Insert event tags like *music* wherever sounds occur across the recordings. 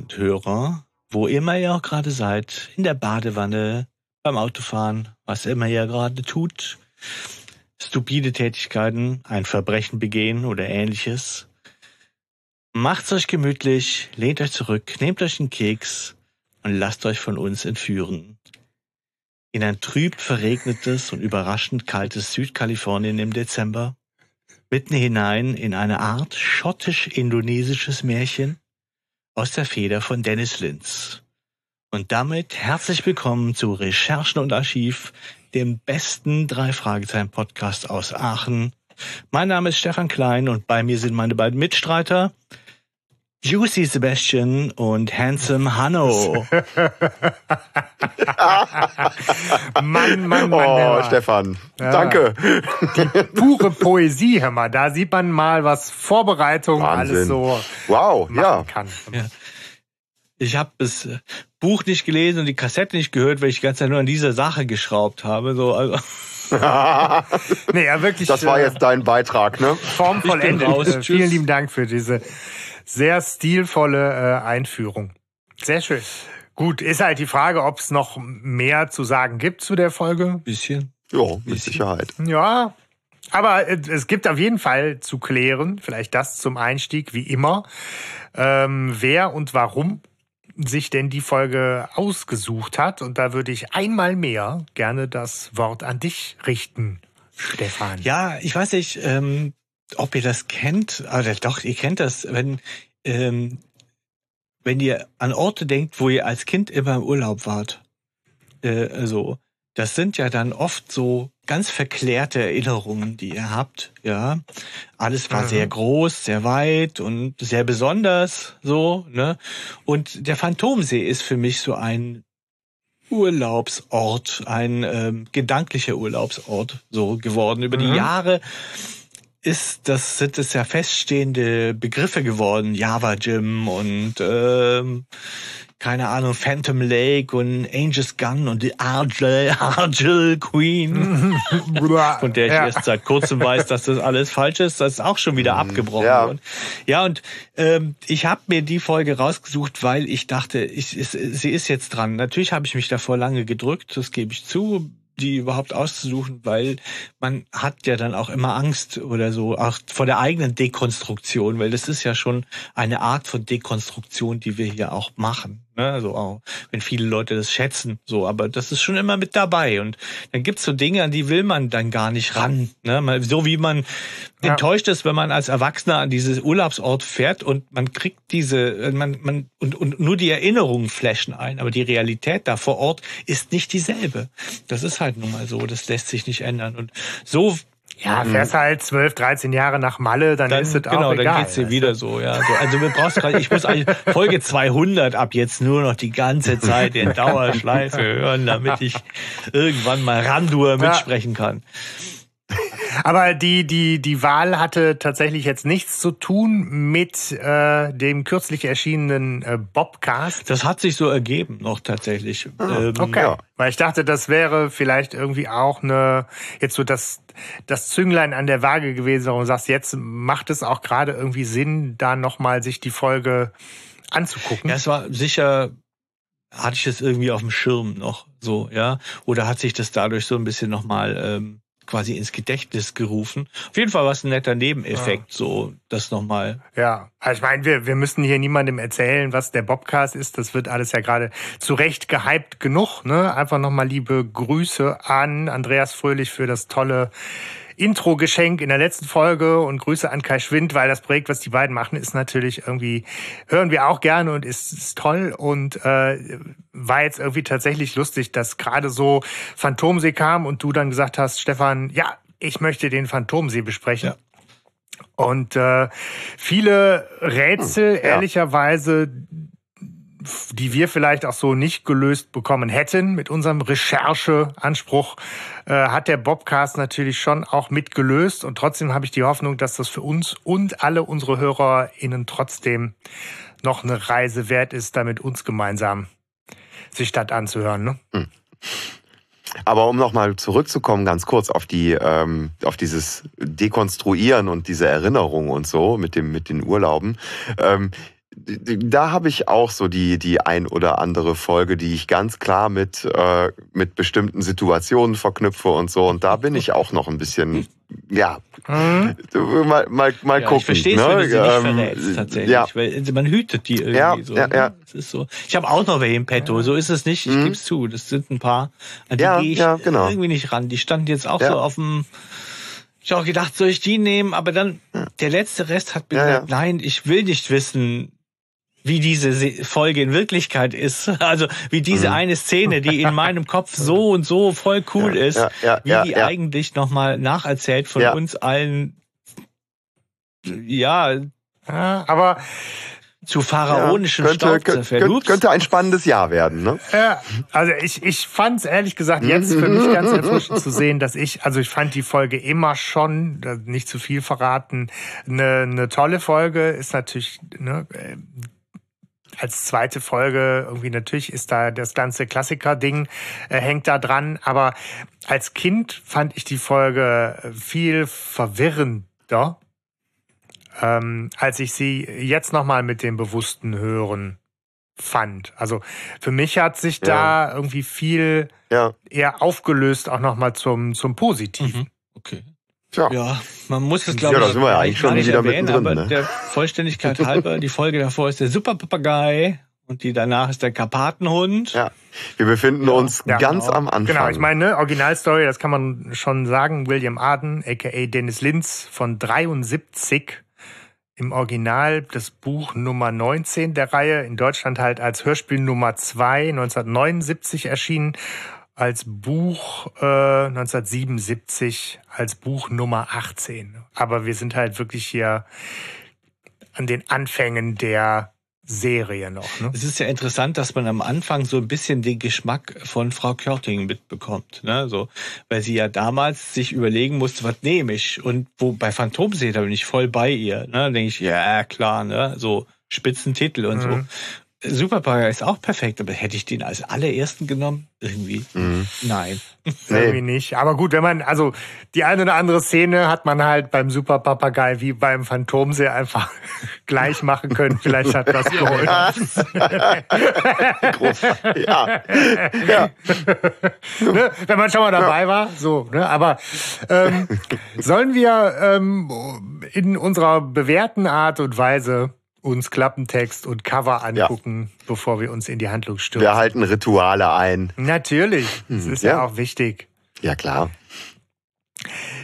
Und Hörer, wo immer ihr auch gerade seid, in der Badewanne, beim Autofahren, was immer ihr gerade tut, stupide Tätigkeiten, ein Verbrechen begehen oder ähnliches. Macht's euch gemütlich, lehnt euch zurück, nehmt euch einen Keks und lasst euch von uns entführen. In ein trüb verregnetes und überraschend kaltes Südkalifornien im Dezember, mitten hinein in eine Art schottisch-indonesisches Märchen aus der Feder von Dennis Linz. Und damit herzlich willkommen zu Recherchen und Archiv, dem besten drei Fragezeichen Podcast aus Aachen. Mein Name ist Stefan Klein und bei mir sind meine beiden Mitstreiter Juicy Sebastian und Handsome Hanno. *laughs* Mann, Mann, Mann. Oh, mal. Stefan. Ja. Danke. Pure Poesie, hör mal. Da sieht man mal, was Vorbereitung Wahnsinn. alles so Wow, machen ja. kann. Ja. Ich habe das äh, Buch nicht gelesen und die Kassette nicht gehört, weil ich die ganze Zeit nur an dieser Sache geschraubt habe. So, also, *laughs* Nee, ja, wirklich. Das war äh, jetzt dein Beitrag, ne? formvollendet. Raus. Äh, Tschüss. vielen lieben Dank für diese sehr stilvolle äh, Einführung. Sehr schön. Gut, ist halt die Frage, ob es noch mehr zu sagen gibt zu der Folge. bisschen. Ja, mit Sicherheit. Ja, aber äh, es gibt auf jeden Fall zu klären, vielleicht das zum Einstieg, wie immer, ähm, wer und warum sich denn die Folge ausgesucht hat. Und da würde ich einmal mehr gerne das Wort an dich richten, Stefan. Ja, ich weiß nicht, ähm, ob ihr das kennt, aber doch, ihr kennt das, wenn, ähm, wenn ihr an Orte denkt, wo ihr als Kind immer im Urlaub wart. Äh, so. Das sind ja dann oft so ganz verklärte Erinnerungen, die ihr habt, ja. Alles war Mhm. sehr groß, sehr weit und sehr besonders, so, ne. Und der Phantomsee ist für mich so ein Urlaubsort, ein ähm, gedanklicher Urlaubsort so geworden. Über die Mhm. Jahre ist das sind es ja feststehende Begriffe geworden, Java Gym und ähm, keine Ahnung, Phantom Lake und Angel's Gun und die Argel, *laughs* Argel Queen, *laughs* von der ich ja. erst seit kurzem weiß, dass das alles falsch ist. Das ist auch schon wieder abgebrochen ja. worden. Ja, und ähm, ich habe mir die Folge rausgesucht, weil ich dachte, ich, es, sie ist jetzt dran. Natürlich habe ich mich davor lange gedrückt, das gebe ich zu, die überhaupt auszusuchen, weil man hat ja dann auch immer Angst oder so, auch vor der eigenen Dekonstruktion, weil das ist ja schon eine Art von Dekonstruktion, die wir hier auch machen. Ne? Also auch, wenn viele Leute das schätzen, so, aber das ist schon immer mit dabei. Und dann gibt's so Dinge, an die will man dann gar nicht ran. Ne? So wie man Ja. enttäuscht ist, wenn man als Erwachsener an dieses Urlaubsort fährt und man kriegt diese, äh, man, man, und, und nur die Erinnerungen flashen ein, aber die Realität da vor Ort ist nicht dieselbe. Das ist halt nun mal so, das lässt sich nicht ändern. Und so, Ja, fährst halt 12, 13 Jahre nach Malle, dann, dann, ist es auch genau, egal. dann geht's dir wieder so, ja. So, also wir brauchst gerade, ich muss eigentlich *laughs* Folge 200 ab jetzt nur noch die ganze Zeit in Dauerschleife hören, damit ich irgendwann mal Randur mitsprechen kann. *laughs* Aber die, die, die Wahl hatte tatsächlich jetzt nichts zu tun mit äh, dem kürzlich erschienenen äh, Bobcast. Das hat sich so ergeben noch tatsächlich. Ähm, Okay. Ja. Weil ich dachte, das wäre vielleicht irgendwie auch eine, jetzt so das, das Zünglein an der Waage gewesen, warum du sagst, jetzt macht es auch gerade irgendwie Sinn, da nochmal sich die Folge anzugucken. Ja, es war sicher, hatte ich das irgendwie auf dem Schirm noch so, ja. Oder hat sich das dadurch so ein bisschen nochmal ähm, quasi ins Gedächtnis gerufen. Auf jeden Fall war es ein netter Nebeneffekt, so das nochmal. Ja, also ich meine, wir, wir müssen hier niemandem erzählen, was der Bobcast ist. Das wird alles ja gerade zu Recht gehypt genug. Ne? Einfach nochmal liebe Grüße an Andreas Fröhlich für das tolle Intro-Geschenk in der letzten Folge und Grüße an Kai Schwind, weil das Projekt, was die beiden machen, ist natürlich irgendwie, hören wir auch gerne und ist, ist toll und äh, war jetzt irgendwie tatsächlich lustig, dass gerade so Phantomsee kam und du dann gesagt hast, Stefan, ja, ich möchte den Phantomsee besprechen. Ja. Und äh, viele Rätsel, Hm, ja. ehrlicherweise, die wir vielleicht auch so nicht gelöst bekommen hätten mit unserem Rechercheanspruch, äh, hat der Bobcast natürlich schon auch mitgelöst. Und trotzdem habe ich die Hoffnung, dass das für uns und alle unsere HörerInnen trotzdem noch eine Reise wert ist, da mit uns gemeinsam sich das anzuhören. Ne? Aber um nochmal zurückzukommen, ganz kurz auf die, ähm, auf dieses Dekonstruieren und diese Erinnerung und so mit dem, mit den Urlauben. Ähm, da habe ich auch so die, die ein oder andere Folge, die ich ganz klar mit, äh, mit bestimmten Situationen verknüpfe und so. Und da bin ich auch noch ein bisschen, ja, Mhm. mal, mal, mal Ja, gucken. ich verstehe es, ne? wenn du sie nicht Ähm, verrätst, tatsächlich. Ja, Weil man hütet die irgendwie Ja, so. ja, ne? ja. Das ist so. Ich habe auch noch welche im Petto, so ist es nicht, ich Mhm. gebe es zu. Das sind ein paar, an die Ja, gehe ich ja, genau. irgendwie nicht ran. Die standen jetzt auch Ja. so auf dem ich habe auch gedacht, soll ich die nehmen? Aber dann, der letzte Rest hat mir Ja, gesagt, ja. nein, ich will nicht wissen, wie diese Se- Folge in Wirklichkeit ist. *laughs* Also wie diese Mhm. eine Szene, die in meinem Kopf so und so voll cool Ja, ist, ja, ja, wie ja, die ja. eigentlich nochmal nacherzählt von Ja. uns allen, ja, aber zu pharaonischen ja, Staub könnte, könnte, könnte ein spannendes Jahr werden, ne? Ja, also ich, ich fand es ehrlich gesagt jetzt für mich ganz erfrischend zu sehen, dass ich, also ich fand die Folge immer schon, nicht zu viel verraten, eine, eine tolle Folge, ist natürlich, ne, äh, als zweite Folge irgendwie natürlich ist da das ganze Klassiker-Ding äh, hängt da dran, aber als Kind fand ich die Folge viel verwirrender, ähm, als ich sie jetzt nochmal mit dem bewussten Hören fand. Also für mich hat sich da irgendwie viel Ja, eher aufgelöst, auch nochmal zum, zum Positiven. Mhm. Okay. Tja. Ja, man muss es, Ja, glaube da ich, sind wir ja eigentlich gar schon nicht wieder erwähnen, mittendrin, aber ne? der Vollständigkeit *laughs* halber, die Folge davor ist der Superpapagei und die danach ist der Karpatenhund. Ja, wir befinden uns Ja, ganz genau. am Anfang. Genau, ich meine, ne, Originalstory, das kann man schon sagen, William Arden, aka Dennis Linz von 73 im Original das Buch Nummer 19 der Reihe, in Deutschland halt als Hörspiel Nummer 2 1979 erschienen, als Buch äh, 1977 als Buch Nummer 18. Aber wir sind halt wirklich hier an den Anfängen der Serie noch. Ne? Es ist ja interessant, dass man am Anfang so ein bisschen den Geschmack von Frau Körting mitbekommt, ne? So, weil sie ja damals sich überlegen musste, was nehme ich? Und wo bei Phantomsee, da bin ich voll bei ihr, ne? Da denke ich, ja klar, ne? So Spitzentitel und so. Superpapagei ist auch perfekt, aber hätte ich den als allerersten genommen? Irgendwie? Mhm. Nein. Irgendwie nicht. Aber gut, wenn man, also die eine oder andere Szene hat man halt beim Super Papagei wie beim Phantomsee einfach *laughs* gleich machen können. Vielleicht hat das geholfen. Groß. Ja. ja. *laughs* ne? Wenn man schon mal dabei war. So, ne? Aber ähm, sollen wir ähm, in unserer bewährten Art und Weise uns Klappentext und Cover angucken, bevor wir uns in die Handlung stürzen? Wir halten Rituale ein. Natürlich. Das ist ja. Ja. auch wichtig. Ja, klar.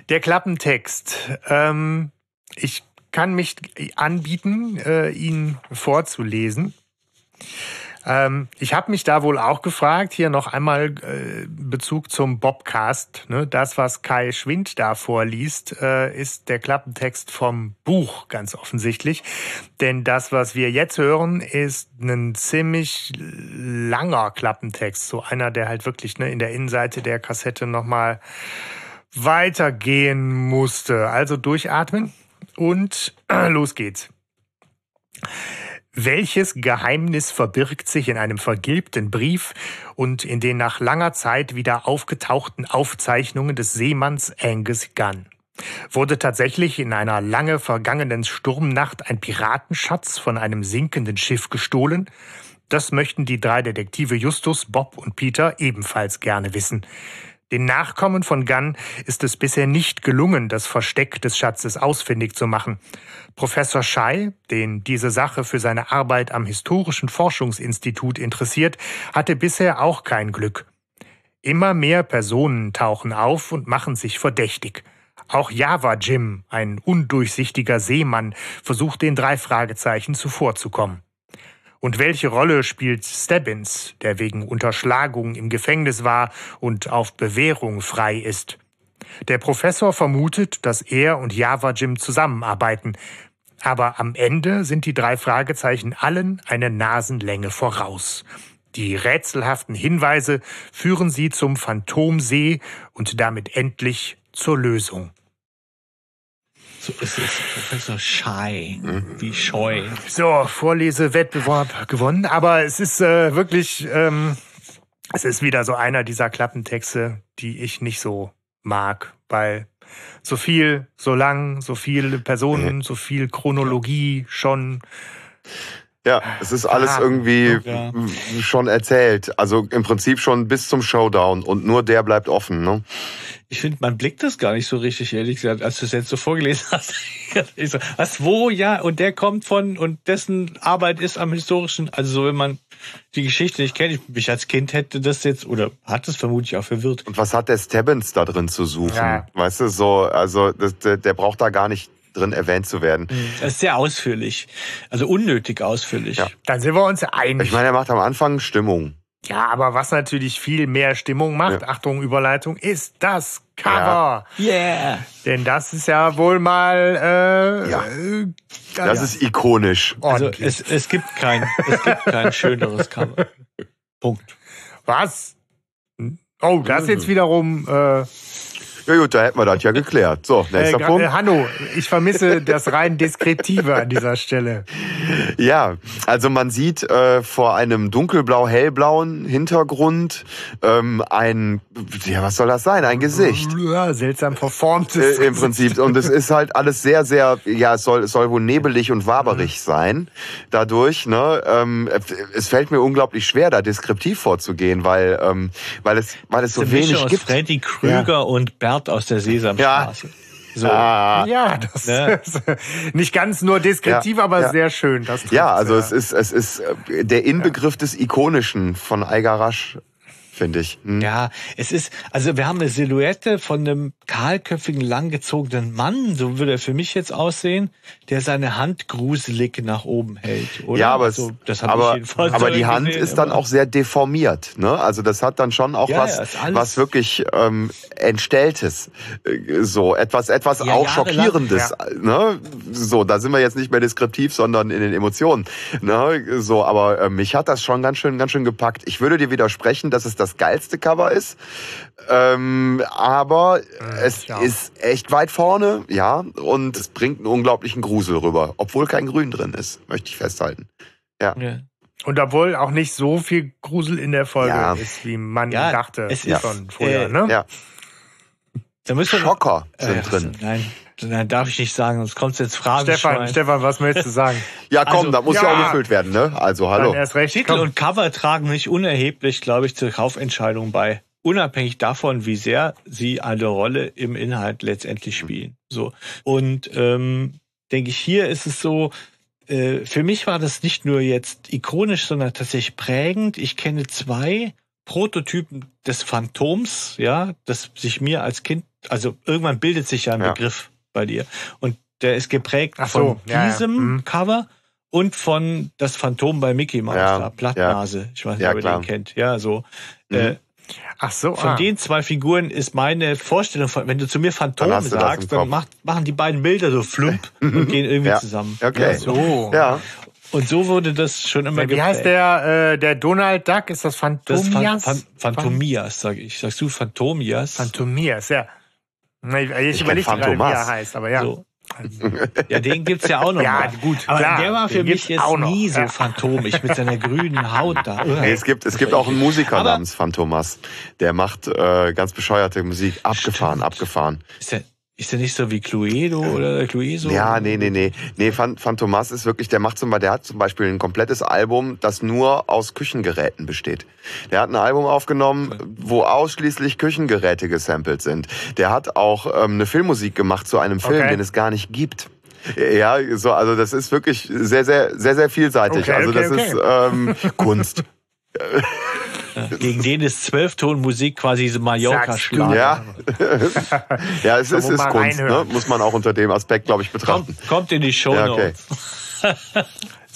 Der Klappentext. Ähm, ich kann mich anbieten, äh, ihn vorzulesen. Ähm, ich habe mich da wohl auch gefragt, hier noch einmal äh, Bezug zum Bobcast. Ne? Das, was Kai Schwind da vorliest, äh, ist der Klappentext vom Buch, ganz offensichtlich. Denn das, was wir jetzt hören, ist ein ziemlich langer Klappentext. So einer, der halt wirklich ne, in der Innenseite der Kassette nochmal weitergehen musste. Also durchatmen und *clears throat* los geht's. Welches Geheimnis verbirgt sich in einem vergilbten Brief und in den nach langer Zeit wieder aufgetauchten Aufzeichnungen des Seemanns Angus Gunn? Wurde tatsächlich in einer lange vergangenen Sturmnacht ein Piratenschatz von einem sinkenden Schiff gestohlen? Das möchten die drei Detektive Justus, Bob und Peter ebenfalls gerne wissen. Den Nachkommen von Gunn ist es bisher nicht gelungen, das Versteck des Schatzes ausfindig zu machen. Professor Schei, den diese Sache für seine Arbeit am Historischen Forschungsinstitut interessiert, hatte bisher auch kein Glück. Immer mehr Personen tauchen auf und machen sich verdächtig. Auch Java Jim, ein undurchsichtiger Seemann, versucht den drei Fragezeichen zuvorzukommen. Und welche Rolle spielt Stebbins, der wegen Unterschlagung im Gefängnis war und auf Bewährung frei ist? Der Professor vermutet, dass er und Java Jim zusammenarbeiten. Aber am Ende sind die drei Fragezeichen allen eine Nasenlänge voraus. Die rätselhaften Hinweise führen sie zum Phantomsee und damit endlich zur Lösung. So ist es. Professor Schei. Wie scheu. So, Vorlesewettbewerb gewonnen, aber es ist äh, wirklich, ähm, es ist wieder so einer dieser Klappentexte, die ich nicht so mag, weil so viel, so lang, so viele Personen, so viel Chronologie schon. Ja, es ist alles Ah, irgendwie ja. schon erzählt. Also im Prinzip schon bis zum Showdown und nur der bleibt offen. Ne? Ich finde, man blickt das gar nicht so richtig, ehrlich gesagt, als du es jetzt so vorgelesen *laughs* hast. Ich so, was, wo, ja, und der kommt von, und dessen Arbeit ist am historischen, also so, wenn man die Geschichte nicht kennt, ich, mich als Kind hätte das jetzt, oder hat es vermutlich auch verwirrt. Und was hat der Stebbins da drin zu suchen? Ja. Weißt du, so, also das, der, der braucht da gar nicht drin erwähnt zu werden. Das ist sehr ausführlich. Also unnötig ausführlich. Ja. Dann sind wir uns einig. Ich meine, er macht am Anfang Stimmung. ja, aber was natürlich viel mehr Stimmung macht, Ja. Achtung, Überleitung, ist das Cover. Yeah! Denn das ist ja wohl mal äh, Ja. äh, Das ja, ist ikonisch. Also es, es gibt kein, es gibt kein schöneres Cover. *laughs* Punkt. Was? Oh, das jetzt wiederum. Äh, Ja gut, da hätten wir das ja geklärt. So, äh, nächster gra- Punkt. äh, Hanno, ich vermisse das rein Deskriptive an dieser Stelle. Ja, also man sieht äh, vor einem dunkelblau-hellblauen Hintergrund ähm, ein, ja, was soll das sein? Ein Gesicht. Ja, seltsam performtes. Äh, Im Prinzip. Und es ist halt alles sehr, sehr, ja, es soll, es soll wohl nebelig und waberig sein. Dadurch, ne, ähm, es fällt mir unglaublich schwer, da deskriptiv vorzugehen, weil, ähm, weil es, weil es so wenig aus gibt. Freddy Krüger und Bert aus der Sesamstraße. So. Ah, Ja, das Ne? ist nicht ganz nur deskriptiv, Ja, aber ja. sehr schön. Das ja, also ja. es ist, es ist äh, der Inbegriff des Ikonischen von Algarasch, finde ich. Hm. Ja, es ist, also wir haben eine Silhouette von einem kahlköpfigen, langgezogenen Mann, so würde er für mich jetzt aussehen, der seine Hand gruselig nach oben hält, oder? Ja, aber, also, das habe ich aber, jedenfalls aber so die Hand gesehen, ist dann auch sehr deformiert. Ne? Also das hat dann schon auch Ja, was, ja, was wirklich ähm, entstelltes, äh, so etwas, etwas Ja, auch jahrelang, schockierendes. Ne? So, da sind wir jetzt nicht mehr deskriptiv, sondern in den Emotionen. Ne? So, aber äh, mich hat das schon ganz schön, ganz schön gepackt. Ich würde dir widersprechen, dass es das geilste Cover ist, ähm, aber es ja. ist echt weit vorne, ja, und es bringt einen unglaublichen Grusel rüber, obwohl kein Grün drin ist, möchte ich festhalten. Ja. Und obwohl auch nicht so viel Grusel in der Folge Ja. ist, wie man Ja, dachte es ist, schon vorher. äh, ne? Ja, Da müssen Schocker Äh, sind drin. Nein, nein, darf ich nicht sagen, sonst kommt jetzt Fragen. Stefan, Stefan, was möchtest du sagen? *laughs* Ja, komm, Also, da muss ja. ja. auch gefüllt werden, ne? Also, hallo. Dann erst recht. Titel komm. und Cover tragen nicht unerheblich, glaube ich, zur Kaufentscheidung bei. Unabhängig davon, wie sehr sie eine Rolle im Inhalt letztendlich spielen. So. Und ähm, denke ich, hier ist es so, äh, für mich war das nicht nur jetzt ikonisch, sondern tatsächlich prägend. Ich kenne zwei Prototypen des Phantoms, ja, das sich mir als Kind, also irgendwann bildet sich ja ein Ja. Begriff bei dir. Und der ist geprägt Ach so, von ja, ja. diesem Mhm. Cover und von das Phantom bei Mickey Mouse, Ja, da, Plattnase. Ich weiß nicht, Ja, ob ihr den kennt. Ja, so. Mhm. Äh, Ach so, von ah. den zwei Figuren ist meine Vorstellung von, wenn du zu mir Phantom Dann das sagst, dann macht, machen die beiden Bilder so flump *laughs* und gehen irgendwie Ja. zusammen. Okay. Ja, so. Ja, Und so wurde das schon immer Wie heißt der, äh, der Donald Duck? Ist das Das Phantomias? Phan Phan Phantomias, sag ich. Sagst du Phantomias? Phantomias, ja. Ich, ich überlege gerade, wie er heißt, aber ja. So. *laughs* Ja, den gibt's ja auch noch. Ja, mal. gut, Aber klar, der war für mich jetzt nie so Ja. phantomisch mit seiner grünen Haut da. *laughs* nee, es gibt, es gibt auch einen Musiker Aber- namens Phantomas. Der macht äh, ganz bescheuerte Musik. Abgefahren, Stimmt. abgefahren. Ist der, ist der nicht so wie Cluedo oder Clueso? Ja, nee, nee, nee. Nee, Phan- Phantomas ist wirklich, der macht zum Beispiel, der hat zum Beispiel ein komplettes Album, das nur aus Küchengeräten besteht. Der hat ein Album aufgenommen, wo ausschließlich Küchengeräte gesampelt sind. Der hat auch ähm, eine Filmmusik gemacht zu einem Film, Okay. den es gar nicht gibt. Ja, so, also das ist wirklich sehr, sehr, sehr, sehr vielseitig. Okay, also okay, das okay. ist ähm, Kunst. *laughs* *laughs* Gegen den ist Zwölftonmusik quasi so Mallorca-Schlager. Ja, *laughs* ja, es ist, ist Kunst, ne? muss man auch unter dem Aspekt, glaube ich, betrachten. Kommt, kommt in die Show Ja, okay. Notes. *laughs*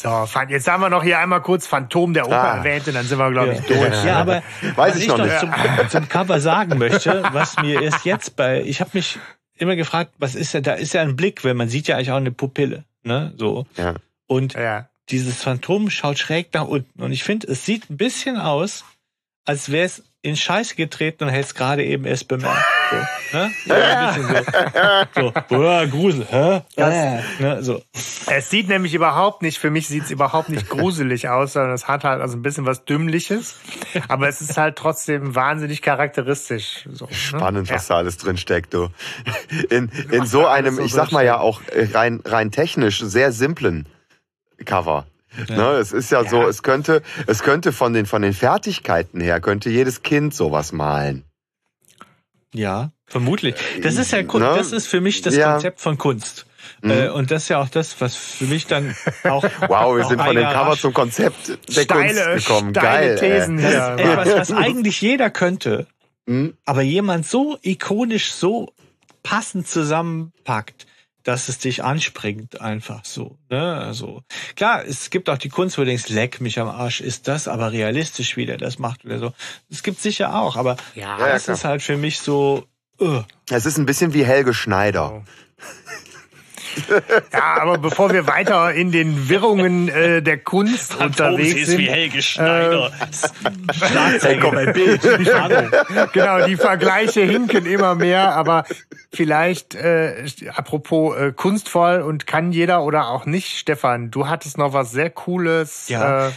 So, jetzt haben wir noch hier einmal kurz Phantom der Oper ah. erwähnt und dann sind wir, glaube ich, ja. durch. Ja, aber Weiß was ich, ich noch nicht. Zum, zum Cover sagen möchte, was mir erst jetzt bei, ich habe mich immer gefragt, was ist ja, da ist ja ein Blick, weil man sieht ja eigentlich auch eine Pupille, ne, so. Ja. Und ja. dieses Phantom schaut schräg nach unten und ich finde, es sieht ein bisschen aus, als wäre es in Scheiße getreten und hätte es gerade eben erst bemerkt. So, ne? ja, so. so, boah, Grusel, hä? Das, ne? so. Es sieht nämlich überhaupt nicht, für mich sieht es überhaupt nicht gruselig aus, sondern es hat halt also ein bisschen was Dümmliches. Aber es ist halt trotzdem wahnsinnig charakteristisch. So, ne? Spannend, was da alles drin steckt, du. In, in so einem, so ich sag mal ja auch rein, rein technisch sehr simplen Cover. Ja. Ne, es ist ja, ja, so, es könnte, es könnte von den, von den Fertigkeiten her, könnte jedes Kind sowas malen. Ja, vermutlich. Das ist ja, ne? das ist für mich das ja. Konzept von Kunst. Mhm. Äh, und das ist ja auch das, was für mich dann auch. *laughs* Wow, wir sind von dem Cover zum Konzept der steile, Kunst gekommen. Geil. Thesen äh. hier. Etwas, was eigentlich jeder könnte, mhm. aber jemand so ikonisch, so passend zusammenpackt dass es dich anspringt, einfach so. Ne? Also klar, es gibt auch die Kunst, wo du denkst, leck mich am Arsch, ist das aber realistisch, wie der das macht oder so. Es gibt sicher auch, aber ja, das ja, ist halt für mich so. Uh. Es ist ein bisschen wie Helge Schneider. Oh. *laughs* *laughs* Ja, aber bevor wir weiter in den Wirrungen äh, der Kunst Phantom unterwegs sind. wie Helge Schneider. Äh, bei Bild. *laughs* genau, die Vergleiche hinken immer mehr, aber vielleicht äh, apropos äh, kunstvoll und kann jeder oder auch nicht, Stefan, du hattest noch was sehr Cooles ja. äh,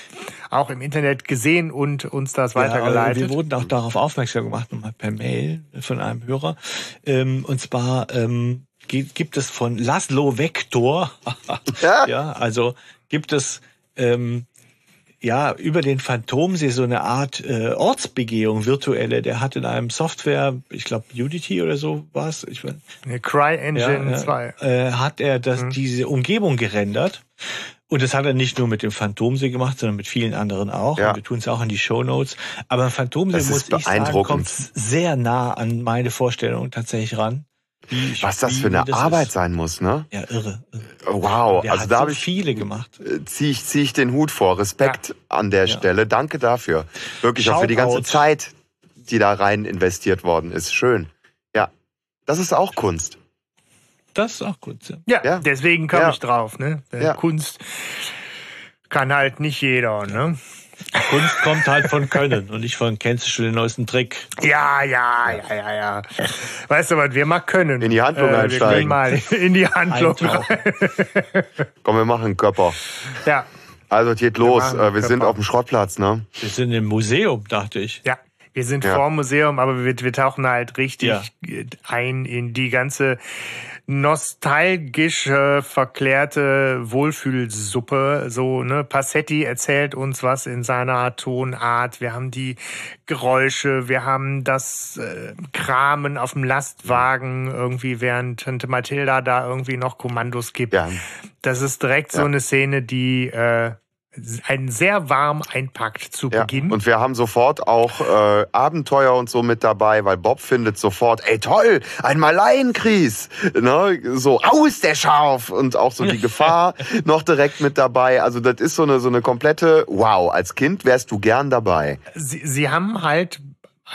auch im Internet gesehen und uns das ja, weitergeleitet. Wir wurden auch darauf aufmerksam gemacht, nochmal per Mail von einem Hörer. Ähm, und zwar ähm, gibt es von Laszlo Vector, *laughs* ja. ja, also gibt es ähm, ja über den Phantomsee so eine Art äh, Ortsbegehung virtuelle. Der hat in einem Software, ich glaube Unity oder so was, ich weiß. Eine CryEngine ja, 2. Äh, hat er das mhm. diese Umgebung gerendert. Und das hat er nicht nur mit dem Phantomsee gemacht, sondern mit vielen anderen auch. Ja. Und wir tun es auch in die Show Notes. Aber Phantomsee muss ich sagen, kommt sehr nah an meine Vorstellung tatsächlich ran. Wie, Was das für eine das Arbeit ist. sein muss, ne? Ja, irre. irre. Wow, Der also da so habe ich viele gemacht. Äh, Ziehe ich, zieh ich den Hut vor. Respekt ja. an der ja. Stelle. Danke dafür. Wirklich Shout auch für die ganze out. Zeit, die da rein investiert worden ist. Schön. Ja, das ist auch Kunst. Das ist auch Kunst. Ja, ja, deswegen komme ich drauf. Ne? Kunst kann halt nicht jeder. Ne? Kunst kommt halt von Können und nicht von kennst du schon den neuesten Trick. Ja, ja, ja, ja, ja. Weißt du was, wir mal können. In die Handlung äh, einsteigen. mal in die Handlung *laughs* Komm, wir machen einen Körper. Ja. Also, es geht los. Wir, wir sind auf dem Schrottplatz, ne? Wir sind im Museum, dachte ich. Ja. Wir sind ja. vor dem Museum, aber wir, wir tauchen halt richtig ja. ein in die ganze nostalgische, verklärte Wohlfühlsuppe. So, ne, Passetti erzählt uns was in seiner Tonart. Wir haben die Geräusche, wir haben das äh, Kramen auf dem Lastwagen irgendwie, während Tante Mathilda da irgendwie noch Kommandos gibt. Ja. Das ist direkt ja. so eine Szene, die äh, einen sehr warm einpackt zu ja. Beginn. Und wir haben sofort auch äh, Abenteuer und so mit dabei, weil Bob findet sofort, ey toll, ein Malaienkries, ne? so aus der Scharf und auch so die *laughs* Gefahr noch direkt mit dabei. Also das ist so eine so eine komplette Wow. Als Kind wärst du gern dabei. Sie, Sie haben halt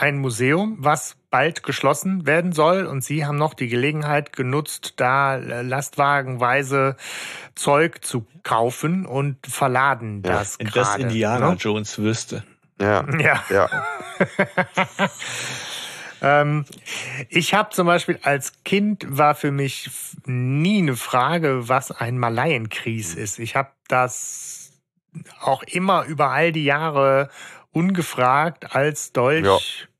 ein Museum, was bald geschlossen werden soll. Und Sie haben noch die Gelegenheit genutzt, da lastwagenweise Zeug zu kaufen und verladen ja, das gerade. Das Indiana ne? Jones wüsste. Ja. Ja. ja. *laughs* ähm, ich habe zum Beispiel als Kind war für mich nie eine Frage, was ein Malaienkries ist. Ich habe das auch immer über all die Jahre ungefragt als Dolch ja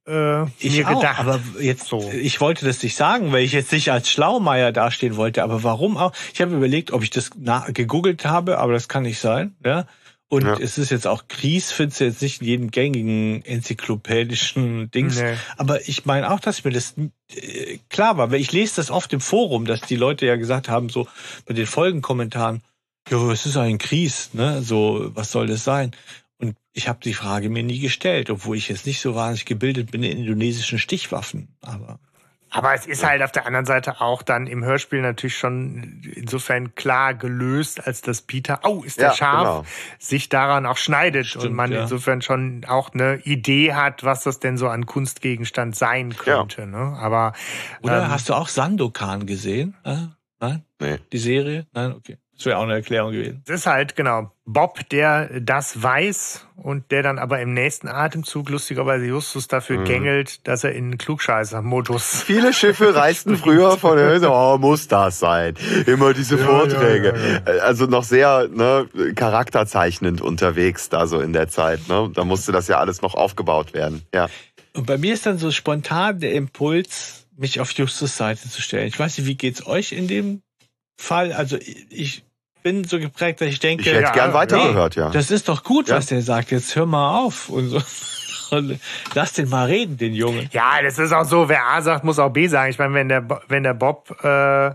äh, ich mir auch, gedacht. Aber jetzt, so. ich wollte das nicht sagen, weil ich jetzt nicht als Schlaumeier dastehen wollte. Aber warum auch? Ich habe überlegt, ob ich das gegoogelt habe, aber das kann nicht sein. Ja. Und ja. es ist jetzt auch Kries, findest du jetzt nicht in jedem gängigen enzyklopädischen Dings. Nee. Aber ich meine auch, dass mir das äh, klar war, weil ich lese das oft im Forum, dass die Leute ja gesagt haben, so bei den Folgenkommentaren, ja, es ist ein Kries, ne? So, was soll das sein? Und ich habe die Frage mir nie gestellt, obwohl ich jetzt nicht so wahnsinnig gebildet bin in indonesischen Stichwaffen. Aber Aber es ist halt auf der anderen Seite auch dann im Hörspiel natürlich schon insofern klar gelöst, als dass Peter, oh, ist der Ja, scharf, genau. sich daran auch schneidet und Stimmt, man ja. insofern schon auch eine Idee hat, was das denn so an Kunstgegenstand sein könnte. Ne? Aber Oder ähm, hast du auch Sandokan gesehen? Äh, nein? Nee. Die Serie? Nein, okay. Das wäre auch eine Erklärung gewesen. es ist halt genau Bob, der das weiß und der dann aber im nächsten Atemzug lustigerweise Justus Mhm. dafür gängelt, dass er in Klugscheißer-Modus *laughs* Viele Schiffe reisten früher von der oh, muss das sein? Immer diese Ja, Vorträge. ja, ja, Also noch sehr ne, charakterzeichnend unterwegs da so in der Zeit. Ne? Da musste das ja alles noch aufgebaut werden. Ja. Und bei mir ist dann so spontan der Impuls, mich auf Justus Seite zu stellen. Ich weiß nicht, wie geht's euch in dem Fall? Also ich bin so geprägt, dass ich denke, Ich hätte Ja, gern weitergehört, ja. das ist doch gut, Ja. was der sagt. Jetzt hör mal auf und so. *laughs* Und lass den mal reden, den Jungen. Ja, das ist auch so, wer A sagt, muss auch B sagen. Ich meine, wenn der, wenn der Bob äh,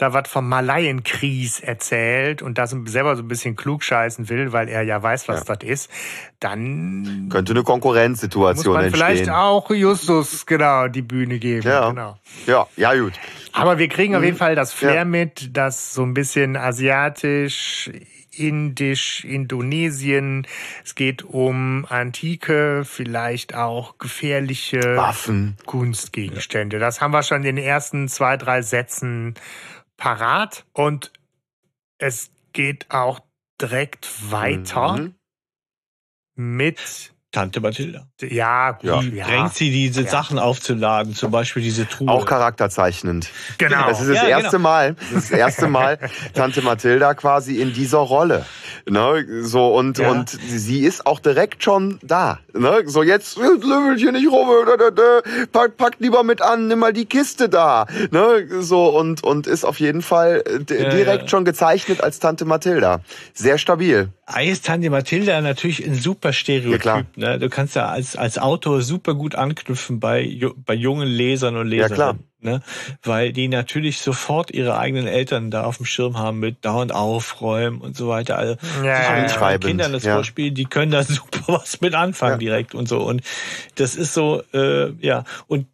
da was vom Malayenkries erzählt und das selber so ein bisschen klugscheißen will, weil er ja weiß, was das ist, dann Könnte eine muss Konkurrenzsituation man vielleicht entstehen. auch Justus genau die Bühne geben. Ja. Genau. Ja, ja, gut. Aber wir kriegen auf jeden Fall das Flair Ja. mit, dass so ein bisschen asiatisch, indisch, Indonesien. Es geht um antike, vielleicht auch gefährliche Waffen. Kunstgegenstände. Das haben wir schon in den ersten zwei, drei Sätzen parat. Und es geht auch direkt weiter Mhm. mit, Tante Mathilda. ja, gut, Die ja. drängt sie, diese Ja. Sachen aufzuladen, zum Beispiel diese Truhe. Auch charakterzeichnend. Genau. Das ist das Ja, erste genau. Mal, das ist das erste Mal *laughs* Tante Mathilda quasi in dieser Rolle. Ne? So und Ja. und sie ist auch direkt schon da. Ne? So jetzt löffel hier nicht rum, da, da, da. Pack, pack lieber mit an, nimm mal die Kiste da. Ne? So und und ist auf jeden Fall äh, direkt ja. schon gezeichnet als Tante Mathilda. Sehr stabil. Eis Tante Mathilda natürlich ein super Ja, klar. Stereotyp. Ne? Du kannst ja als, als Autor super gut anknüpfen bei, bei jungen Lesern und Ja, Leserinnen. klar. Ne? Weil die natürlich sofort ihre eigenen Eltern da auf dem Schirm haben mit dauernd aufräumen und so weiter. Also Ja, ja, ja. Kindern das ja. vorspiele, die können da *laughs* super was mit anfangen Ja. direkt und so. Und das ist so, äh, ja. Und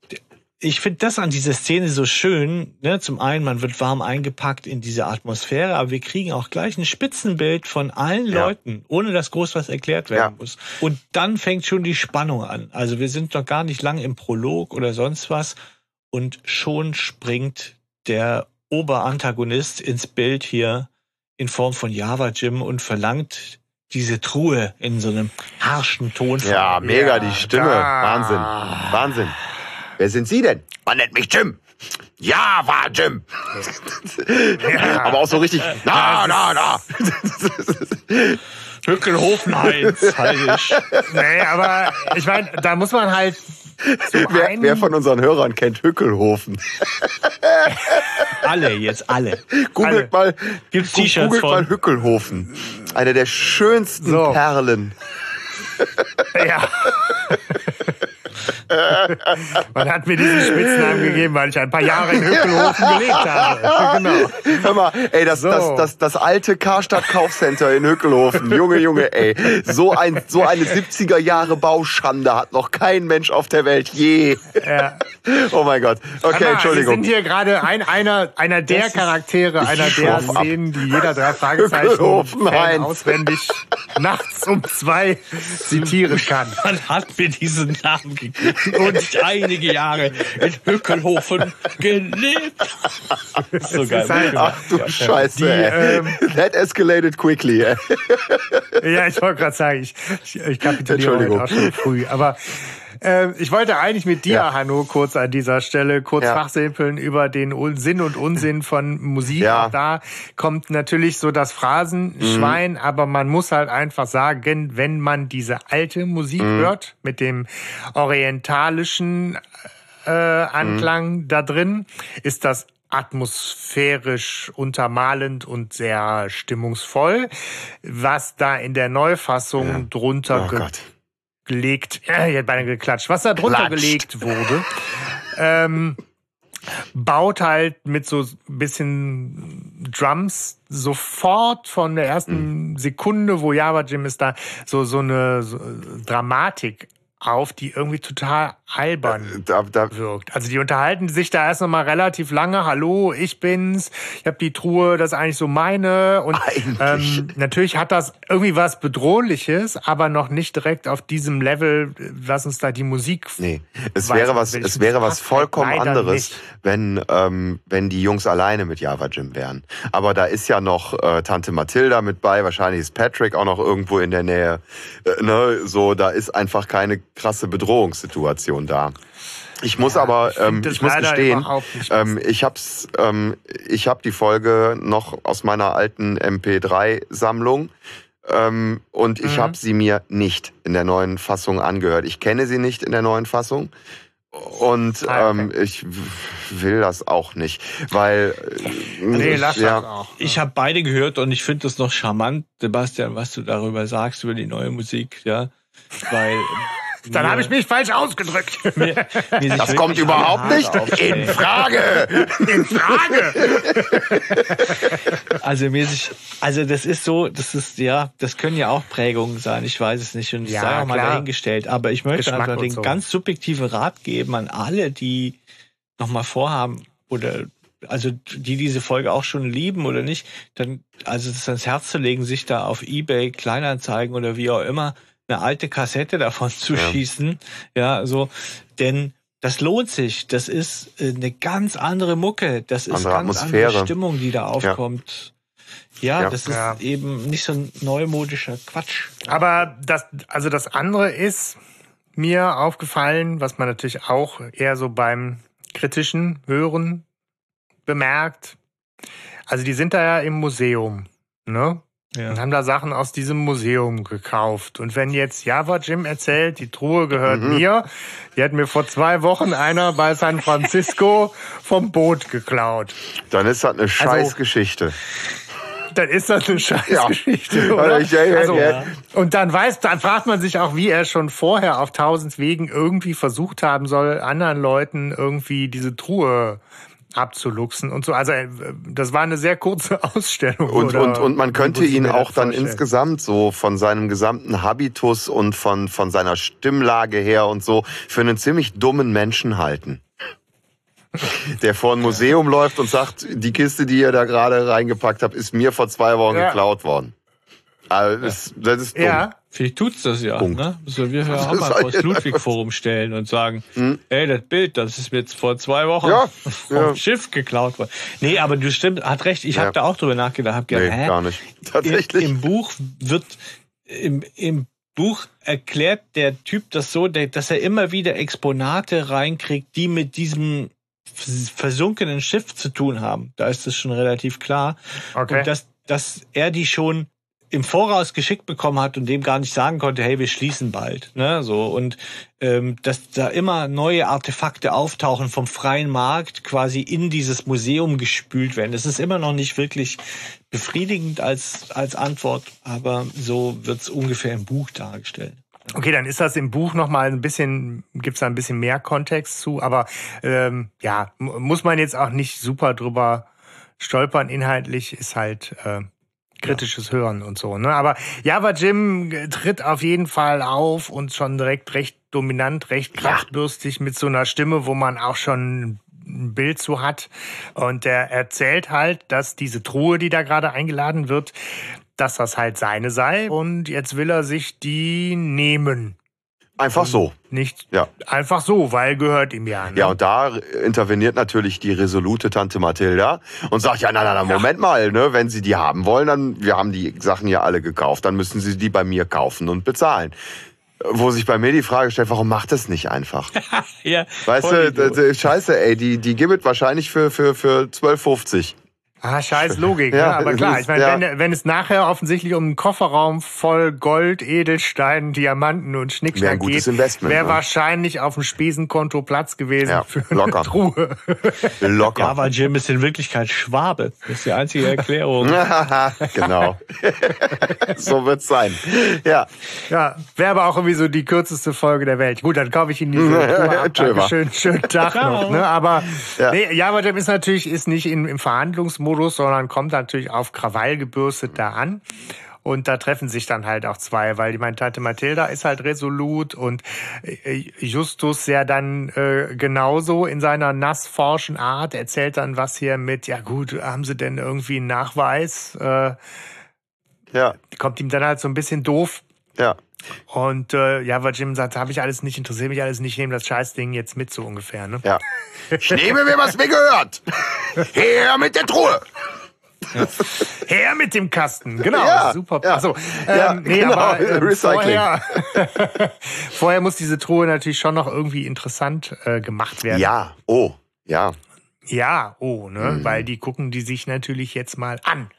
ich finde das an dieser Szene so schön. Ne? Zum einen, man wird warm eingepackt in diese Atmosphäre, aber wir kriegen auch gleich ein Spitzenbild von allen Ja. Leuten, ohne dass groß was erklärt werden Ja. muss. Und dann fängt schon die Spannung an. Also wir sind noch gar nicht lang im Prolog oder sonst was. Und schon springt der Oberantagonist ins Bild hier in Form von Java Jim und verlangt diese Truhe in so einem harschen Ton. Ja, mega Ja, die Stimme. da. Wahnsinn. Wahnsinn. Wer sind Sie denn? Man nennt mich Jim. Ja, war Jim. Aber auch so richtig. Na, na, na. Hückelhofen Heinz, heilig. Nee, aber ich meine, da muss man halt Wer, einen wer von unseren Hörern kennt Hückelhofen? Alle, jetzt alle. Googelt mal, Gibt's T-Shirts googelt mal von? Hückelhofen. Eine der schönsten So. Perlen. Ja. *laughs* *laughs* Man hat mir diesen Spitznamen gegeben, weil ich ein paar Jahre in Hückelhofen gelebt habe. *laughs* Genau. Hör mal, ey, das, So. das, das, das alte Karstadt Kaufcenter in Hückelhofen. Junge, Junge, ey. So, ein, so eine 70er Jahre Bauschande hat noch kein Mensch auf der Welt je. Ja. Oh mein Gott. Okay, Anna, Entschuldigung. Wir sind hier gerade ein, einer, einer der Charaktere, einer der schwör ab. Szenen, die jeder drei Fragezeichen auswendig nachts um zwei zitieren kann. Man hat mir diesen Namen gegeben *laughs* und einige Jahre in Hückelhofen gelebt. *laughs* so geil. ist halt- Ach du Scheiße, Die, ähm, That escalated quickly. Ja, ich wollte gerade sagen, ich, ich, ich kapituliere auch schon früh. Aber äh, ich wollte eigentlich mit dir, Ja. Hanno, kurz an dieser Stelle kurz Ja. fachsimpeln über den Sinn und Unsinn von Musik. Ja. Da kommt natürlich so das Phrasenschwein, Mhm. aber man muss halt einfach sagen, wenn man diese alte Musik Mhm. hört, mit dem orientalischen äh, Anklang Mhm. da drin, ist das atmosphärisch untermalend und sehr stimmungsvoll. Was da in der Neufassung drunter Oh. Gelegt, äh, ich hätte beinahe geklatscht, was da drunter Klatscht. gelegt wurde, ähm, baut halt mit so ein bisschen Drums sofort von der ersten Mhm. Sekunde, wo Java Jim ist da, so, so eine so Dramatik auf, die irgendwie total albern Da, da, wirkt. Also die unterhalten sich da erst noch mal relativ lange. Hallo, ich bin's. Ich habe die Truhe, das ist eigentlich so meine. Und ähm, natürlich hat das irgendwie was Bedrohliches, aber noch nicht direkt auf diesem Level, was uns da die Musik. nee, es Weiß wäre was, es wäre was vollkommen anderes, nicht. wenn, ähm, wenn die Jungs alleine mit Java Jim wären. Aber da ist ja noch äh, Tante Mathilda mit bei, wahrscheinlich ist Patrick auch noch irgendwo in der Nähe. Äh, ne, so, da ist einfach keine krasse Bedrohungssituation da. Ich muss aber, ich find ähm, das ich muss gestehen, ähm, ich hab's, ähm, ich habe die Folge noch aus meiner alten MP3-Sammlung ähm, und ich Mhm. habe sie mir nicht in der neuen Fassung angehört. Ich kenne sie nicht in der neuen Fassung. Und Ah, okay. ähm, ich will das auch nicht, weil äh, Nee, ich- lass ja, das auch. Ich habe beide gehört und ich finde das noch charmant, Sebastian, was du darüber sagst, über die neue Musik, ja. Weil. Dann mir- habe ich mich falsch ausgedrückt. *laughs* mir, mir Das kommt überhaupt nicht in. Frage. *laughs* In Frage. *laughs* Also mir sich, also das ist so, das ist ja, das können ja auch Prägungen sein. Ich weiß es nicht und ich Ja, sage auch mal klar. dahingestellt. Aber ich möchte Geschmack einfach den so. ganz subjektiven Rat geben an alle, die noch mal vorhaben oder also die diese Folge auch schon lieben oder nicht, dann also das ans Herz zu legen, sich da auf eBay Kleinanzeigen oder wie auch immer eine alte Kassette davon zu Ja. schießen, ja so, denn das lohnt sich. Das ist äh, eine ganz andere Mucke. Das ist Andere ganz Atmosphäre. andere Stimmung, die da aufkommt. Ja, Ja. das ist Ja. eben nicht so ein neumodischer Quatsch. Aber das, also das andere ist mir aufgefallen, was man natürlich auch eher so beim kritischen Hören bemerkt. Also die sind da ja im Museum, ne? Und Ja. haben da Sachen aus diesem Museum gekauft. Und wenn jetzt Java Jim erzählt, die Truhe gehört Mhm. mir, die hat mir vor zwei Wochen einer bei San Francisco *laughs* vom Boot geklaut. Dann ist das Also eine Scheißgeschichte. Dann ist das eine Scheißgeschichte, Ja. oder? Ich- ja, ja, also, ja. Und dann weiß, dann fragt man sich auch, wie er schon vorher auf tausend Wegen irgendwie versucht haben soll, anderen Leuten irgendwie diese Truhe abzuluxen und so. Also äh, das war eine sehr kurze *laughs* Ausstellung. Und, und, und man könnte ihn auch dann vorstellen? insgesamt so von seinem gesamten Habitus und von, von seiner Stimmlage her und so für einen ziemlich dummen Menschen halten. *laughs* Der vor ein Museum läuft und sagt, die Kiste, die ihr da gerade reingepackt habt, ist mir vor zwei Wochen Ja. geklaut worden. Also das, das ist dumm. Ja, Vielleicht tut's das ja. Punkt. Ne? Sollen wir ja auch *laughs* mal soll vor das ja- Ludwig-Forum stellen und sagen, Hm? ey, das Bild, das ist mir jetzt vor zwei Wochen Ja, *laughs* vom ja. Schiff geklaut worden. Nee, aber du stimmt, hat recht. Ich Ja. habe da auch drüber nachgedacht. Hab gedacht, Nee, hä? gar nicht. Im, Tatsächlich. Im Buch wird, im, im Buch erklärt der Typ das so, dass er immer wieder Exponate reinkriegt, die mit diesem versunkenen Schiff zu tun haben. Da ist es schon relativ klar. okay. Und dass, dass er die schon im Voraus geschickt bekommen hat und dem gar nicht sagen konnte, hey, wir schließen bald. Ne? So, und ähm, dass da immer neue Artefakte auftauchen vom freien Markt quasi in dieses Museum gespült werden. Das ist immer noch nicht wirklich befriedigend als, als Antwort, aber so wird's ungefähr im Buch dargestellt. Okay, dann ist das im Buch noch mal ein bisschen, gibt's da ein bisschen mehr Kontext zu, aber ähm, ja, mu- muss man jetzt auch nicht super drüber stolpern. Inhaltlich ist halt äh, kritisches Hören und so. Ne? Aber Java Jim tritt auf jeden Fall auf und schon direkt recht dominant, recht kraftbürstig mit so einer Stimme, wo man auch schon ein Bild zu hat. Und er erzählt halt, dass diese Truhe, die da gerade eingeladen wird, dass das halt seine sei. Und jetzt will er sich die nehmen. Einfach so. Nicht Ja. einfach so, weil gehört ihm ja. Ne? Ja, und da interveniert natürlich die resolute Tante Mathilda und sagt, ja, nein, nein, nein, Moment mal, ne, wenn Sie die haben wollen, dann, wir haben die Sachen ja alle gekauft, dann müssen Sie die bei mir kaufen und bezahlen. Wo sich bei mir die Frage stellt, warum macht das nicht einfach? *laughs* Ja, Weißt du, scheiße, ey, die, die gibt es wahrscheinlich für, für, für 12,50. Ah, scheiß Logik, Ja, ne? aber es klar, ist- ich meine, ja. wenn, wenn es nachher offensichtlich um einen Kofferraum voll Gold, Edelstein, Diamanten und Schnickschnack geht, wäre ne? wahrscheinlich auf dem Spesenkonto Platz gewesen Ja, für eine locker. Truhe. *laughs* Locker. Java Jim ist in Wirklichkeit Schwabe. Das ist die einzige Erklärung. *laughs* genau. *laughs* so wird's sein. Ja. Ja, wäre aber auch irgendwie so die kürzeste Folge der Welt. Gut, dann kaufe ich Ihnen diese Truhe ab. Dankeschön, schönen Tag noch. Ne? Aber Ja. nee, Java Jam ist natürlich ist nicht in, im Verhandlungsmodus, sondern kommt natürlich auf Krawall gebürstet da an. Und da treffen sich dann halt auch zwei, weil die meine Tante Mathilda ist halt resolut und äh, Justus ja dann äh, genauso in seiner nassforschen Art erzählt dann was hier mit, ja gut, haben sie denn irgendwie einen Nachweis? Äh, Ja, kommt ihm dann halt so ein bisschen doof. ja. Und äh, ja, weil Jim sagt, habe ich alles nicht, interessiert mich alles nicht, ich nehme das Scheißding jetzt mit, so ungefähr. Ne? Ja. Ich nehme mir, was mir gehört. Her mit der Truhe. *laughs* Her mit dem Kasten, genau, Ja, super. ja. Achso, Ja, ähm, nee, genau, aber *laughs* ähm, Recycling. vorher, *laughs* vorher muss diese Truhe natürlich schon noch irgendwie interessant äh, gemacht werden. Ja, oh, ja, Ja, oh, ne, Mhm. weil die gucken die sich natürlich jetzt mal an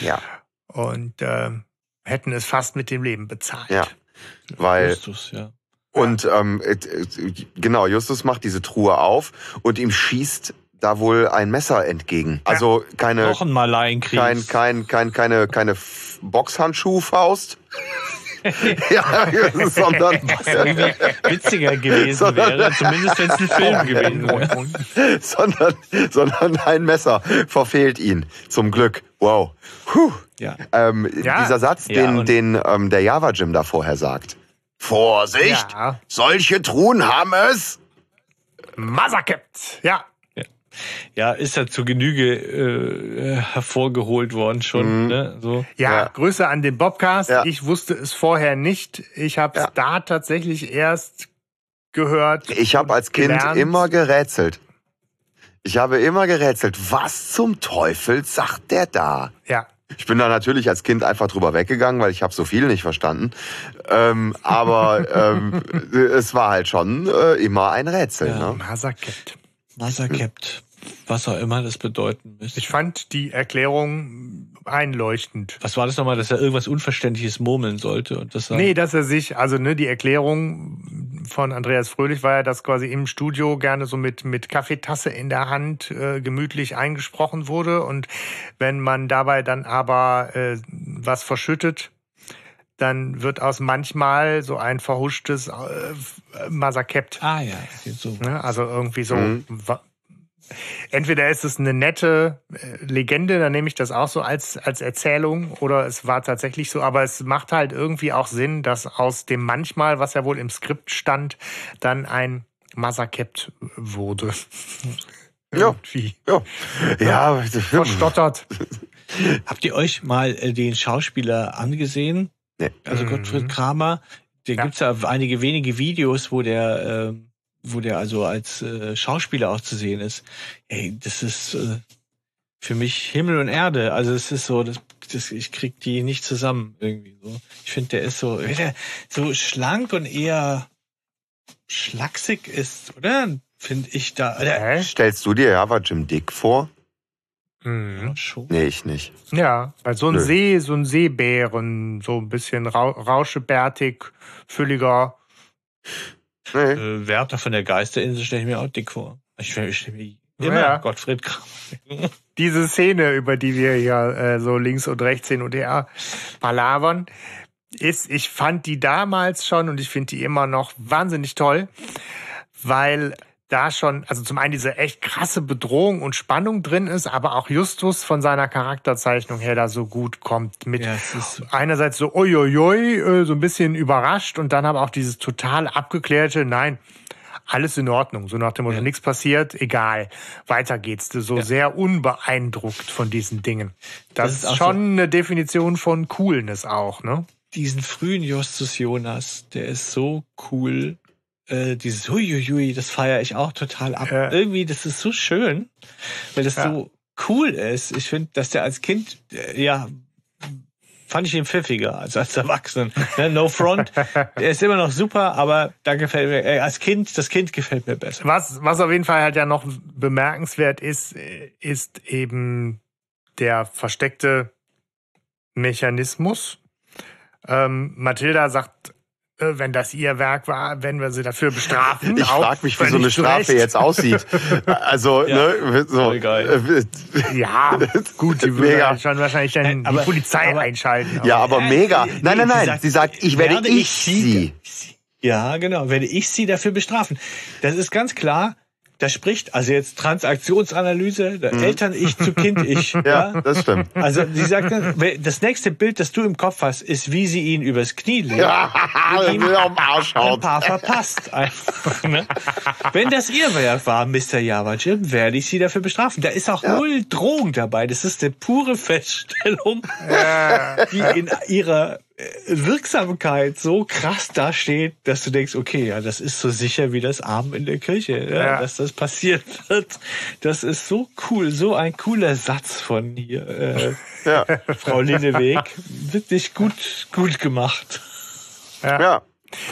ja, und ähm, hätten es fast mit dem Leben bezahlt. ja. Weil, Justus, ja. und ähm, äh, äh, genau, Justus macht diese Truhe auf und ihm schießt da wohl ein Messer entgegen. Also keine, Noch ein kein, kein, kein, keine, keine Boxhandschuhfaust. Ja, *laughs* sondern, *laughs* Was irgendwie witziger gewesen Sondern- wäre, zumindest wenn es ein Film *laughs* gewesen wäre. sondern, sondern ein Messer verfehlt ihn. Zum Glück. Wow. Puh. Ja. Ähm, Ja. Dieser Satz, Ja, den, und- den ähm, der Java Jim da vorher sagt. Vorsicht! Ja. Solche Truhen haben es! Massakept, ja. Ja, ist ja zu Genüge äh, hervorgeholt worden schon. Mhm. Ne? So. Ja, Ja. Grüße an den Bobcast. Ja. Ich wusste es vorher nicht. Ich habe es Ja. da tatsächlich erst gehört. Ich habe als Kind gelernt. immer gerätselt. Ich habe immer gerätselt, was zum Teufel sagt der da? Ja. Ich bin da natürlich als Kind einfach drüber weggegangen, weil ich habe so viel nicht verstanden. Ähm, aber *laughs* ähm, es war halt schon äh, immer ein Rätsel. Ja. Ne? Massakept. Wasserkept. Was auch immer das bedeuten müsste. Ich fand die Erklärung einleuchtend. Was war das nochmal, dass er irgendwas Unverständliches murmeln sollte? Und das Nee, dass er sich, also ne, die Erklärung von Andreas Fröhlich war ja, dass quasi im Studio gerne so mit, mit Kaffeetasse in der Hand äh, gemütlich eingesprochen wurde. Und wenn man dabei dann aber äh, was verschüttet, dann wird aus manchmal so ein verhuschtes äh, Masakept. Ah ja, so. Ne? Also irgendwie so. Mhm. Entweder ist es eine nette äh, Legende, dann nehme ich das auch so als, als Erzählung, oder es war tatsächlich so, aber es macht halt irgendwie auch Sinn, dass aus dem manchmal, was ja wohl im Skript stand, dann ein Massakept wurde. *laughs* Ja. Irgendwie Ja, ja verstottert. *laughs* Habt ihr euch mal äh, den Schauspieler angesehen? Nee. Also Mhm. Gottfried Kramer. Da Ja. gibt's ja einige wenige Videos, wo der, äh, wo der also als äh, Schauspieler auch zu sehen ist. Ey, das ist äh, für mich Himmel und Erde. Also es ist so, das, das, ich krieg die nicht zusammen irgendwie so. Ich finde, der ist so, wenn der so schlank und eher schlaksig ist, oder? Finde ich da. Oder, Hä? Stellst du dir Java Jim Dick vor? Mhm. ja, schon. Nee, ich nicht. Ja, weil so ein Nö. See, so ein Seebären, so ein bisschen rau rauschebärtig, fülliger. Nee. Äh, Wärter von der Geisterinsel stelle ich mir auch dick vor. Ich stelle stell mir immer Ja. Gottfried Kramer. *laughs* diese Szene, über die wir hier äh, so links und rechts hin und her palavern, ist, ich fand die damals schon und ich finde die immer noch wahnsinnig toll, weil da schon, also zum einen diese echt krasse Bedrohung und Spannung drin ist, aber auch Justus von seiner Charakterzeichnung her da so gut kommt mit Ja, einerseits so uiuiui, äh, so ein bisschen überrascht und dann aber auch dieses total abgeklärte, nein, alles in Ordnung, so nach dem Motto, Ja. nichts passiert, egal, weiter geht's. So Ja. sehr unbeeindruckt von diesen Dingen. Das, Das ist schon eine Definition von Coolness auch, ne? diesen frühen Justus Jonas, der ist so cool. Äh, dieses Huiuiui, das feiere ich auch total ab. Ja. Irgendwie, das ist so schön, weil das Ja. so cool ist. Ich finde, dass der als Kind, äh, ja, fand ich ihn pfiffiger als als Erwachsenen. Ne, no front. Der *laughs* ist immer noch super, aber da gefällt mir, äh, als Kind, das Kind gefällt mir besser. Was, was auf jeden Fall halt ja noch bemerkenswert ist, ist eben der versteckte Mechanismus. Ähm, Mathilda sagt, wenn das ihr Werk war, werden wir sie dafür bestrafen. Ich frage mich, wie so eine Strafe Recht. jetzt aussieht. *laughs* Also, Ja, ne, so. voll geil. äh, Ja, *laughs* gut, die würde Mega. halt schon wahrscheinlich dann Nein, aber- die Polizei aber- einschalten. Ja, aber Äh, mega. Nein, nein, sie nein. Sie sagt, ich werde ich sie. Ja, genau, werde ich sie dafür bestrafen. Das ist ganz klar, da spricht, also jetzt Transaktionsanalyse, Eltern-Ich zu Kind-Ich. *laughs* Ja, das stimmt. Also sie sagt, dann, das nächste Bild, das du im Kopf hast, ist, wie sie ihn übers Knie legt. Ja, ihm will auf den Arsch Ein haut. paar verpasst. Einfach, ne? Wenn das ihr Werk war, Mr. Java Jim, werde ich sie dafür bestrafen. Da ist auch null Drohung dabei. Das ist eine pure Feststellung, die in ihrer Wirksamkeit so krass dasteht, dass du denkst, okay, ja, das ist so sicher wie das Abend in der Kirche, ja, Ja. dass das passiert wird. Das ist so cool, so ein cooler Satz von hier, äh, Ja, Frau Linneweg. Wirklich gut, gut gemacht. ja,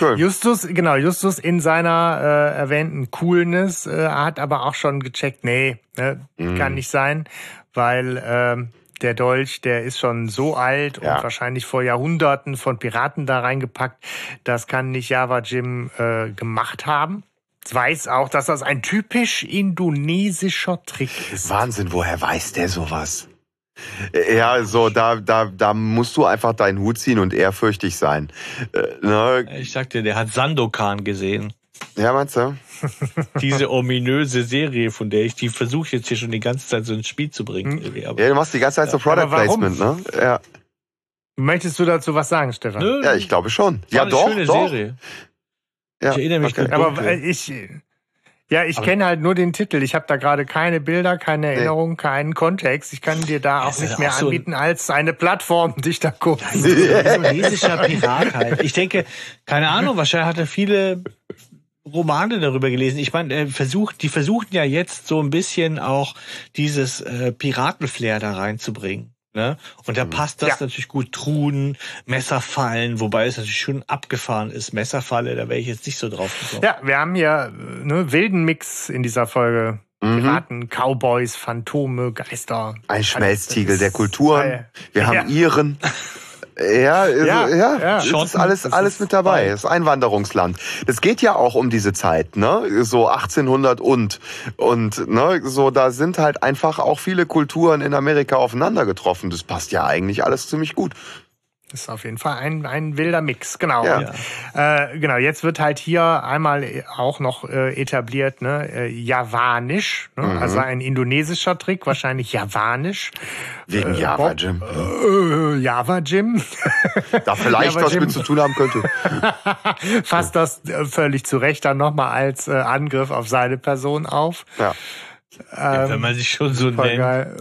cool. Justus, genau, Justus in seiner äh, erwähnten Coolness äh, hat aber auch schon gecheckt, nee, ne, Mhm. kann nicht sein, weil ähm, der Dolch, der ist schon so alt Ja. und wahrscheinlich vor Jahrhunderten von Piraten da reingepackt. Das kann nicht Java Jim äh, gemacht haben. Weiß auch, dass das ein typisch indonesischer Trick ist. Wahnsinn, woher weiß der sowas? Ja, so, da, da, da musst du einfach deinen Hut ziehen und ehrfürchtig sein. Äh, ne? Ich sag dir, der hat Sandokan gesehen. Ja, meinst du? *laughs* Diese ominöse Serie, von der ich die versuche jetzt hier schon die ganze Zeit so ins Spiel zu bringen. irgendwie, Aber Ja, du machst die ganze Zeit so Product? Placement, ne? Ja, Möchtest du dazu was sagen, Stefan? Nö, ja ich glaube schon. war Ja, eine doch, schöne doch. Serie. Ja, Ich erinnere mich okay. Aber dunkel. ich, ja, ich kenne halt nur den Titel. Ich habe da gerade keine Bilder, keine Nee. Erinnerungen, keinen Kontext. Ich kann dir da auch nicht auch mehr so ein- anbieten als eine Plattform, die ich da gucke. indonesischer *laughs* Pirat halt. Ich denke, keine Ahnung, wahrscheinlich hat er viele Romane darüber gelesen. Ich meine, er versucht, die versuchen ja jetzt so ein bisschen auch dieses äh, Piratenflair da reinzubringen. Ne? Und da passt das Ja. natürlich gut. Truhen, Messerfallen, wobei es natürlich schon abgefahren ist. Messerfalle, da wäre ich jetzt nicht so drauf gekommen. Ja, wir haben hier äh, ne, wilden Mix in dieser Folge. Mhm. Piraten, Cowboys, Phantome, Geister. Ein Schmelztiegel der Kulturen. geil. Wir haben Ja. Iren. *laughs* Ja, Ja, ja, ja. das ist Schotten, alles, alles ist mit dabei. Das ist Einwanderungsland. Das geht ja auch um diese Zeit, ne? So 1800 und. Und, ne, so, da sind halt einfach auch viele Kulturen in Amerika aufeinander getroffen. Das passt ja eigentlich alles ziemlich gut. Das ist auf jeden Fall ein, ein wilder Mix, genau. Ja. Und, äh, genau, jetzt wird halt hier einmal auch noch äh, etabliert, ne, äh, Javanisch, ne? Mhm. also ein indonesischer Trick, wahrscheinlich Javanisch. Wegen Äh, Java, Bob- Jim. Äh, Java Jim *laughs* Da vielleicht Java was mit zu tun haben könnte. *laughs* fasst das äh, völlig zu Recht dann nochmal als äh, Angriff auf seine Person auf. Ja. Ja, Wenn man sich schon so nennt. geil.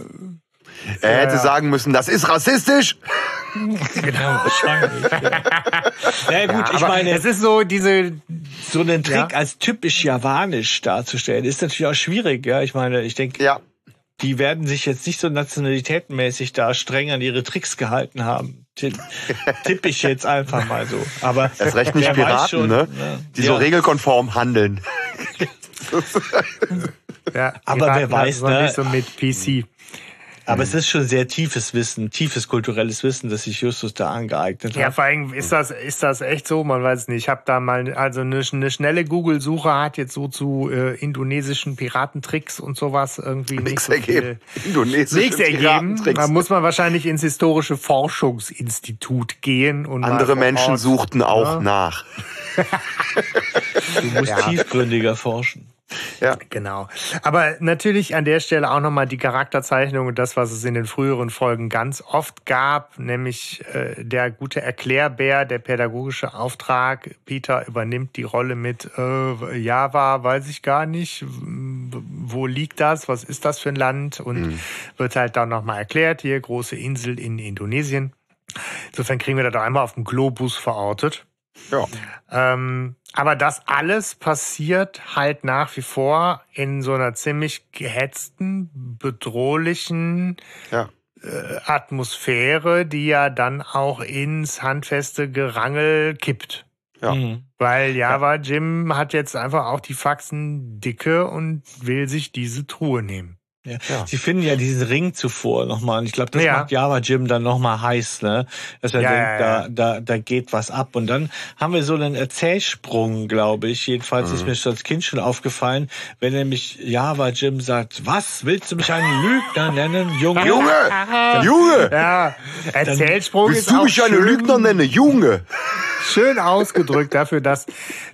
Er hätte ja. sagen müssen, das ist rassistisch. *laughs* Genau, wahrscheinlich. *laughs* Ja. Na gut, ich Aber meine, es ist so diese, so einen Trick Ja. als typisch javanisch darzustellen, ist natürlich auch schwierig. Ja, ich meine, ich denke, Ja. die werden sich jetzt nicht so nationalitätenmäßig da streng an ihre Tricks gehalten haben. Tipp, *laughs* tipp ich jetzt einfach mal so. Aber Erst recht nicht Piraten, schon, ne? Die so Ja. regelkonform handeln. ja, Aber Piraten wer weiß, ne? nicht so mit PC. Aber es ist schon sehr tiefes Wissen, tiefes kulturelles Wissen, das sich Justus da angeeignet Ja, hat. vor allem ist das, ist das echt so, man weiß es nicht. Ich habe da mal, also eine, eine schnelle Google-Suche hat jetzt so zu äh, indonesischen Piratentricks und sowas irgendwie nicht Nichts so ergeben. Indonesische Nichts ergeben. Piratentricks. Da muss man wahrscheinlich ins historische Forschungsinstitut gehen und Andere Menschen Ort- suchten auch Ja. nach. Du musst *laughs* tiefgründiger forschen. Ja. Genau. Aber natürlich an der Stelle auch nochmal die Charakterzeichnung und das, was es in den früheren Folgen ganz oft gab, nämlich äh, der gute Erklärbär, der pädagogische Auftrag. Peter übernimmt die Rolle mit äh, Java, weiß ich gar nicht, wo liegt das, was ist das für ein Land und wird halt dann nochmal erklärt, hier große Insel in Indonesien. Insofern kriegen wir das auch einmal auf dem Globus verortet. Ja. Ähm, aber das alles passiert halt nach wie vor in so einer ziemlich gehetzten, bedrohlichen Ja. äh, Atmosphäre, die ja dann auch ins handfeste Gerangel kippt. Ja. Mhm. Weil Java Jim hat jetzt einfach auch die Faxen dicke und will sich diese Truhe nehmen. Ja. Ja. Sie finden ja diesen Ring zuvor nochmal. Und ich glaube, das Ja. macht Java Jim dann nochmal heiß, ne? Dass er Ja, denkt. Da, da, da geht was ab. Und dann haben wir so einen Erzählsprung, glaube ich. Jedenfalls Mhm. ist mir schon als Kind schon aufgefallen, wenn nämlich Java Jim sagt, was, willst du mich einen Lügner nennen, Junge? Junge! Junge! *laughs* Ja, Erzählsprung Willst ist du auch mich einen. Lügner nennen? Junge! Schön ausgedrückt dafür, dass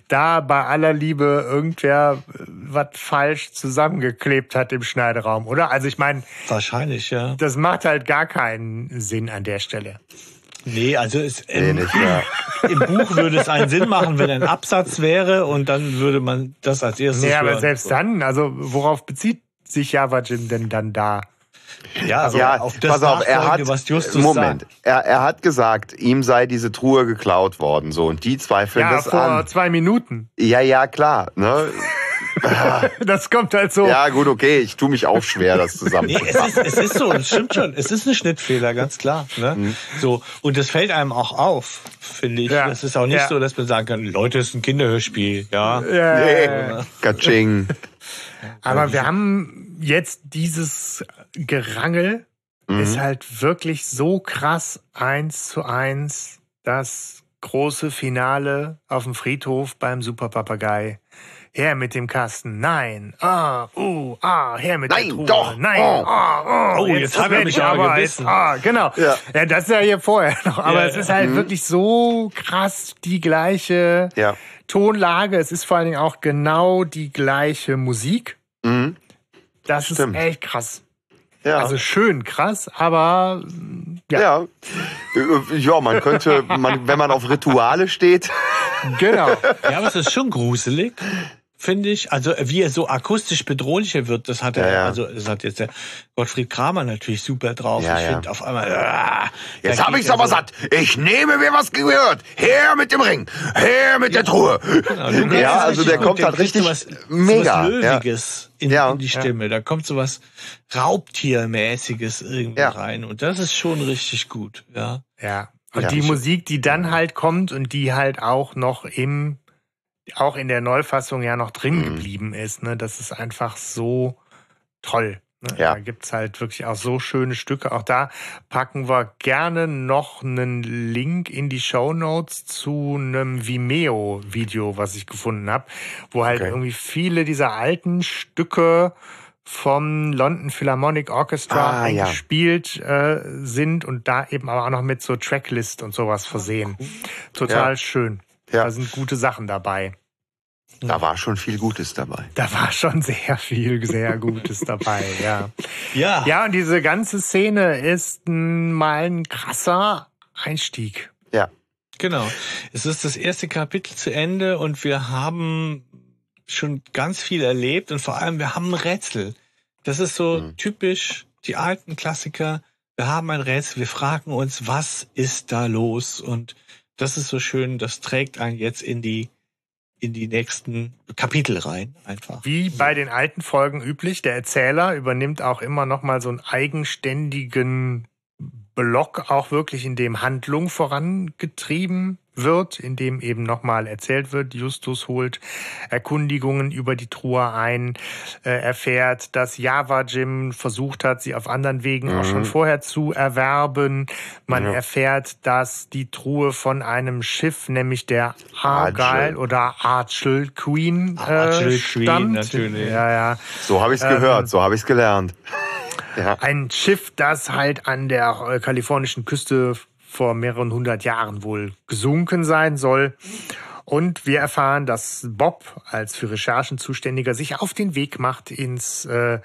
da bei aller Liebe irgendwer äh, was falsch zusammengeklebt hat im Schneideraum, oder? Also ich meine, Wahrscheinlich, ja. das macht halt gar keinen Sinn an der Stelle. Nee, also es, Nee, im, nicht, ja. *laughs* im Buch würde es einen Sinn machen, wenn ein Absatz wäre und dann würde man das als erstes Nee, aber hören. selbst dann, also worauf bezieht sich Java Jim denn dann da? Ja, also ja, auf das pass auf, er hat, was Justus Moment, sagt. er, er hat gesagt, ihm sei diese Truhe geklaut worden, so, und die zweifeln Ja, das vor an. zwei Minuten. Ja, ja, klar, ne? *laughs* Das kommt halt so. Ja, gut, okay, ich tue mich auch schwer, das Nee, es zusammenzufassen. ist, es ist so, es stimmt schon. Es ist ein Schnittfehler, ganz klar. Ne? Mhm. So, und das fällt einem auch auf, finde ich. Ja. Es ist auch nicht Ja. so, dass man sagen kann, Leute, es ist ein Kinderhörspiel. Ja. Ja, Nee, Katsching. Aber wir haben jetzt dieses Gerangel, Mhm. ist halt wirklich so krass eins zu eins das große Finale auf dem Friedhof beim Superpapagei. Her mit dem Kasten. Nein. Ah, uh, ah, her mit Nein, der Truhe. doch. Nein. Oh. Ah, oh, Oh, jetzt hat er werd mich ich aber gebissen. Ah, genau. Ja. Ja. das ist ja hier vorher noch. Aber Ja, es ist ja. halt Mhm. wirklich so krass die gleiche Ja. Tonlage. Es ist vor allen Dingen auch genau die gleiche Musik. Mhm. Das Stimmt. ist echt krass. Ja. Also schön krass, aber mm, ja, ja. Äh, Ja, man könnte, man, wenn man auf Rituale steht, genau. Ja, aber es ist schon gruselig, finde ich. Also wie er so akustisch bedrohlicher wird, das hat er, Ja, ja. also das hat jetzt der Gottfried Kramer natürlich super drauf. Ja, ich ja. finde auf einmal. Ah, Jetzt da hab geht ich's er aber so- satt. Ich nehme mir was gehört. Her mit dem Ring. Her mit der Truhe. Genau, Ja, also der kommt halt richtig sowas, mega, Sowas ja. Löwiges in, Ja. in die Stimme. Da kommt sowas Raubtiermäßiges irgendwie Ja. rein. Und das ist schon richtig gut. Ja. Ja. Und Ja. die Musik, die dann halt kommt und die halt auch noch im, auch in der Neufassung ja noch drin Mhm. geblieben ist, ne, das ist einfach so toll. Ne? Ja. Da gibt's halt wirklich auch so schöne Stücke. Auch da packen wir gerne noch einen Link in die Show Notes zu einem Vimeo-Video, was ich gefunden habe, wo halt Okay. irgendwie viele dieser alten Stücke vom London Philharmonic Orchestra Ah, ja. eingespielt äh, sind und da eben aber auch noch mit so Tracklist und sowas versehen. Total Ja. schön. Ja. Da sind gute Sachen dabei. Da war schon viel Gutes dabei. Da war schon sehr viel, sehr Gutes dabei, *laughs* ja. Ja. Ja, und diese ganze Szene ist mal ein krasser Einstieg. Ja. Genau. Es ist das erste Kapitel zu Ende und wir haben schon ganz viel erlebt und vor allem wir haben ein Rätsel. Das ist so Mhm. typisch die alten Klassiker. Wir haben ein Rätsel, wir fragen uns, was ist da los? Und das ist so schön, das trägt einen jetzt in die in die nächsten Kapitel rein einfach. Wie bei den alten Folgen üblich, der Erzähler übernimmt auch immer noch mal so einen eigenständigen Block, auch wirklich in dem Handlung vorangetrieben wird, in dem eben nochmal erzählt wird, Justus holt Erkundigungen über die Truhe ein, äh, erfährt, dass Java Jim versucht hat, sie auf anderen Wegen auch Mhm. schon vorher zu erwerben. Man Ja. erfährt, dass die Truhe von einem Schiff, nämlich der. Argyle oder Archel Queen, äh, Queen, stammt. natürlich. Ja, ja. So habe ich's Ähm, gehört, so habe ich's gelernt. *laughs* Ja. Ein Schiff, das halt an der äh, kalifornischen Küste vor mehreren hundert Jahren wohl gesunken sein soll. Und wir erfahren, dass Bob als für Recherchen zuständiger sich auf den Weg macht ins äh,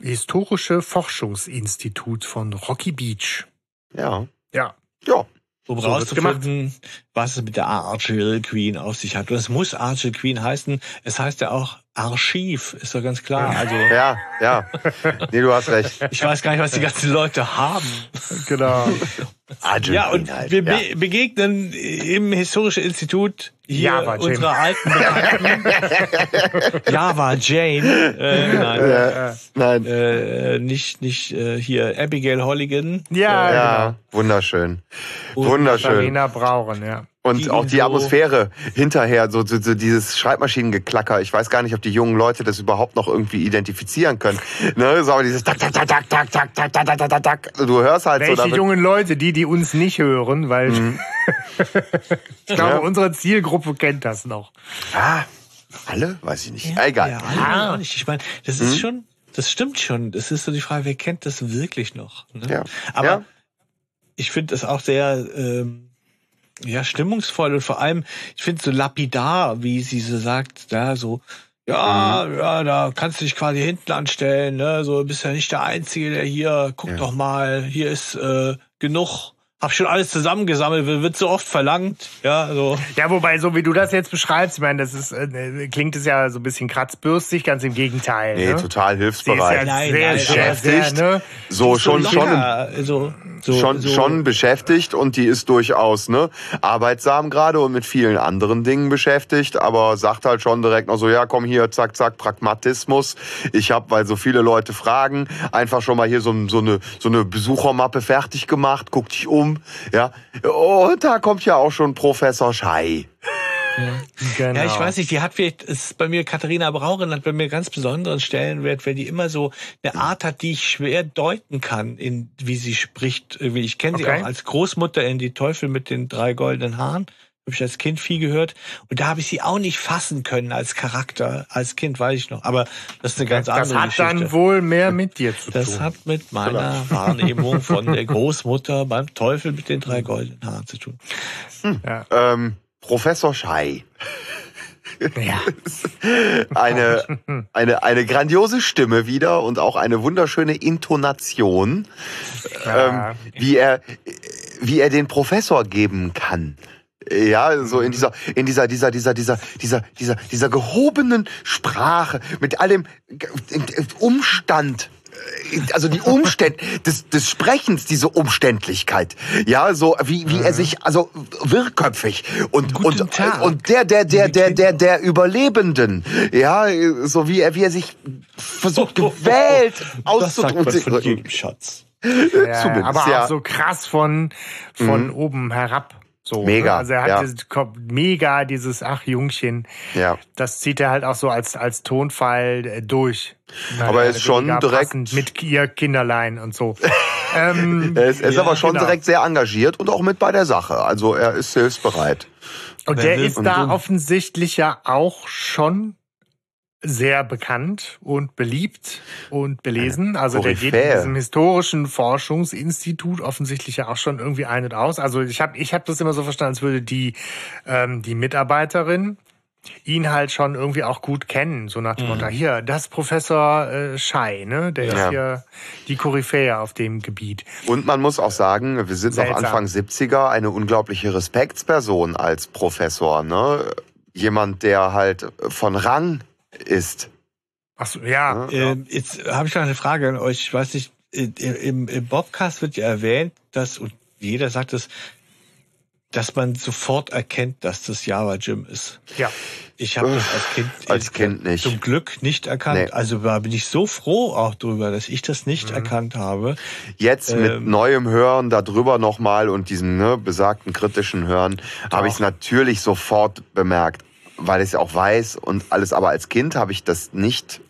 historische Forschungsinstitut von Rocky Beach. Ja. Ja, Ja. Um So rauszufinden, was es mit der Archel Queen auf sich hat. Und es muss Archel Queen heißen. Es heißt ja auch Archiv, ist doch ganz klar. Also *laughs* Ja, ja. Nee, du hast recht. ich weiß gar nicht, was die ganzen Leute haben. genau. Ja, und halt. wir ja. be begegnen im Historischen Institut hier Java Jane. unserer alten Bekannten. *laughs* Java Jane. Äh, nein, Äh, nein. äh, nicht, nicht äh, hier Abigail Holligan. Ja, ja, wunderschön. Und Wunderschön. Katharina Brauren, ja. Und die auch die so- Atmosphäre hinterher, so, so, so dieses Schreibmaschinengeklacker. Ich weiß gar nicht, ob die jungen Leute das überhaupt noch irgendwie identifizieren können. Ne, so aber dieses tak, tak, tak, tak, tak, tak, tak, tak, tak, tak, tak. Du hörst halt so Welche jungen Leute, die, die uns nicht hören, weil ich glaube, Ja. unsere Zielgruppe kennt das noch. Ah, alle? Weiß ich nicht. Egal. Ja, alle auch nicht. Ich meine, das ist schon, das stimmt schon. Das ist so die Frage, wer kennt das wirklich noch? Ne? Ja. Aber Ja. ich finde es auch sehr ähm, ja, stimmungsvoll und vor allem, ich finde so lapidar, wie sie so sagt, da so, ja, mhm. ja, da kannst du dich quasi hinten anstellen, ne? So bist ja nicht der Einzige, der hier, guck ja. doch mal, hier ist äh, genug hab schon alles zusammengesammelt, wird so oft verlangt. Ja, so. Ja, wobei, so wie du das jetzt beschreibst, ich meine, das ist, äh, klingt es ja so ein bisschen kratzbürstig, ganz im Gegenteil. Nee, ne? total hilfsbereit. Ja nein, sehr nein, beschäftigt. Sehr, ne? So, schon, so schon, so, so, schon, so. schon beschäftigt und die ist durchaus, ne, arbeitsam gerade und mit vielen anderen Dingen beschäftigt, aber sagt halt schon direkt noch so, ja, komm hier, zack, zack, Pragmatismus. Ich habe, weil so viele Leute fragen, einfach schon mal hier so, so eine, so eine Besuchermappe fertig gemacht, guck dich um, rum. Ja. Und da kommt ja auch schon Professor Schei. Ja. Genau. ja, ich weiß nicht, die hat vielleicht, ist bei mir, Katharina Braurin hat bei mir ganz besonderen Stellenwert, weil die immer so eine Art hat, die ich schwer deuten kann, in wie sie spricht. Ich kenne sie okay. auch als Großmutter in Die Teufel mit den drei goldenen Haaren habe ich als Kind viel gehört. Und da habe ich sie auch nicht fassen können als Charakter. Als Kind weiß ich noch. Aber das ist eine ganz andere Geschichte. Das hat dann wohl mehr mit dir zu tun. Das hat mit meiner Vielleicht. Wahrnehmung von der Großmutter beim Teufel mit den drei goldenen Haaren zu tun. Hm. Ja. Ähm, Professor Schei. Ja. *laughs* eine, eine, eine grandiose Stimme wieder und auch eine wunderschöne Intonation, ja. ähm, wie, er, wie er den Professor geben kann. Ja, so in dieser, in dieser, dieser, dieser, dieser, dieser, dieser, dieser gehobenen Sprache mit allem Umstand also die Umstände *laughs* des, des Sprechens, diese Umständlichkeit, ja, so wie wie er sich, also wirrköpfig und Guten und Tag. und der der der der der der Überlebenden, ja, so wie er wie er sich versucht gewählt auszudrücken. Schatz. *laughs* Ja, aber ja. auch so krass von von mhm. oben herab. So, ne? mega. Ne? Also er hat ja. dieses, mega dieses Ach Jungchen. Ja. Das zieht er halt auch so als als Tonfall äh, durch. Aber er ist schon direkt mit ihr Kinderlein und so. *laughs* ähm, er ist, er ist ja, aber schon genau. direkt sehr engagiert und auch mit bei der Sache. Also er ist hilfsbereit. Und der ist da offensichtlich ja auch schon sehr bekannt und beliebt und belesen. Also der geht in diesem historischen Forschungsinstitut offensichtlich ja auch schon irgendwie ein und aus. Also ich habe ich hab das immer so verstanden, als würde die, ähm, die Mitarbeiterin ihn halt schon irgendwie auch gut kennen. So nach dem mhm. Motto, hier, das Professor äh, Schei, ne? Der ja. ist hier die Koryphäe auf dem Gebiet. Und man muss auch sagen, wir sind Seltsam. noch Anfang 70er, eine unglaubliche Respektsperson als Professor, ne? Jemand, der halt von Rang ist. Ach so, ja. Äh, jetzt habe ich noch eine Frage an euch. Ich weiß nicht, im, im Bobcast wird ja erwähnt, dass, und jeder sagt es, dass man sofort erkennt, dass das Java Gym ist. Ja. Ich habe das als Kind, als kind nicht. zum Glück nicht erkannt. Nee. Also da bin ich so froh auch drüber, dass ich das nicht mhm. erkannt habe. Jetzt ähm, mit neuem Hören darüber nochmal und diesem ne, besagten kritischen Hören habe ich es natürlich sofort bemerkt weil ich es auch weiß und alles, aber als Kind habe ich das nicht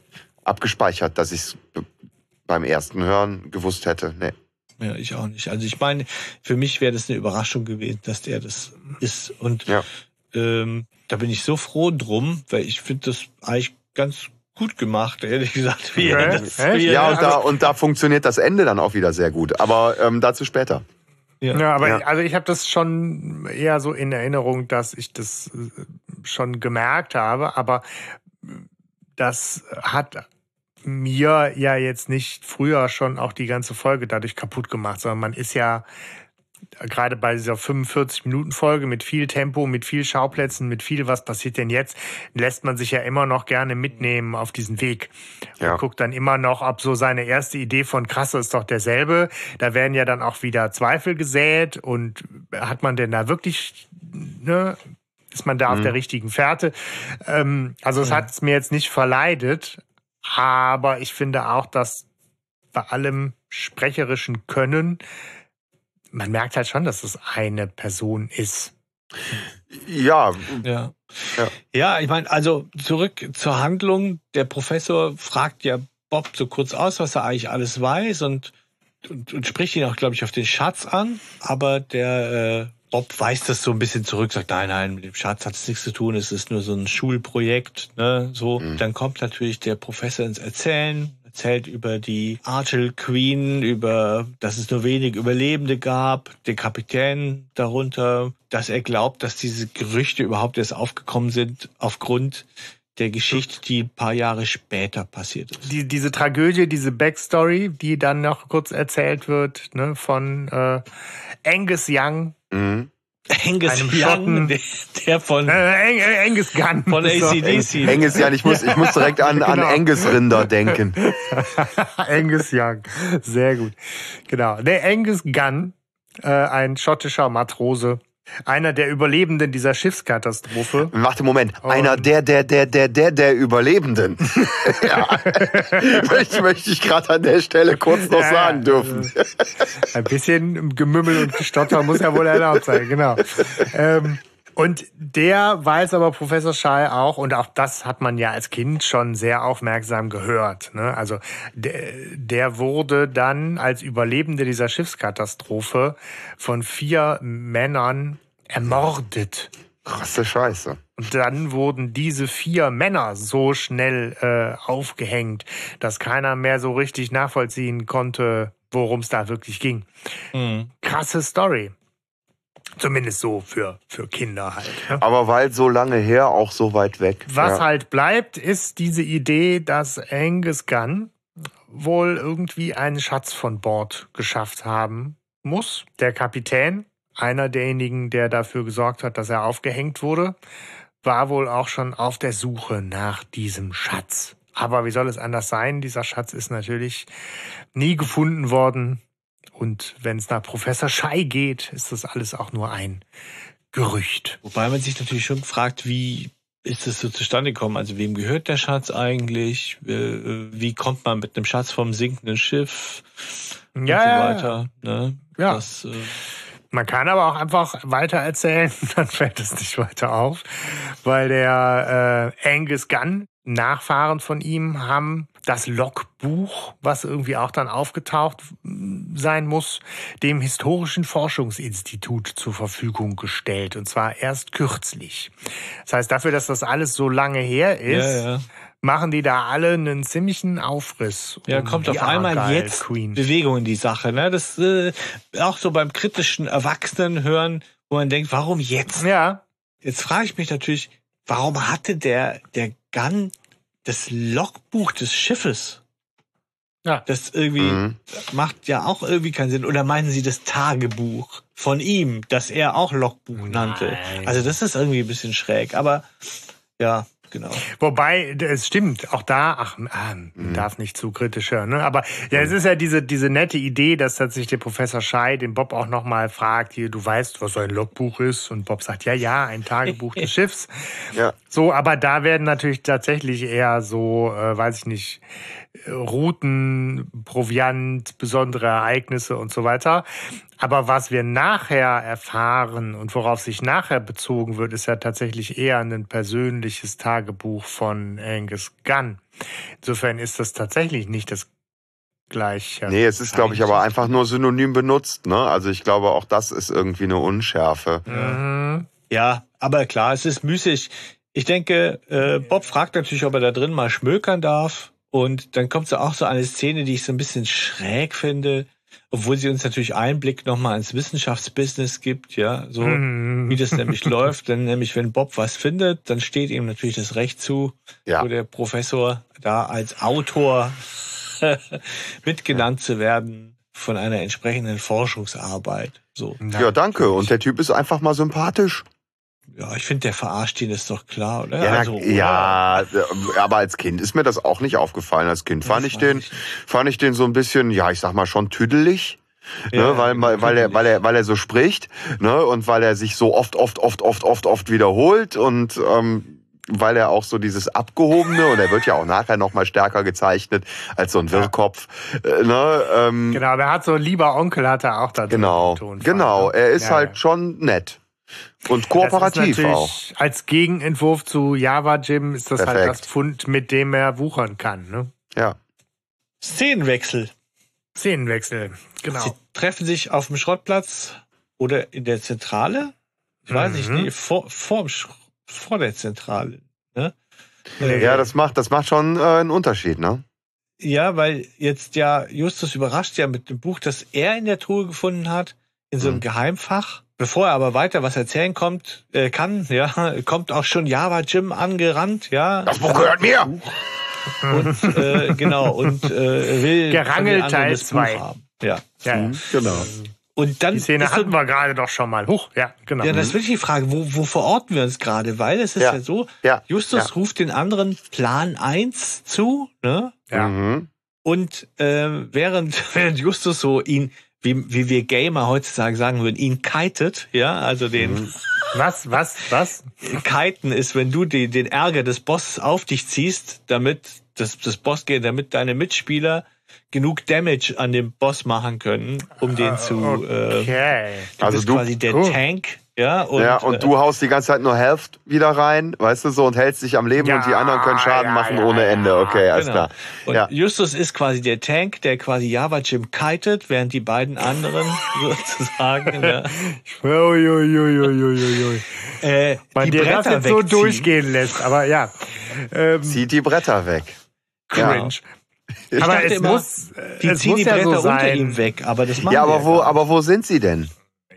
abgespeichert, dass ich es beim ersten Hören gewusst hätte. Nee. Ja, ich auch nicht. Also ich meine, für mich wäre das eine Überraschung gewesen, dass der das ist. Und ja. ähm, da bin ich so froh drum, weil ich finde das eigentlich ganz gut gemacht, ehrlich gesagt. Wie okay. das, wie ja, und da, und da funktioniert das Ende dann auch wieder sehr gut. Aber ähm, dazu später. Ja, ja aber ja. also ich habe das schon eher so in Erinnerung, dass ich das äh, schon gemerkt habe, aber das hat mir ja jetzt nicht früher schon auch die ganze Folge dadurch kaputt gemacht, sondern man ist ja gerade bei dieser 45-Minuten-Folge mit viel Tempo, mit viel Schauplätzen, mit viel, was passiert denn jetzt, lässt man sich ja immer noch gerne mitnehmen auf diesen Weg. Ja. Und guckt dann immer noch, ob so seine erste Idee von krasse ist doch derselbe. Da werden ja dann auch wieder Zweifel gesät und hat man denn da wirklich, ne, ist man da mhm. auf der richtigen Fährte? Ähm, also es ja. hat es mir jetzt nicht verleidet, aber ich finde auch, dass bei allem sprecherischen Können man merkt halt schon, dass es eine Person ist. Ja. Ja. Ja, ja ich meine, also zurück zur Handlung. Der Professor fragt ja Bob so kurz aus, was er eigentlich alles weiß und, und, und spricht ihn auch, glaube ich, auf den Schatz an. Aber der äh, Bob weist das so ein bisschen zurück, sagt, nein, nein, mit dem Schatz hat es nichts zu tun, es ist nur so ein Schulprojekt. Ne? So, mhm. dann kommt natürlich der Professor ins Erzählen, erzählt über die Archel Queen, über, dass es nur wenig Überlebende gab, den Kapitän darunter, dass er glaubt, dass diese Gerüchte überhaupt erst aufgekommen sind aufgrund der Geschichte, die ein paar Jahre später passiert ist. Die, diese Tragödie, diese Backstory, die dann noch kurz erzählt wird, ne, von äh, Angus Young. Mhm. Angus Young, Schotten. der, der von, Äh, äh, Angus Gunn. von. ACDC. Angus Jan, ich muss, ich muss direkt an, *laughs* an Genau. Angus Rinder denken. *laughs* Angus Young. Sehr gut. Genau. Der Angus Gunn, äh, ein schottischer Matrose, einer der Überlebenden dieser Schiffskatastrophe. Warte, Moment. Und- Einer der, der, der, der, der, der Überlebenden. *laughs* ja. möchte, möchte ich gerade an der Stelle kurz noch Ja, sagen dürfen. Ein bisschen Gemümmel und Gestotter muss ja wohl erlaubt sein, genau. Ähm, und der weiß aber Professor Schall auch, und auch das hat man ja als Kind schon sehr aufmerksam gehört. Ne? Also der, der wurde dann als Überlebende dieser Schiffskatastrophe von vier Männern ermordet. Krasse Scheiße. Und dann wurden diese vier Männer so schnell äh, aufgehängt, dass keiner mehr so richtig nachvollziehen konnte, worum es da wirklich ging. Mhm. Krasse Story. Zumindest so für, für Kinder halt. Ne? Aber weil so lange her, auch so weit weg. Was ja. halt bleibt, ist diese Idee, dass Angus Gunn wohl irgendwie einen Schatz von Bord geschafft haben muss. Der Kapitän, einer derjenigen, der dafür gesorgt hat, dass er aufgehängt wurde, war wohl auch schon auf der Suche nach diesem Schatz. Aber wie soll es anders sein? Dieser Schatz ist natürlich nie gefunden worden. Und wenn es nach Professor Schei geht, ist das alles auch nur ein Gerücht. Wobei man sich natürlich schon fragt, wie ist es so zustande gekommen? Also wem gehört der Schatz eigentlich? Äh, Wie kommt man mit einem Schatz vom sinkenden Schiff und Ja, so ja, weiter? Ne? Ja. Das, äh, Man kann aber auch einfach weiter erzählen, *laughs* dann fällt es nicht weiter auf, weil der äh, Angus Gunn, Nachfahren von ihm, haben das Logbuch, was irgendwie auch dann aufgetaucht mm, sein muss, dem Historischen Forschungsinstitut zur Verfügung gestellt. Und zwar erst kürzlich. Das heißt, dafür, dass das alles so lange her ist, ja, ja. machen die da alle einen ziemlichen Aufriss. Ja, um kommt auf einmal jetzt Queen. Bewegung in die Sache. Ne? Das äh, auch so beim kritischen Erwachsenen hören, wo man denkt, warum jetzt? Ja, Jetzt frage ich mich natürlich, warum hatte der der Gun das Logbuch des Schiffes? Ja. Das irgendwie Mhm. macht ja auch irgendwie keinen Sinn. Oder meinen Sie das Tagebuch von ihm, das er auch Logbuch nannte? Nein. Also das ist irgendwie ein bisschen schräg. Aber ja, genau. Wobei, es stimmt, auch da, ach, ah, man darf nicht zu kritisch hören, ne? Aber ja, es ist ja diese, diese nette Idee, dass tatsächlich der Professor Schei den Bob auch nochmal fragt, hier, du weißt, was ein Logbuch ist? Und Bob sagt, ja, ja, ein Tagebuch des *laughs* Schiffs. Ja. So, aber da werden natürlich tatsächlich eher so, äh, weiß ich nicht, äh, Routen, Proviant, besondere Ereignisse und so weiter. Aber was wir nachher erfahren und worauf sich nachher bezogen wird, ist ja tatsächlich eher ein persönliches Tagebuch von Angus Gunn. Insofern ist das tatsächlich nicht das gleiche. Nee, es ist, glaube ich, aber einfach nur synonym benutzt. Ne? Also ich glaube, auch das ist irgendwie eine Unschärfe. Mhm. Ja, aber klar, es ist müßig. Ich denke, äh, Bob fragt natürlich, ob er da drin mal schmökern darf. Und dann kommt so auch so eine Szene, die ich so ein bisschen schräg finde, obwohl sie uns natürlich Einblick nochmal ins Wissenschaftsbusiness gibt, ja, so Mhm. wie das nämlich *laughs* läuft. Denn nämlich, wenn Bob was findet, dann steht ihm natürlich das Recht zu, Ja. wo der Professor da als Autor *laughs* mitgenannt zu werden von einer entsprechenden Forschungsarbeit. So. Ja, danke. Und der Typ ist einfach mal sympathisch. Ja, ich finde, der verarscht ihn ist doch klar, oder? Ja, Also, ja, aber als Kind ist mir das auch nicht aufgefallen. Als Kind fand ich den, ich fand ich den so ein bisschen, ja, ich sag mal schon tüdelig. Ja, ne, weil, weil, weil, er, weil, er, weil er so spricht ne, und weil er sich so oft, oft, oft, oft, oft, oft wiederholt und ähm, weil er auch so dieses Abgehobene und er wird ja auch nachher noch mal stärker gezeichnet als so ein Wirrkopf. Äh, ne, ähm, Genau, aber er hat so lieber Onkel hat er auch da genau, Tonfall, genau. ne? Er ist Ja, halt ja. schon nett und Das kooperativ ist auch. Als Gegenentwurf zu Java Jim ist das halt Perfekt. das Pfund, mit dem er wuchern kann. Ne? Ja. Szenenwechsel. Szenenwechsel, genau. Sie treffen sich auf dem Schrottplatz oder in der Zentrale. Ich weiß nicht, Mhm. nee, vor, vor, vor der Zentrale. Ne? Ja, das macht, das macht schon äh, einen Unterschied, ne? Ja, weil jetzt ja Justus überrascht ja mit dem Buch, das er in der Truhe gefunden hat, in so einem Mhm. Geheimfach. Bevor er aber weiter was erzählen kommt, äh, kann, ja, *laughs* kommt auch schon Java Jim angerannt, ja. Das Buch gehört mir! Und äh, genau, und äh, will anderen Teil das Buch zwei. haben. Ja. Ja, ja. Genau. Und dann Die Szene ist hatten wir gerade doch schon mal. Huch, ja, genau. ja, das ist wirklich die Frage, wo, wo verorten wir uns gerade? Weil es ist ja, Ja. so, Ja. Justus Ja. ruft den anderen Plan 1 zu, ne? ja. Mhm. Und ähm, während, *laughs* während Justus so ihn, wie, wie wir Gamer heutzutage sagen würden, ihn kitet, ja, also den Mhm. Was, was, was? Kiten ist, wenn du die, den Ärger des Bosses auf dich ziehst, damit das, das Boss geht, damit deine Mitspieler genug Damage an dem Boss machen können, um den zu äh, Okay. du Also bist du- quasi der Oh. Tank, ja, und, ja, und äh, du haust die ganze Zeit nur Health wieder rein, weißt du so, und hältst dich am Leben Ja, und die anderen können Schaden ja, machen ja, ohne ja. Ende. Okay, alles Genau. klar. Und Ja. Justus ist quasi der Tank, der quasi Java Jim kitet, während die beiden anderen *laughs* sozusagen ja, Uiuiuiuiui. äh, Man die dir das Bretter jetzt so wegziehen. durchgehen lässt, aber ja. Ähm, Zieht die Bretter weg. cringe. Ich aber dachte es immer, muss, äh, Die ziehen die ja Bretter so unter ihm weg, aber das machen Ja, aber wo, aber wo sind sie denn?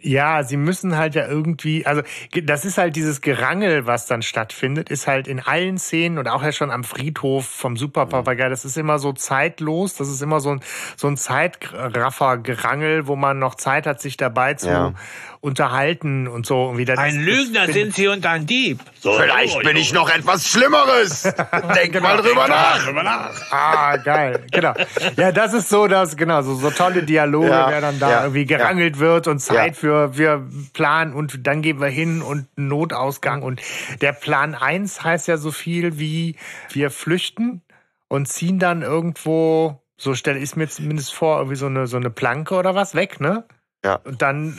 Ja, sie müssen halt ja irgendwie, also das ist halt dieses Gerangel, was dann stattfindet, ist halt in allen Szenen und auch ja schon am Friedhof vom Superpapagei, das ist immer so zeitlos, das ist immer so ein, so ein Zeitraffer-Gerangel, wo man noch Zeit hat, sich dabei zu Ja. Unterhalten und so. Und wie das, Ein Lügner das, sind sie und ein Dieb. So, Vielleicht bin ich noch etwas Schlimmeres. *laughs* Denk mal drüber nach. Ah, geil, genau. Ja, das ist so, dass, genau, so, so tolle Dialoge, Ja, wer dann da ja, irgendwie gerangelt wird und Zeit Ja. für, wir planen und dann gehen wir hin und Notausgang. Und der Plan 1 heißt ja so viel wie, wir flüchten und ziehen dann irgendwo, so stelle ich es mir zumindest vor, irgendwie so eine, so eine Planke oder was weg, ne? Ja. Und dann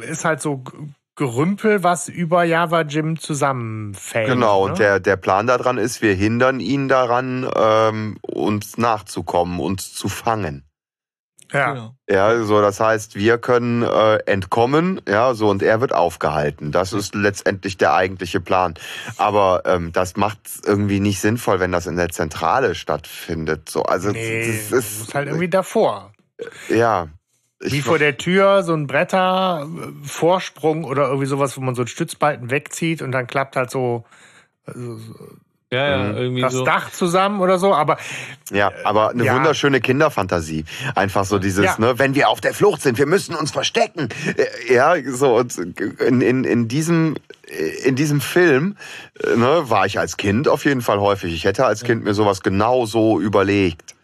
äh, ist halt so Gerümpel, was über Java Jim zusammenfällt. Genau, ne? und der, der Plan daran ist, wir hindern ihn daran, ähm, uns nachzukommen, uns zu fangen. ja. Genau. Ja, so das heißt, wir können äh, entkommen, ja, so und er wird aufgehalten. Das ist letztendlich der eigentliche Plan. Aber ähm, das macht irgendwie nicht sinnvoll, wenn das in der Zentrale stattfindet. So, also Nee, das ist halt irgendwie davor. ja. Ich, Wie vor der Tür so ein Bretter, äh, Vorsprung oder irgendwie sowas, wo man so einen Stützbalken wegzieht und dann klappt halt so Ja, ja, Mhm. irgendwie das so. Dach zusammen oder so. Aber Ja, aber eine ja. wunderschöne Kinderfantasie. Einfach so dieses, Ja. ne, wenn wir auf der Flucht sind, wir müssen uns verstecken. Äh, Ja, so und in, in, in diesem in diesem Film äh, ne, war ich als Kind auf jeden Fall häufig. Ich hätte als Kind mir sowas genau so überlegt.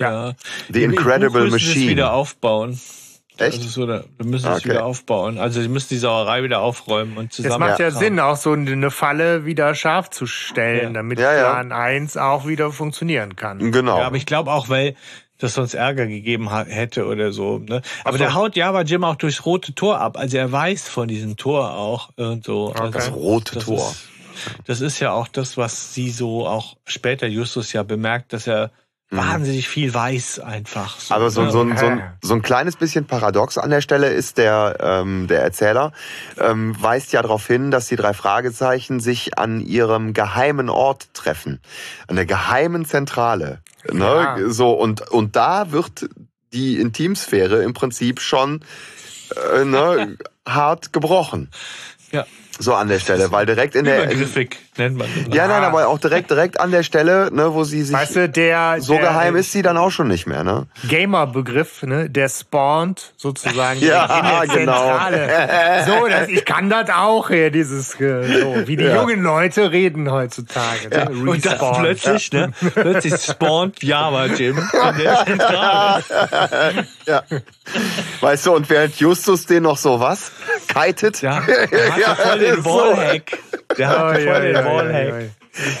Ja. The Incredible müssen sie es Machine. wieder aufbauen. Echt? Also so, da- wir müssen es Okay. wieder aufbauen. Also sie müssen die Sauerei wieder aufräumen und es zusammen. macht ja Ja. Sinn, auch so eine Falle wieder scharf zu stellen, Ja. damit Ja, ja. Plan 1 auch wieder funktionieren kann. Genau. Ja, aber ich glaube auch, weil das sonst Ärger gegeben hätte oder so. Ne? Aber so. der haut Java Jim auch durchs rote Tor ab. Also er weiß von diesem Tor auch und so. Also das rote das Tor. Ist, das ist ja auch das, was sie so auch später Justus ja bemerkt, dass er wahnsinnig viel weiß einfach. So, Mhm. Aber so, ne? so, ein, so, ein, so ein kleines bisschen paradox an der Stelle ist der, ähm, der Erzähler, ähm, weist ja darauf hin, dass die drei Fragezeichen sich an ihrem geheimen Ort treffen. An der geheimen Zentrale. Ne? Ja. So, und, und da wird die Intimsphäre im Prinzip schon äh, ne, *laughs* hart gebrochen. Ja. So an der Stelle, weil direkt in der. Übergriffig nennt man das. Ja, nein, aber auch direkt, direkt an der Stelle, ne, wo sie sich. Weißt du, der, so der geheim ist sie dann auch schon nicht mehr, ne? Gamer-Begriff, ne, der spawnt sozusagen *laughs* Ja, in der genau. Zentrale. So, das, ich kann das auch hier, dieses, äh, so, wie die Ja. jungen Leute reden heutzutage. Ne? Und dann Respawn. plötzlich, ne, plötzlich spawnt Java Jim in der Zentrale. *laughs* Ja. Weißt du, und während Justus den noch so was? Kitet? Ja, *laughs* ja den. Wallhack. Der hat voll den Wallhack.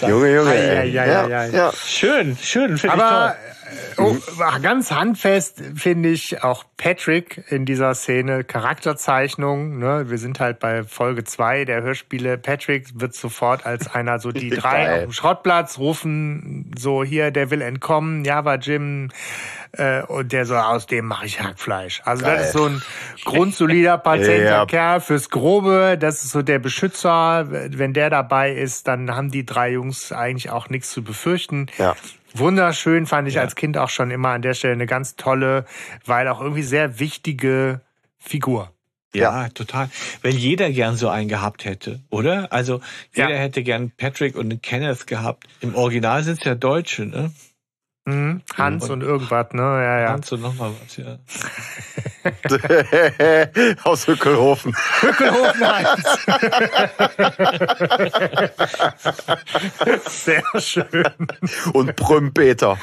Junge, Junge. Ja, ei. ja. Schön, schön, finde ich toll. Äh, oh, ganz handfest finde ich auch Patrick in dieser Szene Charakterzeichnung. Ne? Wir sind halt bei Folge zwei der Hörspiele. Patrick wird sofort als einer so die *laughs* drei Geil. auf dem Schrottplatz rufen, so hier, der will entkommen, Java Jim. Äh, und der so, aus dem mache ich Hackfleisch. Also Geil. das ist so ein grundsolider, *laughs* patenter. Kerl fürs Grobe. Das ist so der Beschützer. Wenn der dabei ist, dann haben die drei Jungs eigentlich auch nichts zu befürchten. Ja. Wunderschön, fand ich ja. als Kind auch schon immer an der Stelle eine ganz tolle, weil auch irgendwie sehr wichtige Figur. Ja, ja, total. Wenn jeder gern so einen gehabt hätte, oder? Also jeder ja. hätte gern Patrick und Kenneth gehabt. Im Original sind es ja Deutsche, ne? Mhm. Hans und, und, irgendwas, ne? Ja, ja. Hans und nochmal was, ja. *laughs* Aus Hückelhofen. Hückelhofen *laughs* Hans. *laughs* Sehr schön. Und Brümpeter.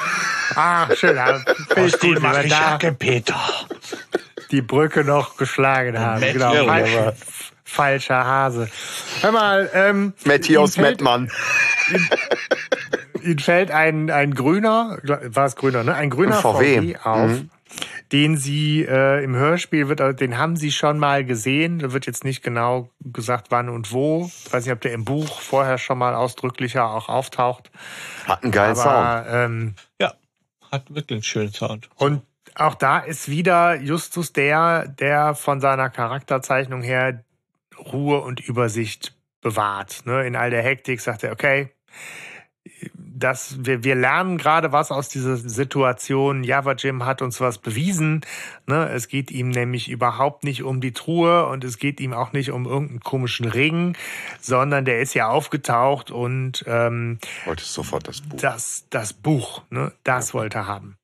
Ah, schön. Ja, Aus dem mache ich Peter. Die Brücke noch geschlagen haben. Genau. Ja, falscher Hase. Hör mal, ähm. Matthias Mettmann ihnen fällt ein, ein grüner, war es grüner, ne? Ein grüner VW, VW auf. Mhm. Den sie äh, im Hörspiel wird, den haben sie schon mal gesehen. Da wird jetzt nicht genau gesagt, wann und wo. Ich weiß nicht, ob der im Buch vorher schon mal ausdrücklicher auch auftaucht. Hat einen geilen Aber, Sound. Ähm, ja, hat wirklich einen schönen Sound. Und auch da ist wieder Justus der, der von seiner Charakterzeichnung her Ruhe und Übersicht bewahrt. Ne? In all der Hektik sagt er, okay, dass wir, wir lernen gerade was aus dieser Situation. Java Jim hat uns was bewiesen. Ne? Es geht ihm nämlich überhaupt nicht um die Truhe und es geht ihm auch nicht um irgendeinen komischen Ring, sondern der ist ja aufgetaucht und ähm, wollte sofort das Buch. Das, das Buch, ne? das ja. wollte er haben.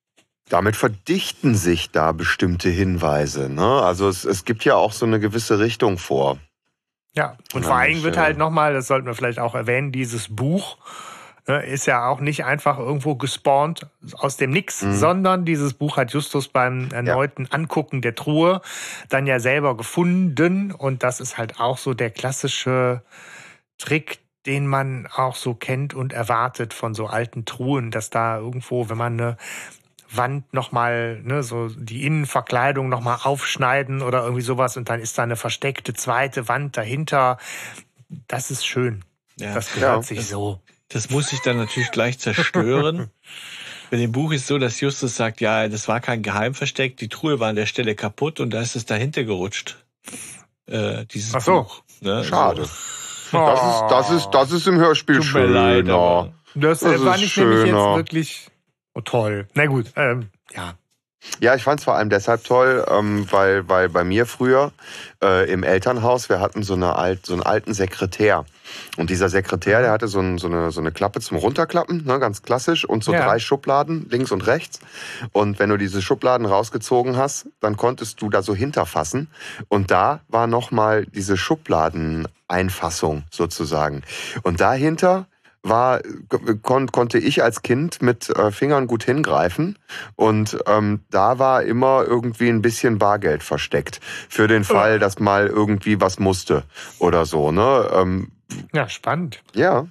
Damit verdichten sich da bestimmte Hinweise. Ne? Also es, es gibt ja auch so eine gewisse Richtung vor. Ja, und vor allem wird halt nochmal, das sollten wir vielleicht auch erwähnen, dieses Buch ist ja auch nicht einfach irgendwo gespawnt aus dem Nix, mhm. sondern dieses Buch hat Justus beim erneuten ja. Angucken der Truhe dann ja selber gefunden. Und das ist halt auch so der klassische Trick, den man auch so kennt und erwartet von so alten Truhen, dass da irgendwo, wenn man eine Wand nochmal, ne, so die Innenverkleidung nochmal aufschneiden oder irgendwie sowas und dann ist da eine versteckte zweite Wand dahinter. Das ist schön. Ja. Das gehört ja. sich so. Das muss sich dann natürlich gleich zerstören. *laughs* Bei dem Buch ist so, dass Justus sagt, ja, das war kein Geheimversteck, die Truhe war an der Stelle kaputt und da ist es dahinter gerutscht. Äh, dieses Ach so. Buch. Ne? Schade. So. Das, ist, das, ist, das ist im Hörspiel Tut schöner. Leid, das, das war nicht schöner. nämlich jetzt wirklich oh, toll. Na gut, ähm, ja. Ja, ich fand es vor allem deshalb toll, ähm, weil, weil bei mir früher äh, im Elternhaus, wir hatten so, eine alt, so einen alten Sekretär. Und dieser Sekretär, der hatte so, ein, so, eine, so eine Klappe zum Runterklappen, ne, ganz klassisch, und so ja. drei Schubladen, links und rechts. Und wenn du diese Schubladen rausgezogen hast, dann konntest du da so hinterfassen. Und da war nochmal diese Schubladeneinfassung sozusagen. Und dahinter war, kon, konnte ich als Kind mit äh, Fingern gut hingreifen und ähm, da war immer irgendwie ein bisschen Bargeld versteckt für den Fall, dass mal irgendwie was musste oder so. Ne? Ähm, ja, spannend. Ja.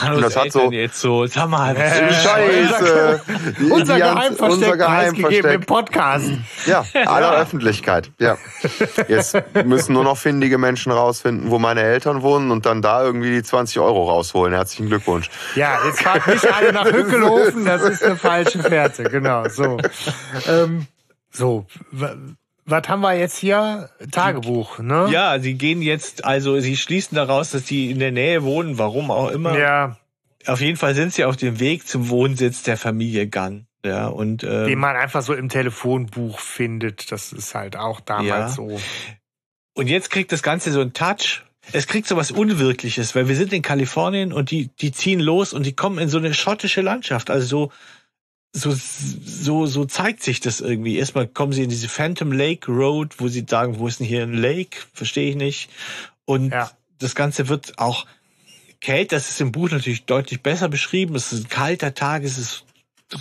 Hallo, das hat so jetzt so, sag mal, äh, Scheiße. unser, unser Geheimversteck, unser Geheimversteck. im Podcast. Ja, *laughs* aller ja. Öffentlichkeit. Ja. Jetzt müssen nur noch findige Menschen rausfinden, wo meine Eltern wohnen und dann da irgendwie die 20 Euro rausholen. Herzlichen Glückwunsch. Ja, jetzt fahrt nicht alle nach Hückelhofen, das ist eine falsche Fährte, genau, so. Ähm, so, was haben wir jetzt hier? Tagebuch, ne? Ja, sie gehen jetzt, also sie schließen daraus, dass sie in der Nähe wohnen, warum auch immer. Ja. Auf jeden Fall sind sie auf dem Weg zum Wohnsitz der Familie Gunn. Ja, und, ähm, Den man einfach so im Telefonbuch findet. Das ist halt auch damals ja. so. Und jetzt kriegt das Ganze so einen Touch. Es kriegt so was Unwirkliches, weil wir sind in Kalifornien und die, die ziehen los und die kommen in so eine schottische Landschaft. Also so, so, so, so zeigt sich das irgendwie. Erstmal kommen sie in diese Phantom Lake Road, wo sie sagen, wo ist denn hier ein Lake? Verstehe ich nicht. Und ja. das Ganze wird auch kalt, das ist im Buch natürlich deutlich besser beschrieben. Es ist ein kalter Tag, es ist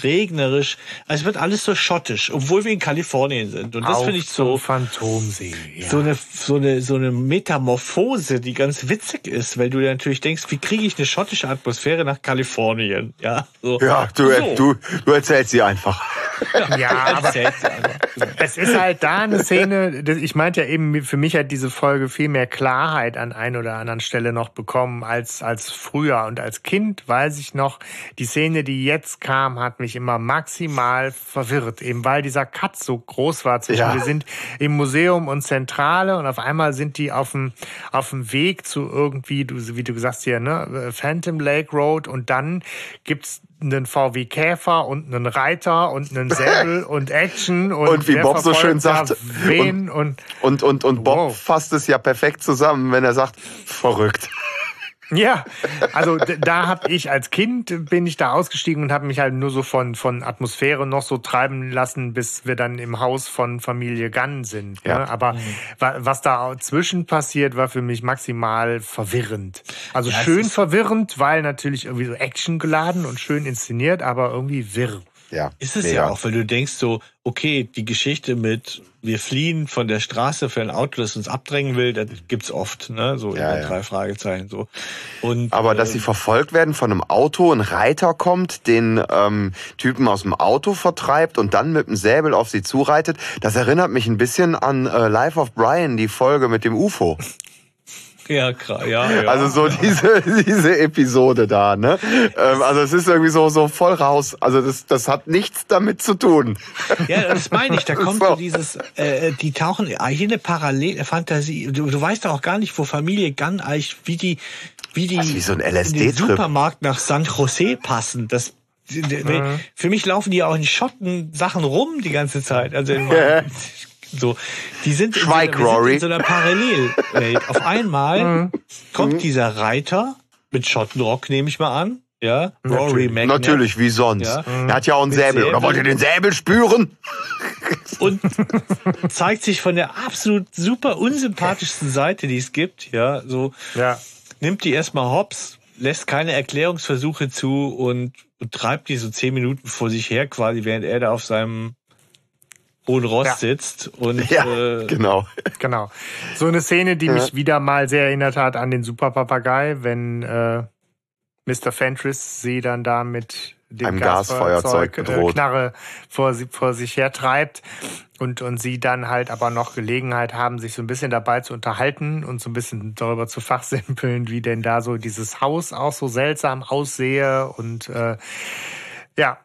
regnerisch. Also es wird alles so schottisch, obwohl wir in Kalifornien sind. Und das finde ich so Phantomsee. Ja. So eine so eine so eine Metamorphose, die ganz witzig ist, weil du dir natürlich denkst, wie kriege ich eine schottische Atmosphäre nach Kalifornien? Ja, so. ja du, so. du, du erzählst sie einfach. Ja, *laughs* aber es ist halt da eine Szene, ich meinte ja eben, für mich hat diese Folge viel mehr Klarheit an ein oder anderen Stelle noch bekommen als, als früher. Und als Kind weiß ich noch, die Szene, die jetzt kam, hat mich immer maximal verwirrt, eben weil dieser Cut so groß war. Zwischen ja. Wir sind im Museum und Zentrale und auf einmal sind die auf dem, auf dem Weg zu irgendwie, wie du gesagt hast hier, ne, Phantom Lake Road und dann gibt's einen VW Käfer und einen Reiter und einen *laughs* Säbel und Action und, Und wie Bob so schön sagt, Wen und, Und, und, und Bob Wow. fasst es ja perfekt zusammen, wenn er sagt, verrückt. Ja, also da habe ich als Kind bin ich da ausgestiegen und habe mich halt nur so von von Atmosphäre noch so treiben lassen, bis wir dann im Haus von Familie Gunn sind. Ja. Ne? Aber wa- was da zwischen passiert, war für mich maximal verwirrend. Also Ja, schön verwirrend, weil natürlich irgendwie so Action geladen und schön inszeniert, aber irgendwie wirr. Ja, Ist es mega. ja auch, weil du denkst so, okay, die Geschichte mit wir fliehen von der Straße für ein Auto, das uns abdrängen will, das gibt's oft, ne? So Ja, ja. drei Fragezeichen so. Und Aber dass äh, sie verfolgt werden von einem Auto, ein Reiter kommt, den ähm, Typen aus dem Auto vertreibt und dann mit dem Säbel auf sie zureitet, das erinnert mich ein bisschen an äh, Life of Brian, die Folge mit dem UFO. Ja, ja, ja. Also so diese, *laughs* diese Episode da, ne? Ähm, also es ist irgendwie so, so voll raus. Also das, das hat nichts damit zu tun. Ja, das meine ich. Da *laughs* kommt So. so dieses, äh, die tauchen hier eine parallele Fantasie. Du, du weißt doch auch gar nicht, wo Familie Gunn eigentlich, wie die, wie die wie so ein in den. Supermarkt nach San Jose passen. Das, Für mich laufen die auch in Schotten Sachen rum die ganze Zeit. Also in *laughs* meinem- so, die sind, in so, Schweig, sind Rory. in so einer Parallelwelt. Auf einmal *laughs* kommt dieser Reiter mit Schottenrock, nehme ich mal an. Ja, Rory McNabb. Natürlich, wie sonst. Ja. Er hat ja auch einen Säbel. Oder Säbel. wollt ihr den Säbel spüren? *laughs* und zeigt sich von der absolut super unsympathischsten Seite, die es gibt. Ja, so Ja. nimmt die erstmal hops, lässt keine Erklärungsversuche zu und, und treibt die so zehn Minuten vor sich her, quasi, während er da auf seinem hohen Ross Ja. sitzt. Und Ja, äh, genau. Genau. So eine Szene, die Ja. mich wieder mal sehr erinnert hat an den Superpapagei, wenn äh, Mr. Fentress sie dann da mit dem Einem Gasfeuerzeug äh, bedroht. Knarre vor, sie, vor sich her treibt und, und sie dann halt aber noch Gelegenheit haben, sich so ein bisschen dabei zu unterhalten und so ein bisschen darüber zu fachsimpeln, wie denn da so dieses Haus auch so seltsam aussehe und äh, ja,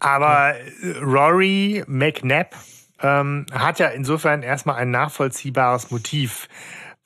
aber äh, Rory McNabb ähm, hat ja insofern erstmal ein nachvollziehbares Motiv,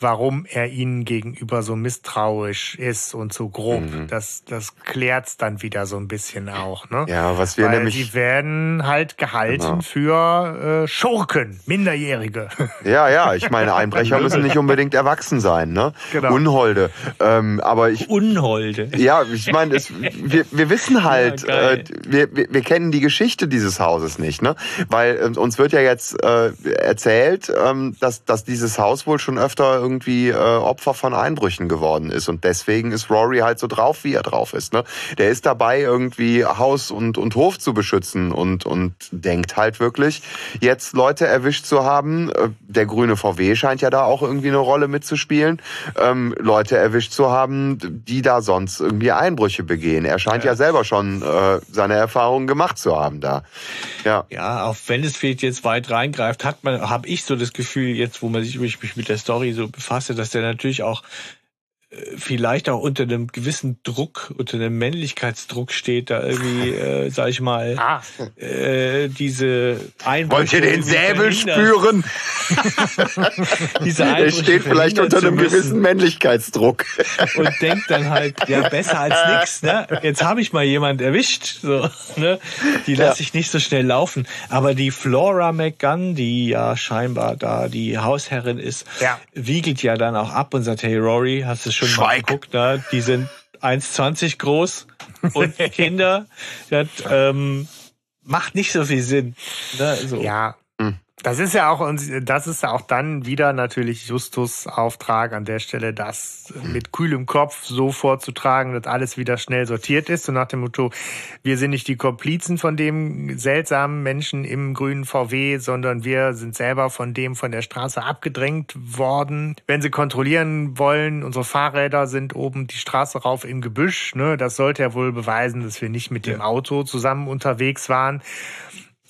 warum er ihnen gegenüber so misstrauisch ist und so grob. Mhm. Das, das klärt's dann wieder so ein bisschen auch. Ne? Ja, was wir Weil nämlich. sie werden halt gehalten Genau. für äh, Schurken, Minderjährige. *laughs* Ja, ja, ich meine, Einbrecher müssen nicht unbedingt erwachsen sein, ne? Genau. Unholde. Ähm, aber ich, Unholde. ja, ich meine, es, wir, wir wissen halt, Ja, äh, wir, wir, wir kennen die Geschichte dieses Hauses nicht, ne? Weil ähm, uns wird ja jetzt äh, erzählt, ähm, dass, dass dieses Haus wohl schon öfter irgendwie äh, Opfer von Einbrüchen geworden ist. Und deswegen ist Rory halt so drauf, wie er drauf ist, ne? Der ist dabei, irgendwie Haus und, und Hof zu beschützen und, und denkt halt wirklich, jetzt Leute erwischt zu haben. Äh, Der grüne VW scheint ja da auch irgendwie eine Rolle mitzuspielen. Ähm, Leute erwischt zu haben, die da sonst irgendwie Einbrüche begehen. Er scheint ja, selber schon äh, seine Erfahrungen gemacht zu haben da. Ja. Ja, auch wenn es vielleicht jetzt weit reingreift, hat man, habe ich so das Gefühl, jetzt, wo man sich mich mit der Story so befasse, dass der natürlich auch vielleicht auch unter einem gewissen Druck, unter einem Männlichkeitsdruck steht, da irgendwie, äh, sag ich mal, ah, äh, diese Einbrüche. Wollt ihr den Säbel spüren? *laughs* Diese Er Einbrüche steht vielleicht unter einem gewissen Männlichkeitsdruck. und denkt dann halt, ja, besser als *laughs* nix, ne? Jetzt habe ich mal jemand erwischt, so, ne? Die lasse ich nicht so schnell laufen. Aber die Flora McGunn, die ja scheinbar da die Hausherrin ist, Ja. wiegelt ja dann auch ab und sagt, hey Rory, hast du schon mal Schweig. geguckt, ne? Die sind 1,20 groß und *laughs* Kinder. Das ähm, macht nicht so viel Sinn. Ne? So. Ja. Das ist ja auch, und das ist ja auch dann wieder natürlich Justus Auftrag an der Stelle, das mit kühlem Kopf so vorzutragen, dass alles wieder schnell sortiert ist. So nach dem Motto, wir sind nicht die Komplizen von dem seltsamen Menschen im grünen VW, sondern wir sind selber von dem von der Straße abgedrängt worden. Wenn sie kontrollieren wollen, unsere Fahrräder sind oben die Straße rauf im Gebüsch. Ne? Das sollte ja wohl beweisen, dass wir nicht mit dem Auto zusammen unterwegs waren.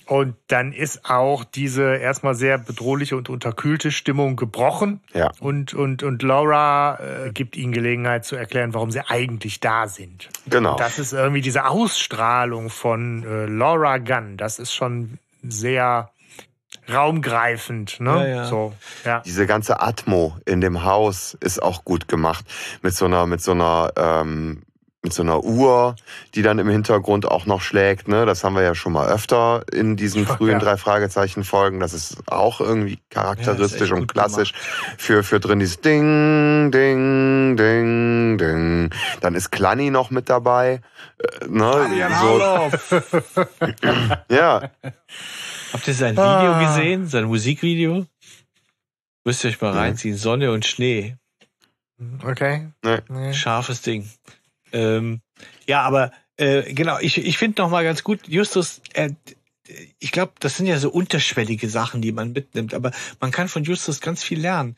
Und dann ist auch diese erstmal sehr bedrohliche und unterkühlte Stimmung gebrochen. Ja. Und, und, und Laura äh, gibt ihnen Gelegenheit zu erklären, warum sie eigentlich da sind. Genau. Und das ist irgendwie diese Ausstrahlung von äh, Laura Gunn. Das ist schon sehr raumgreifend. Ne? Ja, ja. So, ja. Diese ganze Atmo in dem Haus ist auch gut gemacht. Mit so einer, mit so einer, ähm, mit so einer Uhr, die dann im Hintergrund auch noch schlägt. Ne? Das haben wir ja schon mal öfter in diesen frühen Ja. drei Fragezeichen Folgen. Das ist auch irgendwie charakteristisch echt und klassisch für für drin dieses Ding, Ding, Ding, Ding. Dann ist Klanni noch mit dabei. Äh, ne? so, *laughs* ja, Habt ihr sein Video Ah. gesehen? Sein Musikvideo? Müsst ihr euch mal reinziehen. Sonne und Schnee. Okay. Nee. Scharfes Ding. Ähm, ja, aber äh, genau, ich, ich finde noch mal ganz gut, Justus, er, ich glaube, das sind ja so unterschwellige Sachen, die man mitnimmt, aber man kann von Justus ganz viel lernen.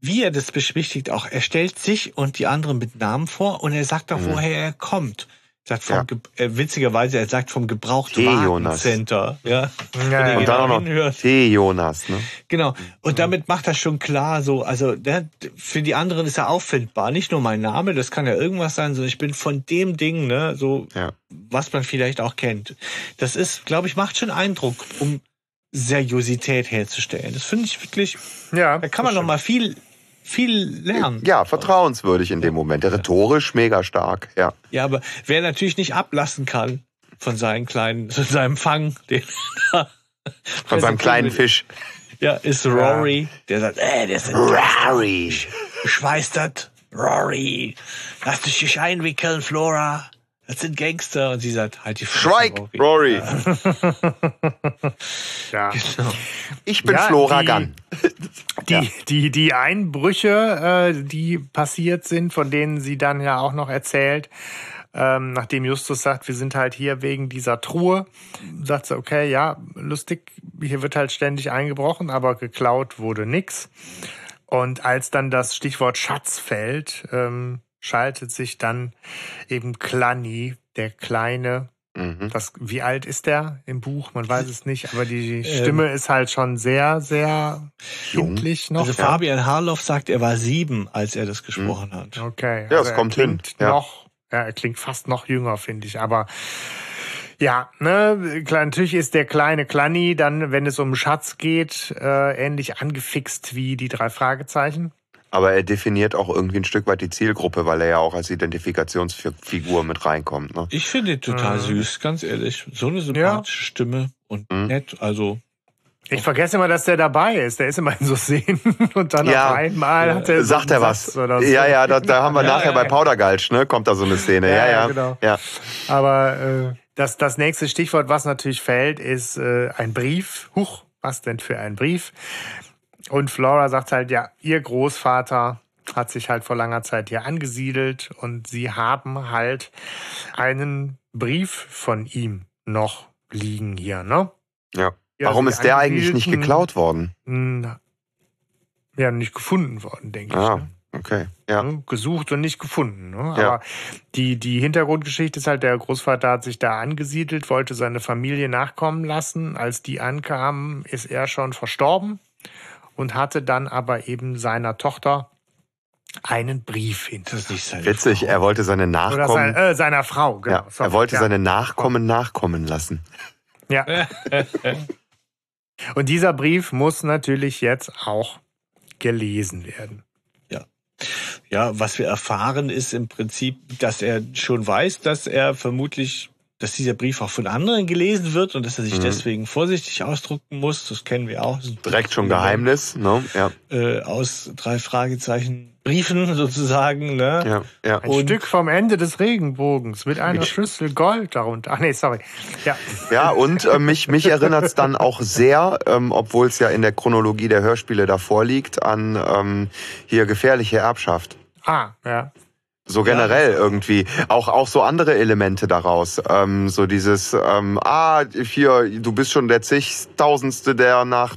Wie er das beschwichtigt auch, er stellt sich und die anderen mit Namen vor und er sagt auch, Mhm. woher er kommt. Sagt vom, Ja. Äh, witzigerweise, er sagt vom Hey, Gebrauchtwagen Jonas. Center. Ja, Ja, Und dann auch noch hinhört. T. Jonas. Ne? Genau. Und damit macht er schon klar, so, also der, für die anderen ist er auffindbar. Nicht nur mein Name, das kann ja irgendwas sein, sondern ich bin von dem Ding, ne, so, Ja. was man vielleicht auch kennt. Das ist, glaube ich, macht schon Eindruck, um Seriosität herzustellen. Das finde ich wirklich, ja. da kann man noch mal viel, viel lernen. Ja, vertrauenswürdig in dem Moment. Rhetorisch mega stark. Ja. Ja, aber wer natürlich nicht ablassen kann von seinen kleinen, von seinem Fang, den Von seinem kleinen Fisch. Ja, ist Rory, der sagt, äh, der ist Rari. schweißtert. Rory, lass dich nicht einwickeln, Flora. Das sind Gangster. Und sie sagt, halt die Fresse, Schweig, Rory. *laughs* ja. Genau. Ich bin Ja, Flora die- Gunn. *laughs* Die, die, die Einbrüche, äh, die passiert sind, von denen sie dann ja auch noch erzählt, ähm, nachdem Justus sagt, wir sind halt hier wegen dieser Truhe, sagt sie, okay, ja, lustig, hier wird halt ständig eingebrochen, aber geklaut wurde nix. Und als dann das Stichwort Schatz fällt, ähm, schaltet sich dann eben Klanni, der kleine, Mhm. das, wie alt ist der im Buch? Man weiß es nicht, aber die Ähm. Stimme ist halt schon sehr, sehr Jung. kindlich noch. Also Fabian Harloff sagt, er war sieben, als er das gesprochen hat. Okay. Ja, also es kommt er klingt hin, ja. Noch, ja, er klingt fast noch jünger, finde ich. Aber ja, ne, natürlich ist der kleine Klanni dann, wenn es um Schatz geht, äh, ähnlich angefixt wie die drei Fragezeichen. Aber er definiert auch irgendwie ein Stück weit die Zielgruppe, weil er ja auch als Identifikationsfigur mit reinkommt. Ne? Ich finde ihn total Mhm. süß, ganz ehrlich. So eine sympathische Stimme und Mhm. nett. Also, Ich vergesse immer, dass der dabei ist. Der ist immer in so Szenen *laughs* und dann Ja. auf einmal hat er so Sagt einen er Satz was? Oder so. Ja, ja, da, da haben wir Ja, nachher ja, bei ja. Powdergalsch, ne? Kommt da so eine Szene. Ja, Ja, ja, ja. genau. ja. Aber äh, das, das nächste Stichwort, was natürlich fällt, ist äh, ein Brief. Huch, was denn für ein Brief? Und Flora sagt halt, ja, ihr Großvater hat sich halt vor langer Zeit hier angesiedelt und sie haben halt einen Brief von ihm noch liegen hier, ne? Ja. Ja, Warum ist der eigentlich nicht geklaut worden? Ja, nicht gefunden worden, denke ich. Ah, Ne? okay. Ja. Ne? Gesucht und nicht gefunden. Ne? Ja. Aber die, die Hintergrundgeschichte ist halt, der Großvater hat sich da angesiedelt, wollte seine Familie nachkommen lassen. Als die ankamen, ist er schon verstorben und hatte dann aber eben seiner Tochter einen Brief nicht seine Witzig, Frau. er wollte seine Oder sein, Nachkommen. äh, seiner Frau, genau. ja, sorry. er wollte ja. seine Nachkommen nachkommen lassen. Ja. *laughs* Und dieser Brief muss natürlich jetzt auch gelesen werden. Ja, was wir erfahren ist im Prinzip, dass er schon weiß, dass er vermutlich, dass dieser Brief auch von anderen gelesen wird und dass er sich Mhm. deswegen vorsichtig ausdrucken muss. Das kennen wir auch. Direkt schon Geheimnis, ne? Ja, Äh, aus drei Fragezeichen Briefen *laughs* sozusagen, ne? ja, ja. Ein Und- Stück vom Ende des Regenbogens mit einer Schüssel Gold darunter. Ach nee, sorry. Ja. Ja, und äh, mich, mich erinnert es dann auch sehr, ähm, obwohl es ja in der Chronologie der Hörspiele davor liegt, an ähm, hier gefährliche Erbschaft. Ah, ja. So generell irgendwie. Auch, auch so andere Elemente daraus. Ähm, so dieses, ähm, ah, hier, du bist schon der zigtausendste, der nach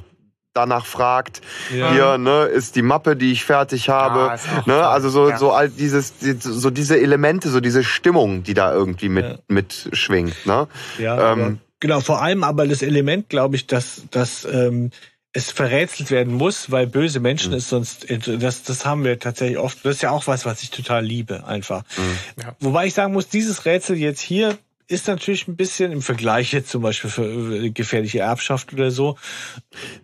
danach fragt. Ja. Hier, ne, ist die Mappe, die ich fertig habe. Ah, ne, also so, Ja. so all dieses, die- so diese Elemente, so diese Stimmung, die da irgendwie mit, Ja. mitschwingt, ne? Ja, Ähm, ja. genau. Vor allem aber das Element, glaube ich, dass, dass ähm, es verrätselt werden muss, weil böse Menschen Mhm. es sonst, das, das haben wir tatsächlich oft. Das ist ja auch was, was ich total liebe, einfach. Mhm. Ja. Wobei ich sagen muss, dieses Rätsel jetzt hier ist natürlich ein bisschen im Vergleich jetzt zum Beispiel für äh, gefährliche Erbschaft oder so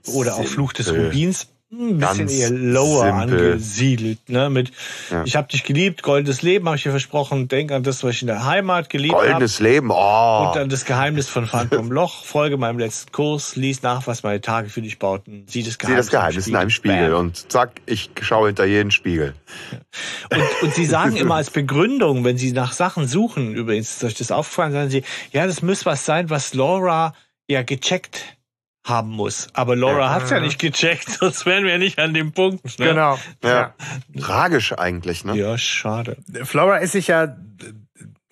oder auch Fluch des. Rubins ein bisschen eher lower simpel. angesiedelt. Ne? Mit Ja. Ich habe dich geliebt, goldenes Leben habe ich dir versprochen, denk an das, was ich in der Heimat geliebt habe. Goldenes Leben, oh. Und dann das Geheimnis von Phantom Loch, folge meinem letzten Kurs, lies nach, was meine Tage für dich bauten, sieh das Sieh Geheimnis, das Geheimnis in einem Spiegel Bam. und zack, ich schaue hinter jeden Spiegel. Und, und sie sagen immer als Begründung, wenn sie nach Sachen suchen, übrigens, ist euch das aufgefallen, sagen sie, ja, das muss was sein, was Laura ja gecheckt haben muss. Aber Laura Ja. hat's ja nicht gecheckt, *laughs* sonst wären wir nicht an dem Punkt. Ne? Genau. Ja. Tragisch eigentlich, ne? Ja, schade. Flora ist sich ja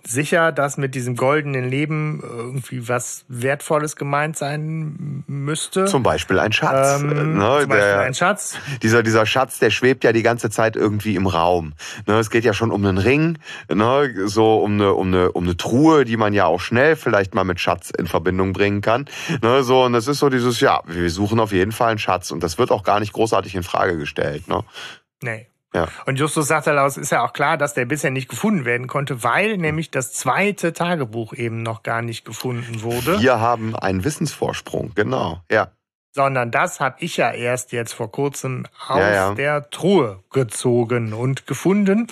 sicher, dass mit diesem goldenen Leben irgendwie was Wertvolles gemeint sein müsste. Zum Beispiel ein Schatz. ähm, äh, ne, zum Beispiel der, ein Schatz. dieser, dieser Schatz, der schwebt ja die ganze Zeit irgendwie im Raum. Ne, es geht ja schon um einen Ring, ne, so um eine, um, eine, um eine Truhe, die man ja auch schnell vielleicht mal mit Schatz in Verbindung bringen kann. Ne, so, und das ist so dieses, ja, wir suchen auf jeden Fall einen Schatz. Und das wird auch gar nicht großartig in Frage gestellt. Ne? Nee. Ja. Und Justus sagt daraus, ist ja auch klar, dass der bisher nicht gefunden werden konnte, weil nämlich das zweite Tagebuch eben noch gar nicht gefunden wurde. Wir haben einen Wissensvorsprung, genau. Ja. sondern das habe ich ja erst jetzt vor kurzem aus Ja, ja. der Truhe gezogen und gefunden.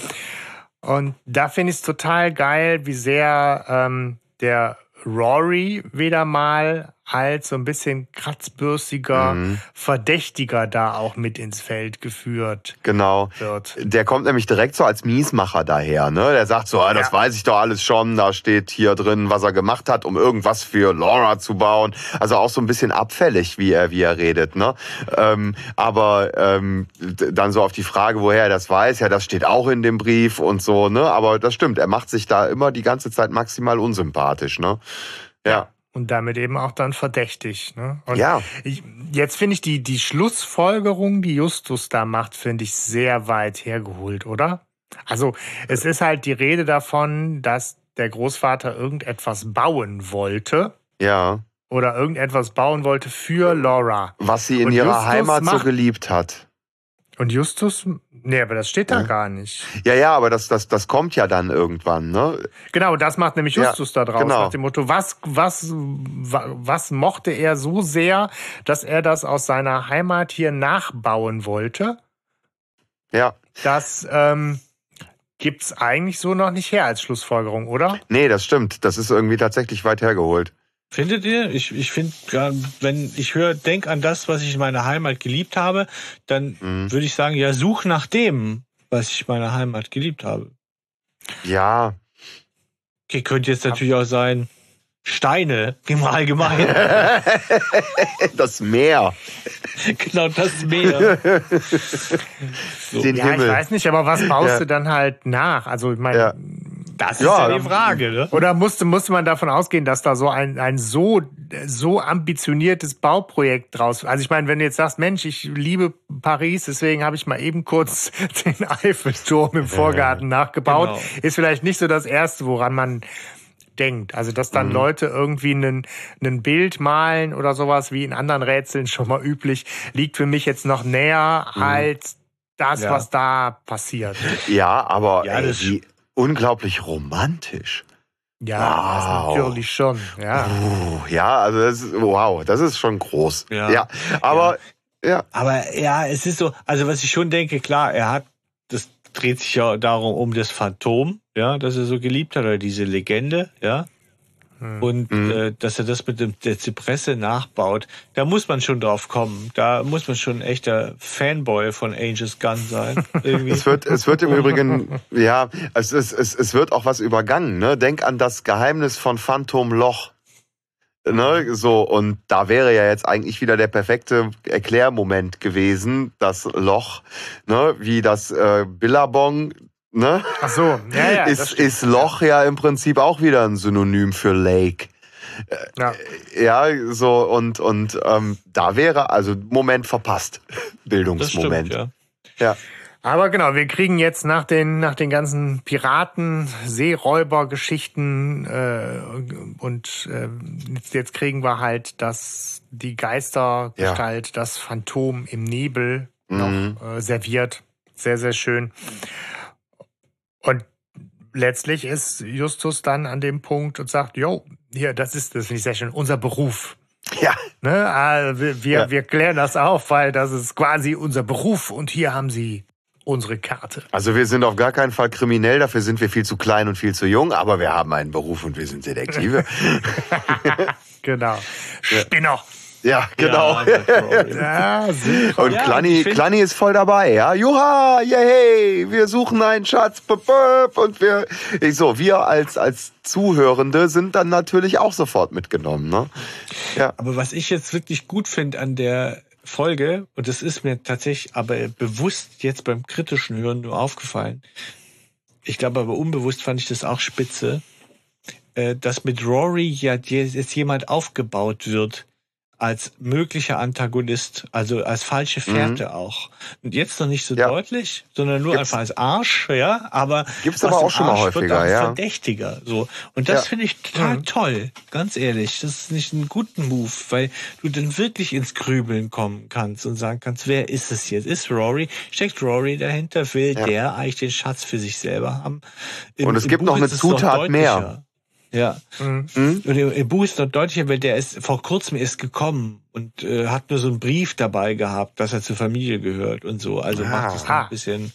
Und da finde ich es total geil, wie sehr ähm, der Rory wieder mal als so ein bisschen kratzbürstiger Mhm. Verdächtiger da auch mit ins Feld geführt Genau. wird. Der kommt nämlich direkt so als Miesmacher daher, ne? Der sagt so, ah, das Ja. weiß ich doch alles schon, da steht hier drin, was er gemacht hat, um irgendwas für Laura zu bauen. Also auch so ein bisschen abfällig, wie er, wie er redet, ne? Ähm, aber ähm, dann so auf die Frage, woher er das weiß, ja, das steht auch in dem Brief und so, ne? Aber das stimmt, er macht sich da immer die ganze Zeit maximal unsympathisch, ne? Ja. Und damit eben auch dann verdächtig. Ne? Und Ja. ich, jetzt finde ich die, die Schlussfolgerung, die Justus da macht, finde ich sehr weit hergeholt, oder? Also es ist halt die Rede davon, dass der Großvater irgendetwas bauen wollte Ja. oder irgendetwas bauen wollte für Laura. Was sie in Und ihrer Justus Heimat so macht- geliebt hat. Und Justus, nee, aber das steht da Ja. gar nicht. Ja, ja, aber das, das, das kommt ja dann irgendwann, ne? Genau, das macht nämlich Ja, Justus da draus, genau. nach dem Motto, was, was, wa- was mochte er so sehr, dass er das aus seiner Heimat hier nachbauen wollte? Ja. Das ähm, gibt's eigentlich so noch nicht her als Schlussfolgerung, oder? Nee, das stimmt. Das ist irgendwie tatsächlich weit hergeholt. Findet ihr? Ich, ich finde, wenn ich höre, denk an das, was ich in meiner Heimat geliebt habe, dann Mhm. würde ich sagen, ja, such nach dem, was ich in meiner Heimat geliebt habe. Ja. Okay, könnte jetzt natürlich auch sein, Steine im Allgemeinen. *laughs* das Meer. *laughs* genau das Meer. *laughs* So, Den Ja, ich Himmel. weiß nicht, aber was baust Ja. du dann halt nach? Also ich meine, Ja. Das ist Ja, ja, die Frage, ne? Oder musste, musste man davon ausgehen, dass da so ein, ein so, so ambitioniertes Bauprojekt draus. Also ich meine, wenn du jetzt sagst, Mensch, ich liebe Paris, deswegen habe ich mal eben kurz *laughs* den Eiffelturm im Vorgarten nachgebaut, Genau. ist vielleicht nicht so das Erste, woran man denkt. Also dass dann Leute irgendwie einen Bild malen oder sowas, wie in anderen Rätseln schon mal üblich, liegt für mich jetzt noch näher als das, Ja. was da passiert. Ja, aber Ja, ey, wie unglaublich romantisch. Ja, Wow. das natürlich schon. Ja. Puh, ja, also das ist, wow, das ist schon groß. Ja. aber ja. Aber ja, es ist so, also was ich schon denke, klar, er hat, das dreht sich ja darum, um das Phantom, ja, das er so geliebt hat, oder diese Legende, ja. Und Mhm. äh, dass er das mit dem, der Zypresse nachbaut, da muss man schon drauf kommen. Da muss man schon ein echter Fanboy von Angel's Gun sein. *laughs* Irgendwie. Es wird, es wird im Übrigen, ja, es, ist, es, es wird auch was übergangen. Ne? Denk an das Geheimnis von Phantom Loch. Ne, so, und da wäre ja jetzt eigentlich wieder der perfekte Erklärmoment gewesen, das Loch, ne, wie das äh, Billabong, ne, Ach so, ja, ja. ist, ist Loch ja im Prinzip auch wieder ein Synonym für Lake. Ja. Ja, so, und, und ähm, da wäre, also Moment verpasst, *laughs* das stimmt, Bildungsmoment. ja. ja. Aber genau, wir kriegen jetzt nach den, nach den ganzen Piraten, Seeräuber-Geschichten äh, und äh, jetzt, kriegen wir halt das, die Geistergestalt, das Phantom im Nebel Mhm. noch äh, serviert. Sehr, sehr schön. Letztlich ist Justus dann an dem Punkt und sagt, jo, hier, das ist, das finde ich sehr schön, unser Beruf. Ja. Ne? Also wir, wir, Ja. wir klären das auf, weil das ist quasi unser Beruf und hier haben Sie unsere Karte. Also wir sind auf gar keinen Fall kriminell, dafür sind wir viel zu klein und viel zu jung, aber wir haben einen Beruf und wir sind Detektive. *laughs* *laughs* Genau. Spinner. Ja, genau. Ja. *laughs* Und Ja, Klanni, Klanni ist voll dabei, ja. Juha, yay, wir suchen einen Schatz. Und wir, ich so, wir als, als Zuhörende sind dann natürlich auch sofort mitgenommen, ne? Ja. Aber was ich jetzt wirklich gut finde an der Folge, und das ist mir tatsächlich aber bewusst jetzt beim kritischen Hören nur aufgefallen, ich glaube aber unbewusst fand ich das auch spitze, äh, dass mit Rory ja jetzt jemand aufgebaut wird als möglicher Antagonist, also als falsche Fährte auch. Und jetzt noch nicht so Mhm. Ja. deutlich, sondern nur Gibt's- einfach als Arsch, ja, aber Gibt's aber auch schon mal Arsch häufiger, ja. Verdächtiger, so. Und das Ja. finde ich total Mhm. toll, ganz ehrlich. Das ist nicht ein guter Move, weil du dann wirklich ins Grübeln kommen kannst und sagen kannst, wer ist es jetzt? Ist Rory? Steckt Rory dahinter? Will Ja. der eigentlich den Schatz für sich selber haben? Im- Und es gibt noch eine Zutat mehr. Ja. Mhm. Hm? Und im, im Buch ist noch deutlicher, weil der ist vor kurzem erst gekommen und äh, hat nur so einen Brief dabei gehabt, dass er zur Familie gehört und so. Also Ah. macht es noch ein bisschen,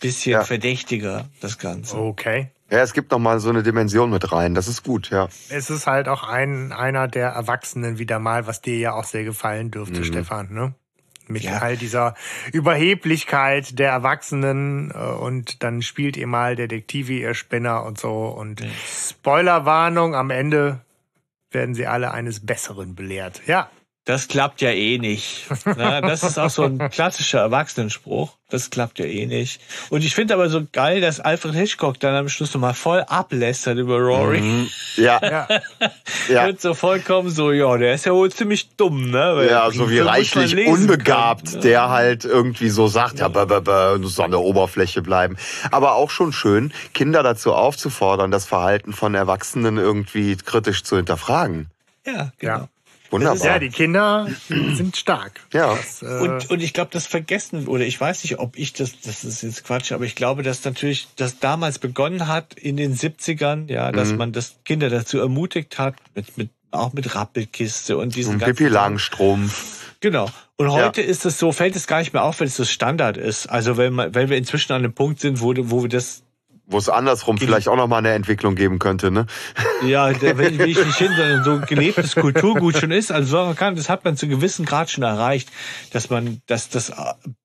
bisschen Ja. verdächtiger, das Ganze. Okay. Ja, es gibt noch mal so eine Dimension mit rein. Das ist gut, ja. Es ist halt auch ein, einer der Erwachsenen wieder mal, was dir ja auch sehr gefallen dürfte, Mhm. Stefan, ne? Mit Ja. all dieser Überheblichkeit der Erwachsenen äh, und dann spielt ihr mal Detektive, ihr Spinner und so. Und Ja. Spoilerwarnung, am Ende werden sie alle eines Besseren belehrt. Ja, Das klappt ja eh nicht. Na, das ist auch so ein klassischer Erwachsenenspruch. Das klappt ja eh nicht. Und ich finde aber so geil, dass Alfred Hitchcock dann am Schluss nochmal voll ablästert über Rory. Mhm. Ja, *laughs* ja. ja. Und so vollkommen so, ja, der ist ja wohl ziemlich dumm, ne? Weil Ja, so wie reichlich unbegabt, können, ne? der halt irgendwie so sagt, ja, bäh, bäh, bäh, muss an der Oberfläche bleiben. Aber auch schon schön, Kinder dazu aufzufordern, das Verhalten von Erwachsenen irgendwie kritisch zu hinterfragen. Ja, genau. Ja. Wunderbar. ja, die Kinder sind stark. Ja. Das, äh, Und, und ich glaube, das vergessen, oder ich weiß nicht, ob ich das, das ist jetzt Quatsch, aber ich glaube, dass natürlich das damals begonnen hat in den 70ern, ja, dass Mhm. man das Kinder dazu ermutigt hat, mit, mit, auch mit Rappelkiste und diesen Und ganzen Pippi Langstrumpf. Genau. Und heute ist es so, fällt es gar nicht mehr auf, wenn es so Standard ist. Also wenn, man, wenn wir inzwischen an einem Punkt sind, wo, wo wir das, Wo es andersrum vielleicht auch nochmal eine Entwicklung geben könnte, ne? ja, da will, will ich nicht *laughs* hin, sondern so gelebtes Kulturgut schon ist. Also kann, das hat man zu gewissem Grad schon erreicht, dass man, dass das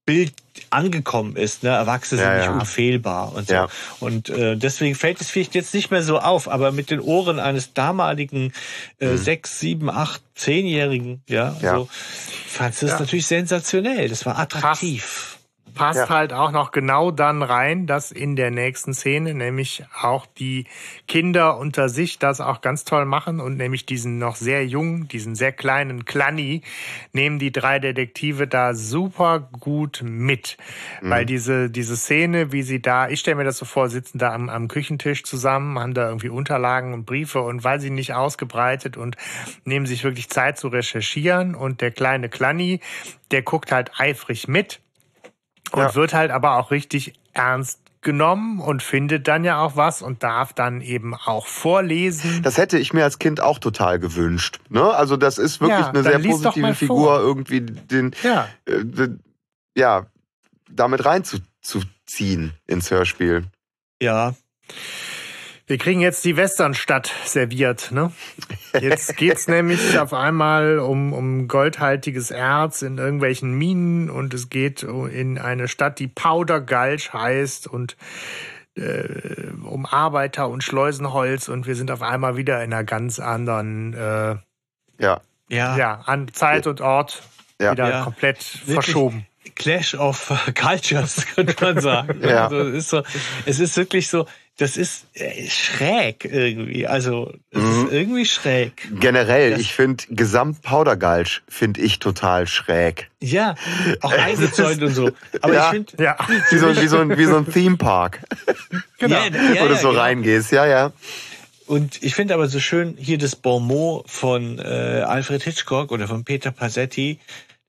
Bild angekommen ist. Ne? Erwachsene Ja, sind ja. nicht unfehlbar und so. Ja. Und äh, deswegen fällt es vielleicht jetzt nicht mehr so auf, aber mit den Ohren eines damaligen äh, sechs, sieben, acht, zehnjährigen, ja, Mhm. Ja. so fand es Ja. natürlich sensationell. Das war attraktiv. Passt Ja. halt auch noch genau dann rein, dass in der nächsten Szene nämlich auch die Kinder unter sich das auch ganz toll machen und nämlich diesen noch sehr jungen, diesen sehr kleinen Klanni nehmen die drei Detektive da super gut mit, weil diese diese Szene, wie sie da, ich stelle mir das so vor, sitzen da am, am Küchentisch zusammen, haben da irgendwie Unterlagen und Briefe und weil sie nicht ausgebreitet und nehmen sich wirklich Zeit zu recherchieren und der kleine Klanni, der guckt halt eifrig mit und Ja. wird halt aber auch richtig ernst genommen und findet dann ja auch was und darf dann eben auch vorlesen. Das hätte ich mir als Kind auch total gewünscht. Ne? Also das ist wirklich Ja, eine sehr positive Figur, vor. irgendwie den, Ja, äh, d- ja, damit reinzuziehen ins Hörspiel. Ja, wir kriegen jetzt die Westernstadt serviert. Ne? Jetzt *laughs* geht's nämlich auf einmal um, um goldhaltiges Erz in irgendwelchen Minen und es geht in eine Stadt, die Powder Gulch heißt und äh, um Arbeiter und Schleusenholz und wir sind auf einmal wieder in einer ganz anderen äh, Ja, ja. ja, an Zeit und Ort Ja. wieder Ja. komplett Wirklich. verschoben. Clash of Cultures, *laughs* könnte man sagen. Ja. Also es, ist so, es ist wirklich so, das ist äh, schräg irgendwie. Also es Mhm. ist irgendwie schräg. generell, Das- ich finde Gesamt Powdergulch finde ich total schräg. Ja, auch eingezäunt und so. Aber Ja. ich finde, Ja, *laughs* Wie so, wie so, ein, wie so ein Theme Park, *laughs* genau. ja, ja, wo du ja, so reingehst. Ja, ja. Und ich finde aber so schön hier das Bonmot von äh, Alfred Hitchcock oder von Peter Passetti.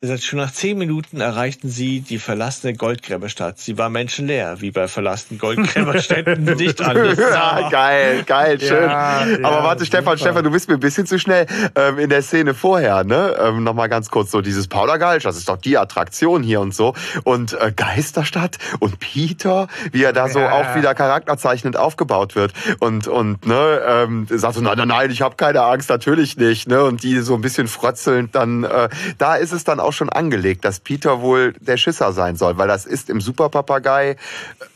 Er sagt, schon nach zehn Minuten erreichten sie die verlassene Goldgräberstadt. Sie war menschenleer, wie bei verlassenen Goldgräberstädten *laughs* nicht anders. Ja, geil, geil, schön. Ja, ja, Aber warte, Stefan, super. Stefan, du bist mir ein bisschen zu schnell ähm, in der Szene vorher, ne? Ähm, Nochmal ganz kurz so dieses Paudergalsch, das ist doch die Attraktion hier und so. Und äh, Geisterstadt und Peter, wie er da so auch wieder charakterzeichnend aufgebaut wird. Und, und ne, ähm, sagt so, nein, nein, nein, ich habe keine Angst, natürlich nicht. Ne? Und die so ein bisschen frötzelnd dann, äh, da ist es dann auch schon angelegt, dass Peter wohl der Schisser sein soll, weil das ist im Superpapagei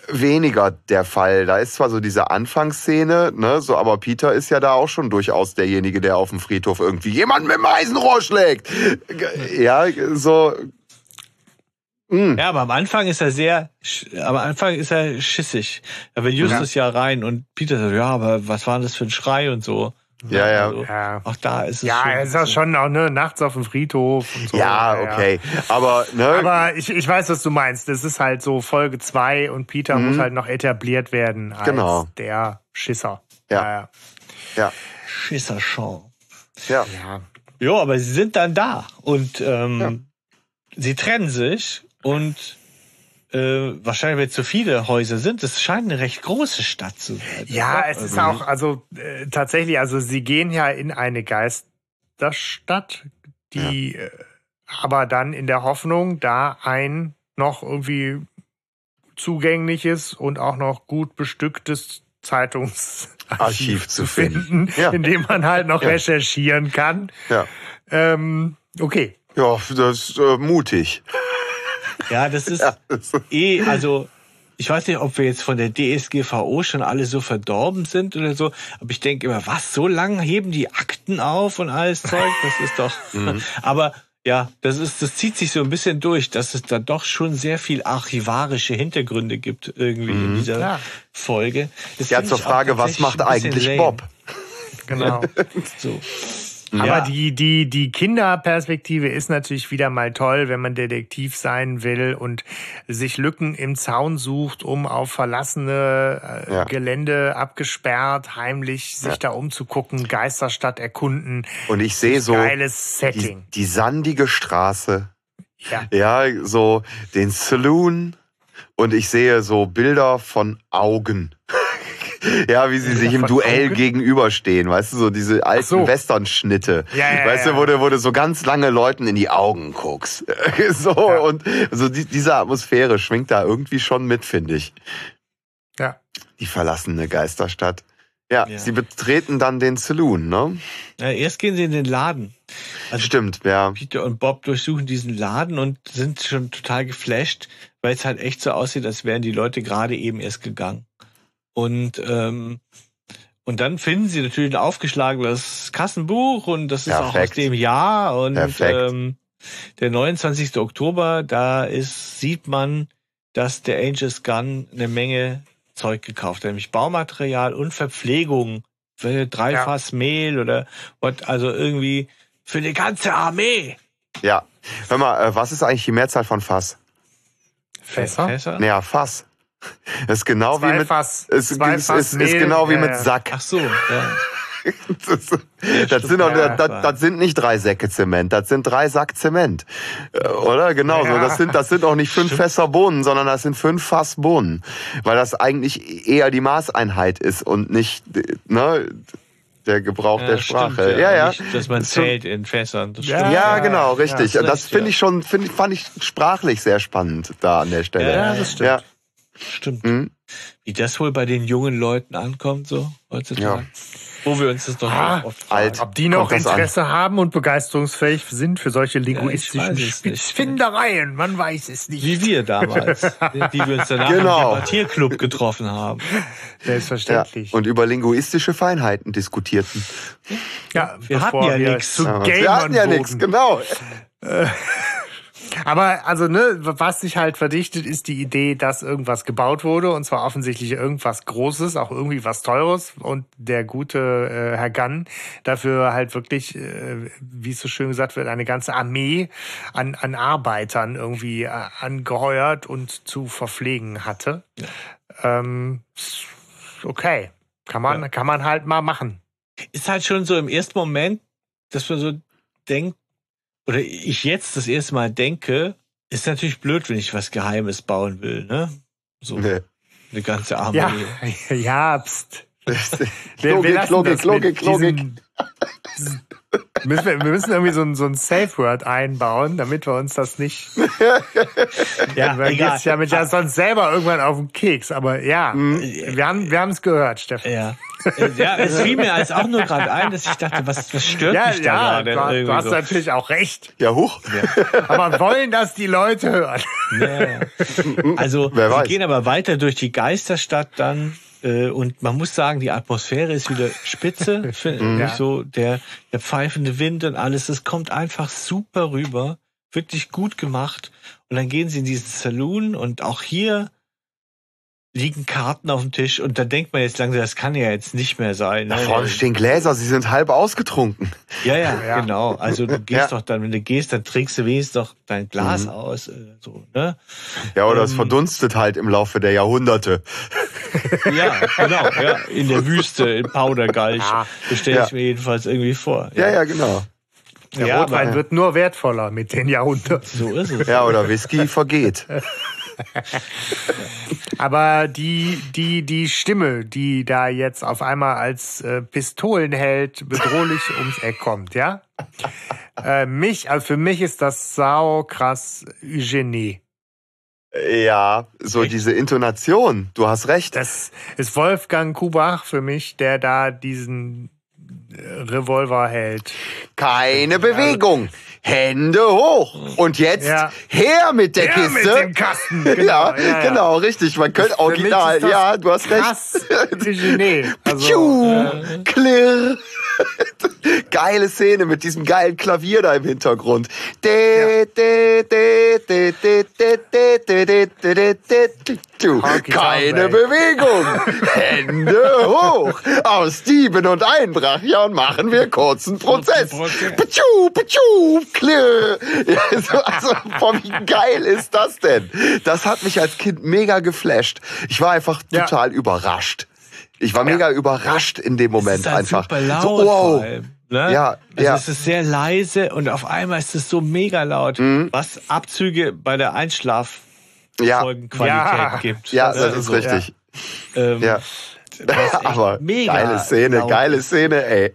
weniger der Fall. Da ist zwar so diese Anfangsszene, ne, so, aber Peter ist ja da auch schon durchaus derjenige, der auf dem Friedhof irgendwie jemanden mit dem Eisenrohr schlägt. Ja, so. Hm. Ja, aber am Anfang ist er sehr, am Anfang ist er schissig. Da will Justus ja. rein und Peter sagt, ja, aber was war denn das für ein Schrei und so. Ja, ja. Also, Ja. Auch da ist es Ja, schon, er ist auch schon auch ne, nachts auf dem Friedhof und so. Ja, okay. Aber, ne, Aber ich, ich weiß, was du meinst. Das ist halt so Folge 2 und Peter muss halt noch etabliert werden als Mhm. Genau. der Schisser. Ja. ja, Schisser Sean. ja. ja. Ja, aber sie sind dann da und ähm, sie trennen sich und äh, wahrscheinlich, weil es so viele Häuser sind, es scheint eine recht große Stadt zu werden. Ja, oder? es ist auch, also äh, tatsächlich, also sie gehen ja in eine Geisterstadt, die äh, aber dann in der Hoffnung, da ein noch irgendwie zugängliches und auch noch gut bestücktes Zeitungsarchiv Archiv zu zu finden, finden. Ja. in dem man halt noch Ja. recherchieren kann. Ja, Ähm, okay. ja das ist äh, mutig. Ja, das *laughs* ist Das- eh, also ich weiß nicht, ob wir jetzt von der DSGVO schon alle so verdorben sind oder so, aber ich denke immer, was, so lang heben die Akten auf und alles Zeug? Das ist doch. *laughs* Mhm. Aber ja, das ist, das zieht sich so ein bisschen durch, dass es da doch schon sehr viel archivarische Hintergründe gibt irgendwie in dieser Ja. Folge. Das Mhm. Ja, zur Frage, was macht eigentlich lame. Bob? Genau. *laughs* So. Aber Ja. die, die, die Kinderperspektive ist natürlich wieder mal toll, wenn man Detektiv sein will und sich Lücken im Zaun sucht, um auf verlassene äh, Ja. Gelände abgesperrt, heimlich sich Ja. da umzugucken, Geisterstadt erkunden. Und ich sehe so Geiles die, Setting. die sandige Straße, Ja. ja, so den Saloon und ich sehe so Bilder von Augen. *laughs* Ja, wie sie sich im Duell gegenüberstehen, weißt du, so diese alten so. Western-Schnitte. Ja, ja, weißt du, wo du, wo du so ganz lange Leuten in die Augen guckst. *laughs* so, und so die, diese Atmosphäre schwingt da irgendwie schon mit, finde ich. Ja. Die verlassene Geisterstadt. Ja, Ja. sie betreten dann den Saloon, ne? Ja, erst gehen sie in den Laden. Also Stimmt, ja. Peter und Bob durchsuchen diesen Laden und sind schon total geflasht, weil es halt echt so aussieht, als wären die Leute gerade eben erst gegangen. Und, ähm, und dann finden sie natürlich ein aufgeschlagenes Kassenbuch und das ist auch aus Perfekt. dem Jahr. Und Perfekt. ähm, der 29. Oktober, da ist, sieht man, dass der Angels Gun eine Menge Zeug gekauft hat, nämlich Baumaterial und Verpflegung. Für drei Ja. Fass Mehl oder what, also irgendwie für die ganze Armee. Ja. Hör mal, äh, was ist eigentlich die Mehrzahl von Fass? Fässer? Fässer? Naja, Fass. Das ist genau wie Zwei mit. Fass, Es zwei ist, Fass ist, ist Mehl, genau wie ja, mit ja. Sack. Ach so, ja. *laughs* Das, das, sind Ja, das, das sind nicht drei Säcke Zement, das sind drei Sack Zement. Äh, Oder? Genau so. Ja. Das sind, das sind auch nicht fünf Fässer Bohnen, sondern das sind fünf Fass Bohnen. Weil das eigentlich eher die Maßeinheit ist und nicht ne, der Gebrauch der Sprache. stimmt, ja, ja. Nicht, dass man Ist zählt in Fässern. Das Ja, stimmt. Ja, ja, genau, ja, richtig. das recht, finde ja. ich schon, find, fand ich sprachlich sehr spannend da an der Stelle. Ja, das stimmt. Ja. Stimmt. Mhm. Wie das wohl bei den jungen Leuten ankommt, so heutzutage. Ja. Wo wir uns das doch Ah, oft fragen. alt. Ob die noch das an? Interesse haben und begeisterungsfähig sind für solche linguistischen nicht. Spitzfindereien, man weiß es nicht. Wie wir damals, *laughs* wie wir uns danach Genau. im Debattierclub getroffen haben. Ja. Selbstverständlich. Und über linguistische Feinheiten diskutierten. Ja, Wir hatten ja Ja, Gamern wir hatten ja nichts, genau. Aber also ne, was sich halt verdichtet, ist die Idee, dass irgendwas gebaut wurde und zwar offensichtlich irgendwas Großes, auch irgendwie was Teures und der gute äh, Herr Gunn dafür halt wirklich, äh, wie es so schön gesagt wird, eine ganze Armee an, an Arbeitern irgendwie äh, angeheuert und zu verpflegen hatte. Ähm, okay, kann man Ja. kann man halt mal machen. Ist halt schon so im ersten Moment, dass man so denkt, oder ich jetzt das erste Mal denke, ist natürlich blöd, wenn ich was Geheimes bauen will, ne? So Nee. eine ganze Armee. Ja, *laughs* ja, pst. *laughs* Logik, Logik, Logik, Logik. Müssen wir, wir müssen irgendwie so ein, so ein Safe-Word einbauen, damit wir uns das nicht. ja Weil egal. geht's ja mit ja sonst selber irgendwann auf den Keks. Aber ja, Mhm. wir haben wir haben es gehört, Stefan. Ja. Ja, es fiel mir als auch nur gerade ein, dass ich dachte, was, was stört Ja, mich da ja, gerade? du, du hast so. natürlich auch recht. Ja, hoch. Aber wollen das die Leute hören? Ja. Also Wer wir weiß. gehen aber weiter durch die Geisterstadt dann und man muss sagen, die Atmosphäre ist wieder spitze, *laughs* Mhm. ich so. Der der pfeifende Wind und alles, es kommt einfach super rüber, wirklich gut gemacht. Und dann gehen sie in diesen Saloon und auch hier liegen Karten auf dem Tisch und da denkt man jetzt langsam, das kann ja jetzt nicht mehr sein. Da ne? vorne stehen Gläser, sie sind halb ausgetrunken. Ja, ja, Ja. genau. Also du *laughs* gehst Ja. doch dann, wenn du gehst, dann trinkst du wenigstens doch dein Glas Mhm. aus. So, ne? Ja, oder es Ähm. verdunstet halt im Laufe der Jahrhunderte. Ja, genau. Ja, in der Wüste, in Powdergalch. Ja. Das stelle ich Ja. mir jedenfalls irgendwie vor. Ja, ja, genau. Der Ja, Rotwein aber- wird nur wertvoller mit den Jahrhunderten. So ist es. Ja, oder Whisky vergeht. *laughs* *laughs* Aber die, die, die Stimme, die da jetzt auf einmal als äh, Pistolenheld bedrohlich *laughs* ums Eck kommt, ja? Äh, mich, also für mich ist das sau krass Eugenie. Ja, so Echt? diese Intonation. Du hast recht. Das ist Wolfgang Kubach für mich, der da diesen Revolver hält. Keine Bewegung. Hände hoch. Und jetzt Ja. her mit der Ja, mit Kiste. dem Kasten. *laughs* ja, Genau, ja, ja. genau, richtig. Man könnte original. Ja, du hast recht. Krass Eugenie. Also, *laughs* Piu, klirr geile Szene mit diesem geilen Klavier da im Hintergrund. Keine Bewegung. Hände hoch. Aus Dieben und Einbrachjahren machen wir kurzen Prozess. Pachu, pachu, klirr. Also, wie geil ist das denn? Das hat mich als Kind mega geflasht. Ich war einfach total überrascht. Ich war mega ja. überrascht in dem Moment halt einfach. so, wow ne? Ja, also ja. es ist sehr leise und auf einmal ist es so mega laut, Mhm. was Abzüge bei der Ja, Einschlaffolgenqualität Ja. gibt. ja, Ne? das ist Also, richtig. Ähm, Ja. Aber mega geile Szene, laut geile. Szene, ey.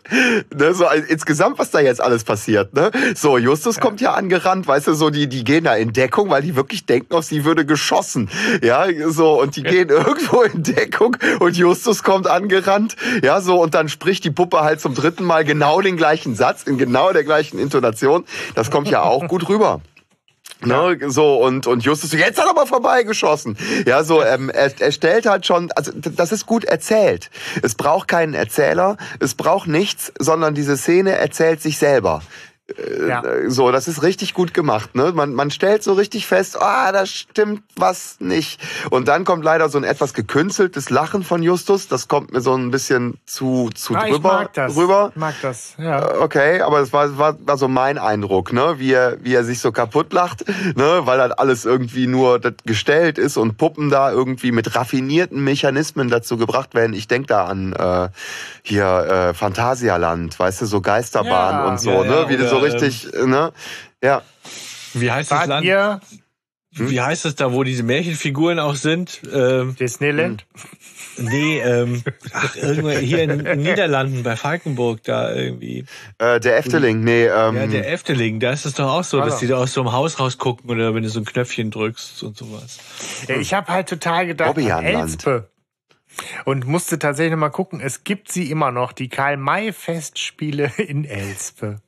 Ne, so insgesamt, was da jetzt alles passiert, ne? So, Justus kommt ja angerannt, weißt du, so, die, die gehen da in Deckung, weil die wirklich denken, auf sie würde geschossen. Ja, so, und die gehen *laughs* irgendwo in Deckung und Justus kommt angerannt, ja, so, und dann spricht die Puppe halt zum dritten Mal genau den gleichen Satz, in genau der gleichen Intonation. Das kommt ja auch gut rüber. Ne, so und und Justus jetzt hat er aber vorbeigeschossen. Ja, so ähm, er, er stellt halt schon, also das ist gut erzählt. Es braucht keinen Erzähler, es braucht nichts, sondern diese Szene erzählt sich selber. Ja. Äh, So, das ist richtig gut gemacht. Ne? Man, man stellt so richtig fest, ah, da stimmt was nicht. Und dann kommt leider so ein etwas gekünsteltes Lachen von Justus. Das kommt mir so ein bisschen zu, zu Ah, ich drüber mag das. rüber. Ich mag das, ja. Äh, Okay, aber es war, war, war so mein Eindruck, ne? wie, er, wie er sich so kaputt lacht, ne? weil halt alles irgendwie nur das gestellt ist und Puppen da irgendwie mit raffinierten Mechanismen dazu gebracht werden. Ich denk da an äh, hier äh, Phantasialand, weißt du, so Geisterbahn Ja. und so, Ja, ne? ja, wie du so richtig, äh, ne? Ja, Wie heißt das Wart Land? ihr Wie heißt das da, wo diese Märchenfiguren auch sind? Ähm, Disneyland? nee, ähm, ach, irgendwo hier in den Niederlanden bei Falkenburg da irgendwie. äh, der Efteling, nee, ähm, Ja, der Efteling, da ist es doch auch so, dass Also. die da aus so einem Haus rausgucken oder wenn du so ein Knöpfchen drückst und sowas. Ich habe halt total gedacht. Elspe. Und musste tatsächlich noch mal gucken, es gibt sie immer noch, die Karl-May-Festspiele in Elspe.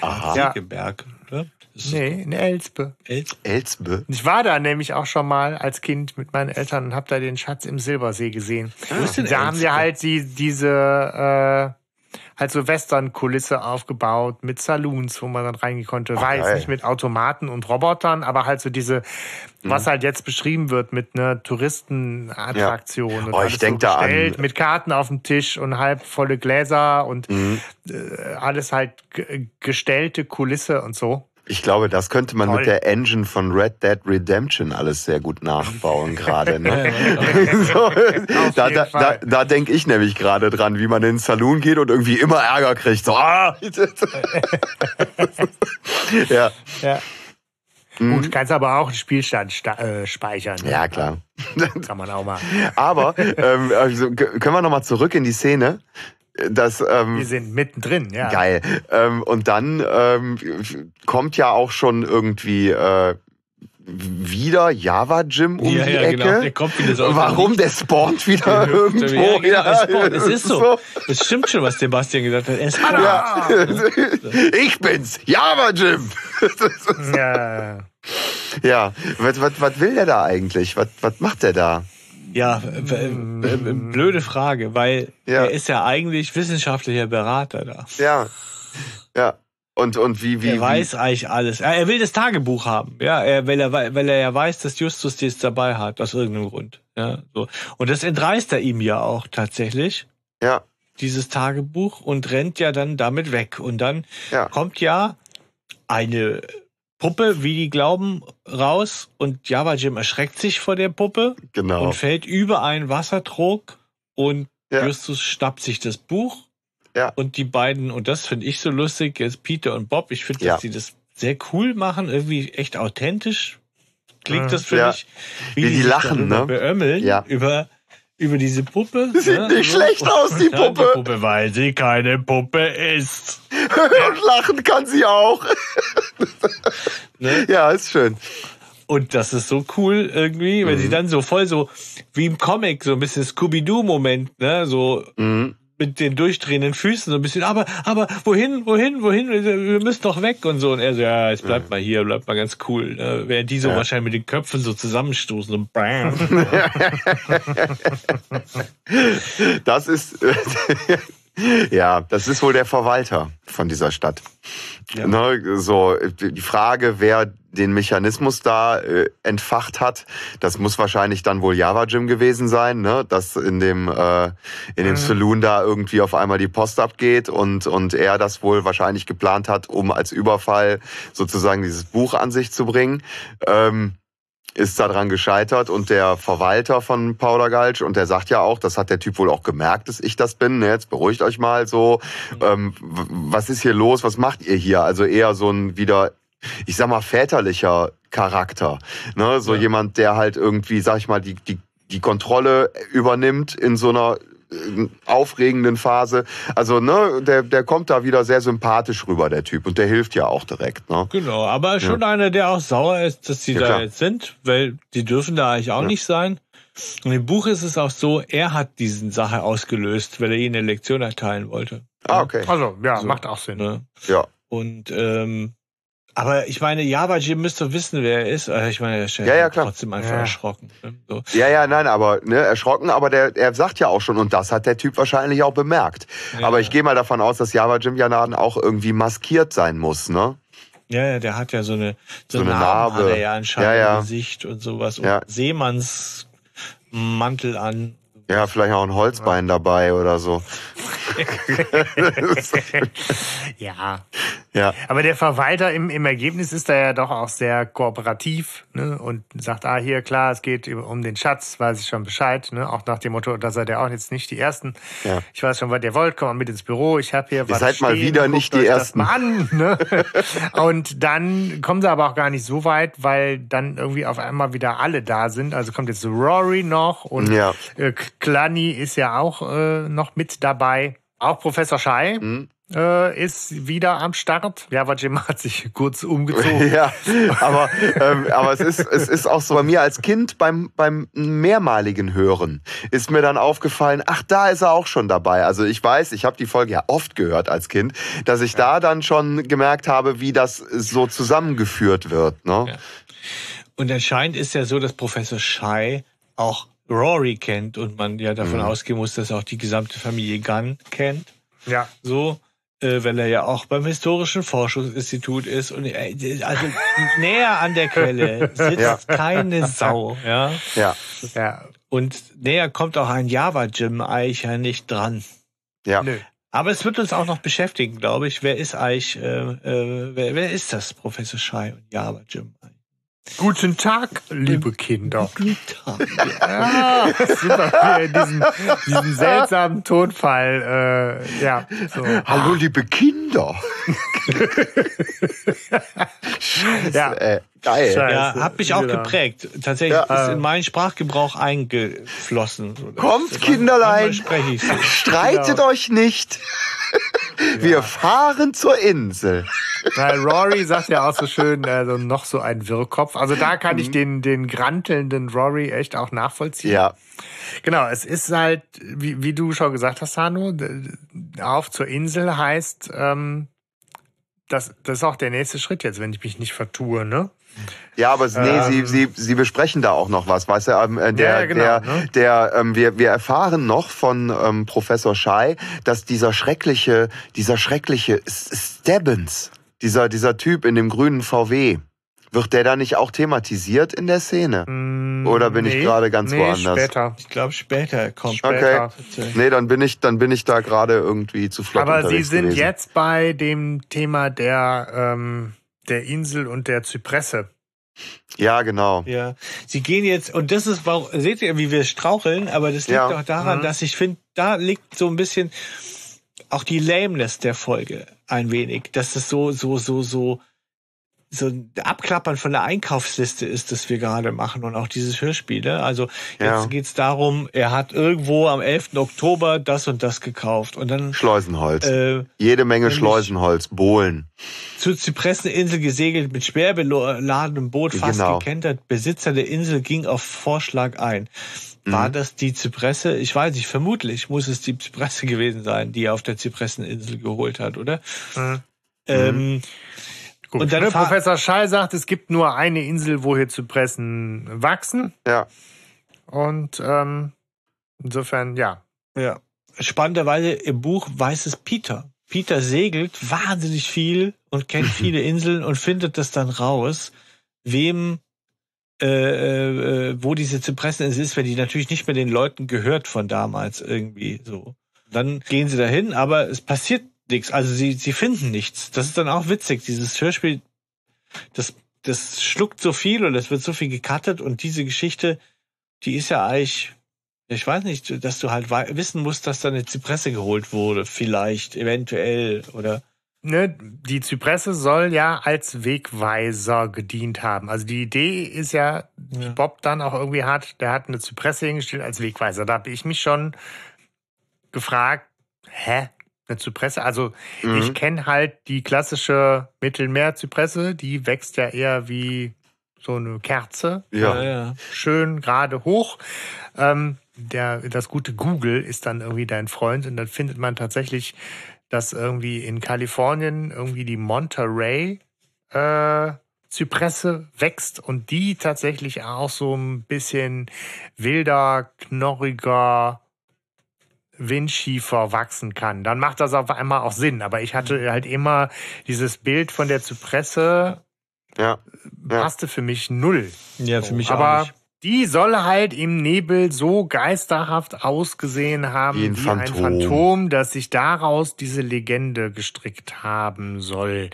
Aha, Ja. Segeberg, oder? Nee, in Elspe. Els- Elsbe. Ich war da nämlich auch schon mal als Kind mit meinen Eltern und habe da den Schatz im Silbersee gesehen. Wo ist denn da haben sie halt die, diese äh, halt so Western-Kulisse aufgebaut mit Saloons, wo man dann reingehen konnte. War jetzt nicht mit Automaten und Robotern, aber halt so diese, Mhm. was halt jetzt beschrieben wird mit einer Touristenattraktion. und Oh, ich alles denk da an- Mit Karten auf dem Tisch und halb volle Gläser und Mhm. äh, alles halt ge- gestellte Kulisse und so. Ich glaube, das könnte man Toll. mit der Engine von Red Dead Redemption alles sehr gut nachbauen *laughs* gerade. Ne? *laughs* so, da da, da, da denke ich nämlich gerade dran, wie man in den Saloon geht und irgendwie immer Ärger kriegt. So, ah! *laughs* ja. Ja. Mhm. Gut, kannst aber auch den Spielstand sta- äh, speichern. ne? ja, klar. Kann man auch mal. Aber ähm, also, können wir nochmal zurück in die Szene? Das, ähm, Wir sind mittendrin, ja. Geil. Ähm, und dann ähm, kommt ja auch schon irgendwie äh, wieder Java Jim um ja, die ja, Ecke. genau. Der kommt wieder so Warum? Der spawnt *laughs* wieder irgendwo. Ja, genau, Ja, es, spawnt. es das ist *laughs* so. Es stimmt schon, was Sebastian gesagt hat. Es Ja. *laughs* Ich bin's, Java Jim. Ja. Ja, was, was, was will der da eigentlich? Was, was macht der da? Ja, blöde Frage, weil Ja. er ist ja eigentlich wissenschaftlicher Berater da. Ja, ja. Und, und wie, wie, er wie weiß eigentlich alles. Er will das Tagebuch haben, ja, er, weil, er, wei- weil er ja weiß, dass Justus dies dabei hat, aus irgendeinem Grund. Ja, so. Und das entreißt er ihm ja auch tatsächlich, ja, dieses Tagebuch, und rennt ja dann damit weg. Und dann ja, kommt ja eine Puppe, wie die glauben, raus und Java Jim erschreckt sich vor der Puppe genau. und fällt über einen Wassertrog und Ja. Justus schnappt sich das Buch Ja. und die beiden, und das finde ich so lustig, jetzt Peter und Bob, ich finde, Ja. dass die das sehr cool machen, irgendwie echt authentisch klingt das für Ja. mich, Wie die sich lachen, ne? beömmeln Ja. über, über diese Puppe. *laughs* Sieht ne? nicht So. schlecht aus, die Puppe. Die Puppe, weil sie keine Puppe ist. *laughs* und lachen kann sie auch. *laughs* Ne? Ja, ist schön. Und das ist so cool irgendwie, wenn Mhm. sie dann so voll so wie im Comic, so ein bisschen Scooby-Doo-Moment, ne, so Mhm. Mit den durchdrehenden Füßen so ein bisschen, aber, aber wohin, wohin, wohin, wir müssen doch weg und so. Und er so, ja, jetzt bleibt mal hier, bleibt mal ganz cool. Ne? Während die so Ja. wahrscheinlich mit den Köpfen so zusammenstoßen und bam. *laughs* Das ist, *laughs* *laughs* ja, das ist wohl der Verwalter von dieser Stadt. Ja. Ne, so, die Frage, wer den Mechanismus da äh, entfacht hat, das muss wahrscheinlich dann wohl Java Jim gewesen sein, ne? dass in dem, äh, in dem Mhm. Saloon da irgendwie auf einmal die Post abgeht und, und er das wohl wahrscheinlich geplant hat, um als Überfall sozusagen dieses Buch an sich zu bringen. Ähm, ist daran gescheitert und der Verwalter von Paula Galsch und der sagt ja auch, das hat der Typ wohl auch gemerkt, dass ich das bin. ne, Jetzt beruhigt euch mal so. Ähm, was ist hier los? Was macht ihr hier? Also eher so ein wieder, ich sag mal, väterlicher Charakter. Ne? So Ja. jemand, der halt irgendwie, sag ich mal, die, die, die Kontrolle übernimmt in so einer aufregenden Phase. Also, ne, der, der kommt da wieder sehr sympathisch rüber, der Typ. Und der hilft ja auch direkt, ne? genau, aber schon einer, der auch sauer ist, dass sie Ja, da klar. jetzt sind, weil die dürfen da eigentlich auch Ja. nicht sein. Und im Buch ist es auch so, er hat diesen Sache ausgelöst, weil er ihnen eine Lektion erteilen wollte. Ah, okay. Also, ja, So. macht auch Sinn. Ne? Ja. Und ähm, aber ich meine, Java Jim müsste wissen, wer er ist. Äh, Ich meine, er ist Ja, ja, klar. trotzdem einfach Ja. erschrocken. ne? So. Ja, ja, nein, aber ne, erschrocken, aber der, er sagt ja auch schon, und das hat der Typ wahrscheinlich auch bemerkt. Ja, aber ich gehe mal davon aus, dass Java Jim ja dann auch irgendwie maskiert sein muss, ne? Ja, ja, der hat ja so eine, so So eine Narbe, Narbe. hat er ja anscheinend Ja, ja. Gesicht und sowas. Und Ja. Seemannsmantel an. Ja, vielleicht auch ein Holzbein dabei oder so. *laughs* Ja. Ja, Aber der Verwalter im, im Ergebnis ist da ja doch auch sehr kooperativ ne? und sagt, ah, hier, klar, es geht um den Schatz, weiß ich schon Bescheid. Ne? Auch nach dem Motto, da seid ihr auch jetzt nicht die Ersten. Ja. Ich weiß schon, was ihr wollt, kommt mal mit ins Büro, ich habe hier was seid mal stehen, wieder guckt nicht die Ersten. Das mal an, ne? *laughs* und dann kommen sie aber auch gar nicht so weit, weil dann irgendwie auf einmal wieder alle da sind. Also kommt jetzt Rory noch und Ja. äh, Clanny ist ja auch äh, noch mit dabei. Auch Professor Schei Hm? äh, ist wieder am Start. Java Jim hat sich *laughs* kurz umgezogen. *laughs* ja, aber, ähm, aber es, ist, es ist auch so bei mir als Kind beim, beim mehrmaligen Hören ist mir dann aufgefallen, ach, da ist er auch schon dabei. Also ich weiß, ich habe die Folge ja oft gehört als Kind, dass ich da dann schon gemerkt habe, wie das so zusammengeführt wird. Ne? Ja. Und anscheinend ist ja so, dass Professor Schei auch Rory kennt und man ja davon Mhm. ausgehen muss, dass er auch die gesamte Familie Gunn kennt. Ja. So, äh, weil er ja auch beim Historischen Forschungsinstitut ist und äh, also *laughs* näher an der Quelle sitzt Ja. keine Sau, ja. Ja, Ja. Und näher kommt auch ein Java Jim eigentlich ja nicht dran. ja. Nö. Aber es wird uns auch noch beschäftigen, glaube ich. Wer ist eigentlich, äh, äh, wer, wer ist das, Professor Schei und Java Jim? Guten Tag, liebe Kinder. Guten Tag. Ja, super, er in diesen, diesen seltsamen Tonfall, äh, ja, so. Hallo, liebe Kinder. *laughs* Scheiße, Ja. ey. Geil. Scheiße. Ja, hat mich auch Genau. geprägt. Tatsächlich Ja. ist in meinen Sprachgebrauch eingeflossen. Kommt, Das- Kinderlein. manchmal spreche ich so. Streitet Genau. euch nicht. *laughs* Wir fahren zur Insel. Weil Rory sagt ja auch so schön, also noch so ein Wirrkopf. Also da kann Mhm. ich den, den grantelnden Rory echt auch nachvollziehen. Ja, Genau, es ist halt, wie, wie du schon gesagt hast, Hanno, auf zur Insel heißt, ähm, das, das ist auch der nächste Schritt jetzt, wenn ich mich nicht vertue, ne? Ja, aber nee, Ähm. sie, sie, sie besprechen da auch noch was, weißt du? Ähm, äh, der, Ja, genau, der, ne? der, ähm, wir, wir erfahren noch von ähm, Professor Schei, dass dieser schreckliche, dieser schreckliche Stebbins, dieser, dieser Typ in dem grünen VW, wird der da nicht auch thematisiert in der Szene? Mm, Oder bin ich gerade ganz nee, woanders? später. Ich glaube, später kommt. Okay. Tatsächlich. Nee, dann bin ich, dann bin ich da gerade irgendwie zu flott Aber sie sind gewesen. jetzt bei dem Thema der, ähm, der Insel und der Zypresse. Ja, genau. Ja, sie gehen jetzt, und das ist, warum, seht ihr, wie wir straucheln, aber das liegt Ja. auch daran, Mhm. dass ich finde, da liegt so ein bisschen auch die Lameness der Folge ein wenig, dass es so, so, so, so, so ein Abklappern von der Einkaufsliste ist, das wir gerade machen und auch dieses Hörspiel. Ne? Also jetzt Ja. geht's darum, er hat irgendwo am 11. Oktober das und das gekauft und dann Schleusenholz. äh, Jede Menge Schleusenholz, Bohlen. zur Zypresseninsel gesegelt, mit schwer beladenem Boot fast Genau. gekentert. Besitzer der Insel ging auf Vorschlag ein. War Mhm. das die Zypresse? Ich weiß nicht, vermutlich muss es die Zypresse gewesen sein, die er auf der Zypresseninsel geholt hat, oder? Mhm. Ähm, Gut. Und dann ne, Professor Schall sagt, es gibt nur eine Insel, wo hier Zypressen wachsen. Ja. Und ähm, insofern, ja. ja. Spannenderweise im Buch weiß es Peter. Peter segelt wahnsinnig viel und kennt *laughs* viele Inseln und findet das dann raus, wem äh, äh, wo diese Zypresseninsel ist, wenn die natürlich nicht mehr den Leuten gehört von damals irgendwie so. Dann gehen sie dahin, aber es passiert nichts. Also sie, sie finden nichts. Das ist dann auch witzig. Dieses Hörspiel, das, das schluckt so viel und es wird so viel gecuttet und diese Geschichte, die ist ja eigentlich, ich weiß nicht, dass du halt wissen musst, dass da eine Zypresse geholt wurde, vielleicht, eventuell oder Ne, die Zypresse soll ja als Wegweiser gedient haben. Also die Idee ist ja, Ja. Bob dann auch irgendwie hat, der hat eine Zypresse hingestellt als Wegweiser. Da habe ich mich schon gefragt, hä? Eine Zypresse? Also Mhm. ich kenne halt die klassische Mittelmeerzypresse, die wächst ja eher wie so eine Kerze. Ja. ja. schön gerade hoch. Ähm, der, das gute Google ist dann irgendwie dein Freund und dann findet man tatsächlich, dass irgendwie in Kalifornien irgendwie die Monterey äh, Zypresse wächst und die tatsächlich auch so ein bisschen wilder, knorriger Windschiefer wachsen kann. Dann macht das auf einmal auch Sinn. Aber ich hatte halt immer dieses Bild von der Zypresse Ja. Ja. passte für mich null. Ja, für mich Aber auch nicht. die soll halt im Nebel so geisterhaft ausgesehen haben Wie ein wie ein Phantom. Phantom, dass sich daraus diese Legende gestrickt haben soll.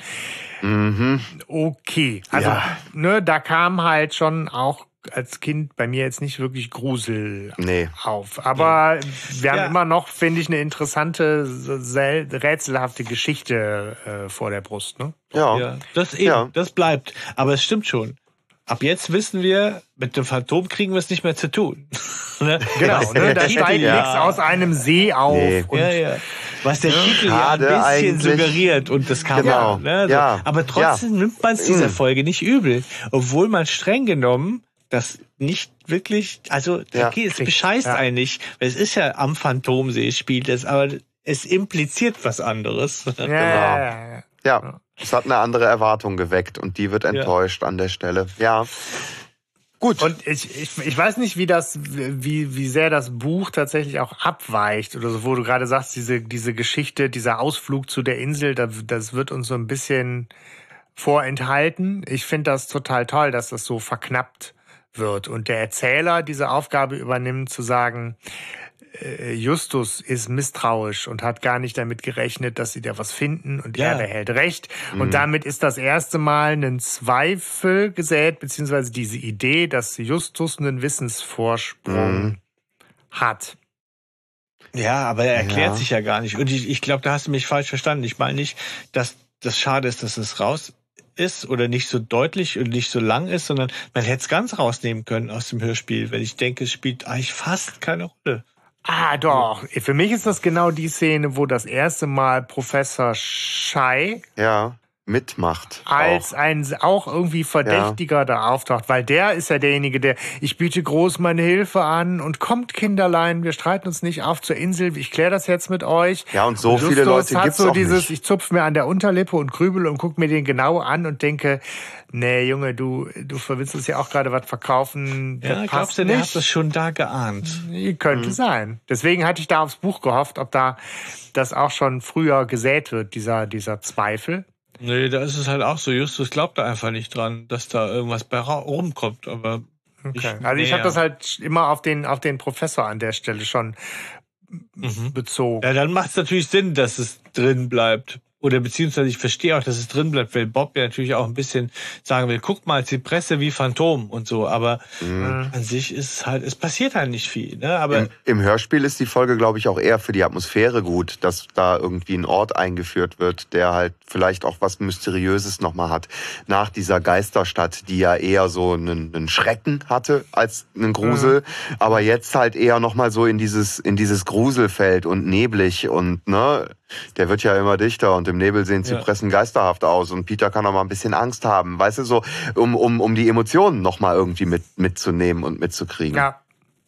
Mhm. Okay, also Ja. ne, da kam halt schon auch als Kind bei mir jetzt nicht wirklich Grusel Nee. auf. Aber wir haben Ja. immer noch, finde ich, eine interessante, sel- rätselhafte Geschichte äh, vor der Brust. Ne? Ja. Ja, das eben, Ja. das bleibt. Aber es stimmt schon. Ab jetzt wissen wir, mit dem Phantom kriegen wir es nicht mehr zu tun. *laughs* Ne? Genau, ne? da steigt ja- nichts aus einem See auf. Nee. Und ja, ja. Was der Titel ja ein bisschen eigentlich. suggeriert und das kann Genau. man. Ne? So. Ja. Aber trotzdem nimmt man es dieser Mm. Folge nicht übel. Obwohl man streng genommen das nicht wirklich, also Ja. okay, es Kriegt. bescheißt Ja. einen nicht. Es ist ja am Phantomsee spielt es, aber es impliziert was anderes. Ja, ja, *laughs* ja, ja. Ja. Es hat eine andere Erwartung geweckt und die wird enttäuscht an der Stelle. Ja. Gut. Und ich, ich, ich weiß nicht, wie das, wie, wie sehr das Buch tatsächlich auch abweicht oder so, wo du gerade sagst, diese, diese Geschichte, dieser Ausflug zu der Insel, da, das wird uns so ein bisschen vorenthalten. Ich finde das total toll, dass das so verknappt wird und der Erzähler diese Aufgabe übernimmt, zu sagen, äh, Justus ist misstrauisch und hat gar nicht damit gerechnet, dass sie da was finden und Ja. er behält recht. Mhm. Und damit ist das erste Mal ein Zweifel gesät, beziehungsweise diese Idee, dass Justus einen Wissensvorsprung Mhm. hat. Ja, aber er erklärt Ja. sich ja gar nicht. Und ich, ich glaube, da hast du mich falsch verstanden. Ich meine nicht, dass das schade ist, dass es raus ist oder nicht so deutlich und nicht so lang ist, sondern man hätte es ganz rausnehmen können aus dem Hörspiel, wenn ich denke, es spielt eigentlich fast keine Rolle. Ah, doch. Für mich ist das genau die Szene, wo das erste Mal Professor Schei Ja, mitmacht. als auch. ein auch irgendwie Verdächtiger da auftaucht, weil der ist ja derjenige, der ich biete groß meine Hilfe an und kommt Kinderlein, wir streiten uns nicht auf zur Insel, ich kläre das jetzt mit euch. Ja, und so Und viele Leute hat gibt's so auch dieses, nicht. ich zupf mir an der Unterlippe und grübel und guck mir den genau an und denke, nee, Junge, du du willst uns ja auch gerade was verkaufen. Ja, glaubst du, der nicht. hat das schon da geahnt? Könnte Mhm. sein. Deswegen hatte ich da aufs Buch gehofft, ob da das auch schon früher gesät wird, dieser, dieser Zweifel. Nee, da ist es halt auch so. Justus glaubt da einfach nicht dran, dass da irgendwas bei rumkommt. Aber Okay. Ich- also ich habe das halt immer auf den, auf den Professor an der Stelle schon mhm. bezogen. ja, dann macht es natürlich Sinn, dass es drin bleibt. Oder beziehungsweise ich verstehe auch, dass es drin bleibt, weil Bob ja natürlich auch ein bisschen sagen will, guck mal, Zypresse wie Phantom und so. Aber Mhm. an sich ist es halt, es passiert halt nicht viel. Ne? Aber Im, Im Hörspiel ist die Folge, glaube ich, auch eher für die Atmosphäre gut, dass da irgendwie ein Ort eingeführt wird, der halt vielleicht auch was Mysteriöses nochmal hat. Nach dieser Geisterstadt, die ja eher so einen, einen Schrecken hatte als einen Grusel, aber jetzt halt eher nochmal so in dieses, in dieses Gruselfeld und neblig und, ne, der wird ja immer dichter und im Nebel sehen Ja. Zypressen geisterhaft aus und Peter kann auch mal ein bisschen Angst haben, weißt du, so, um, um, um die Emotionen nochmal irgendwie mit, mitzunehmen und mitzukriegen. ja.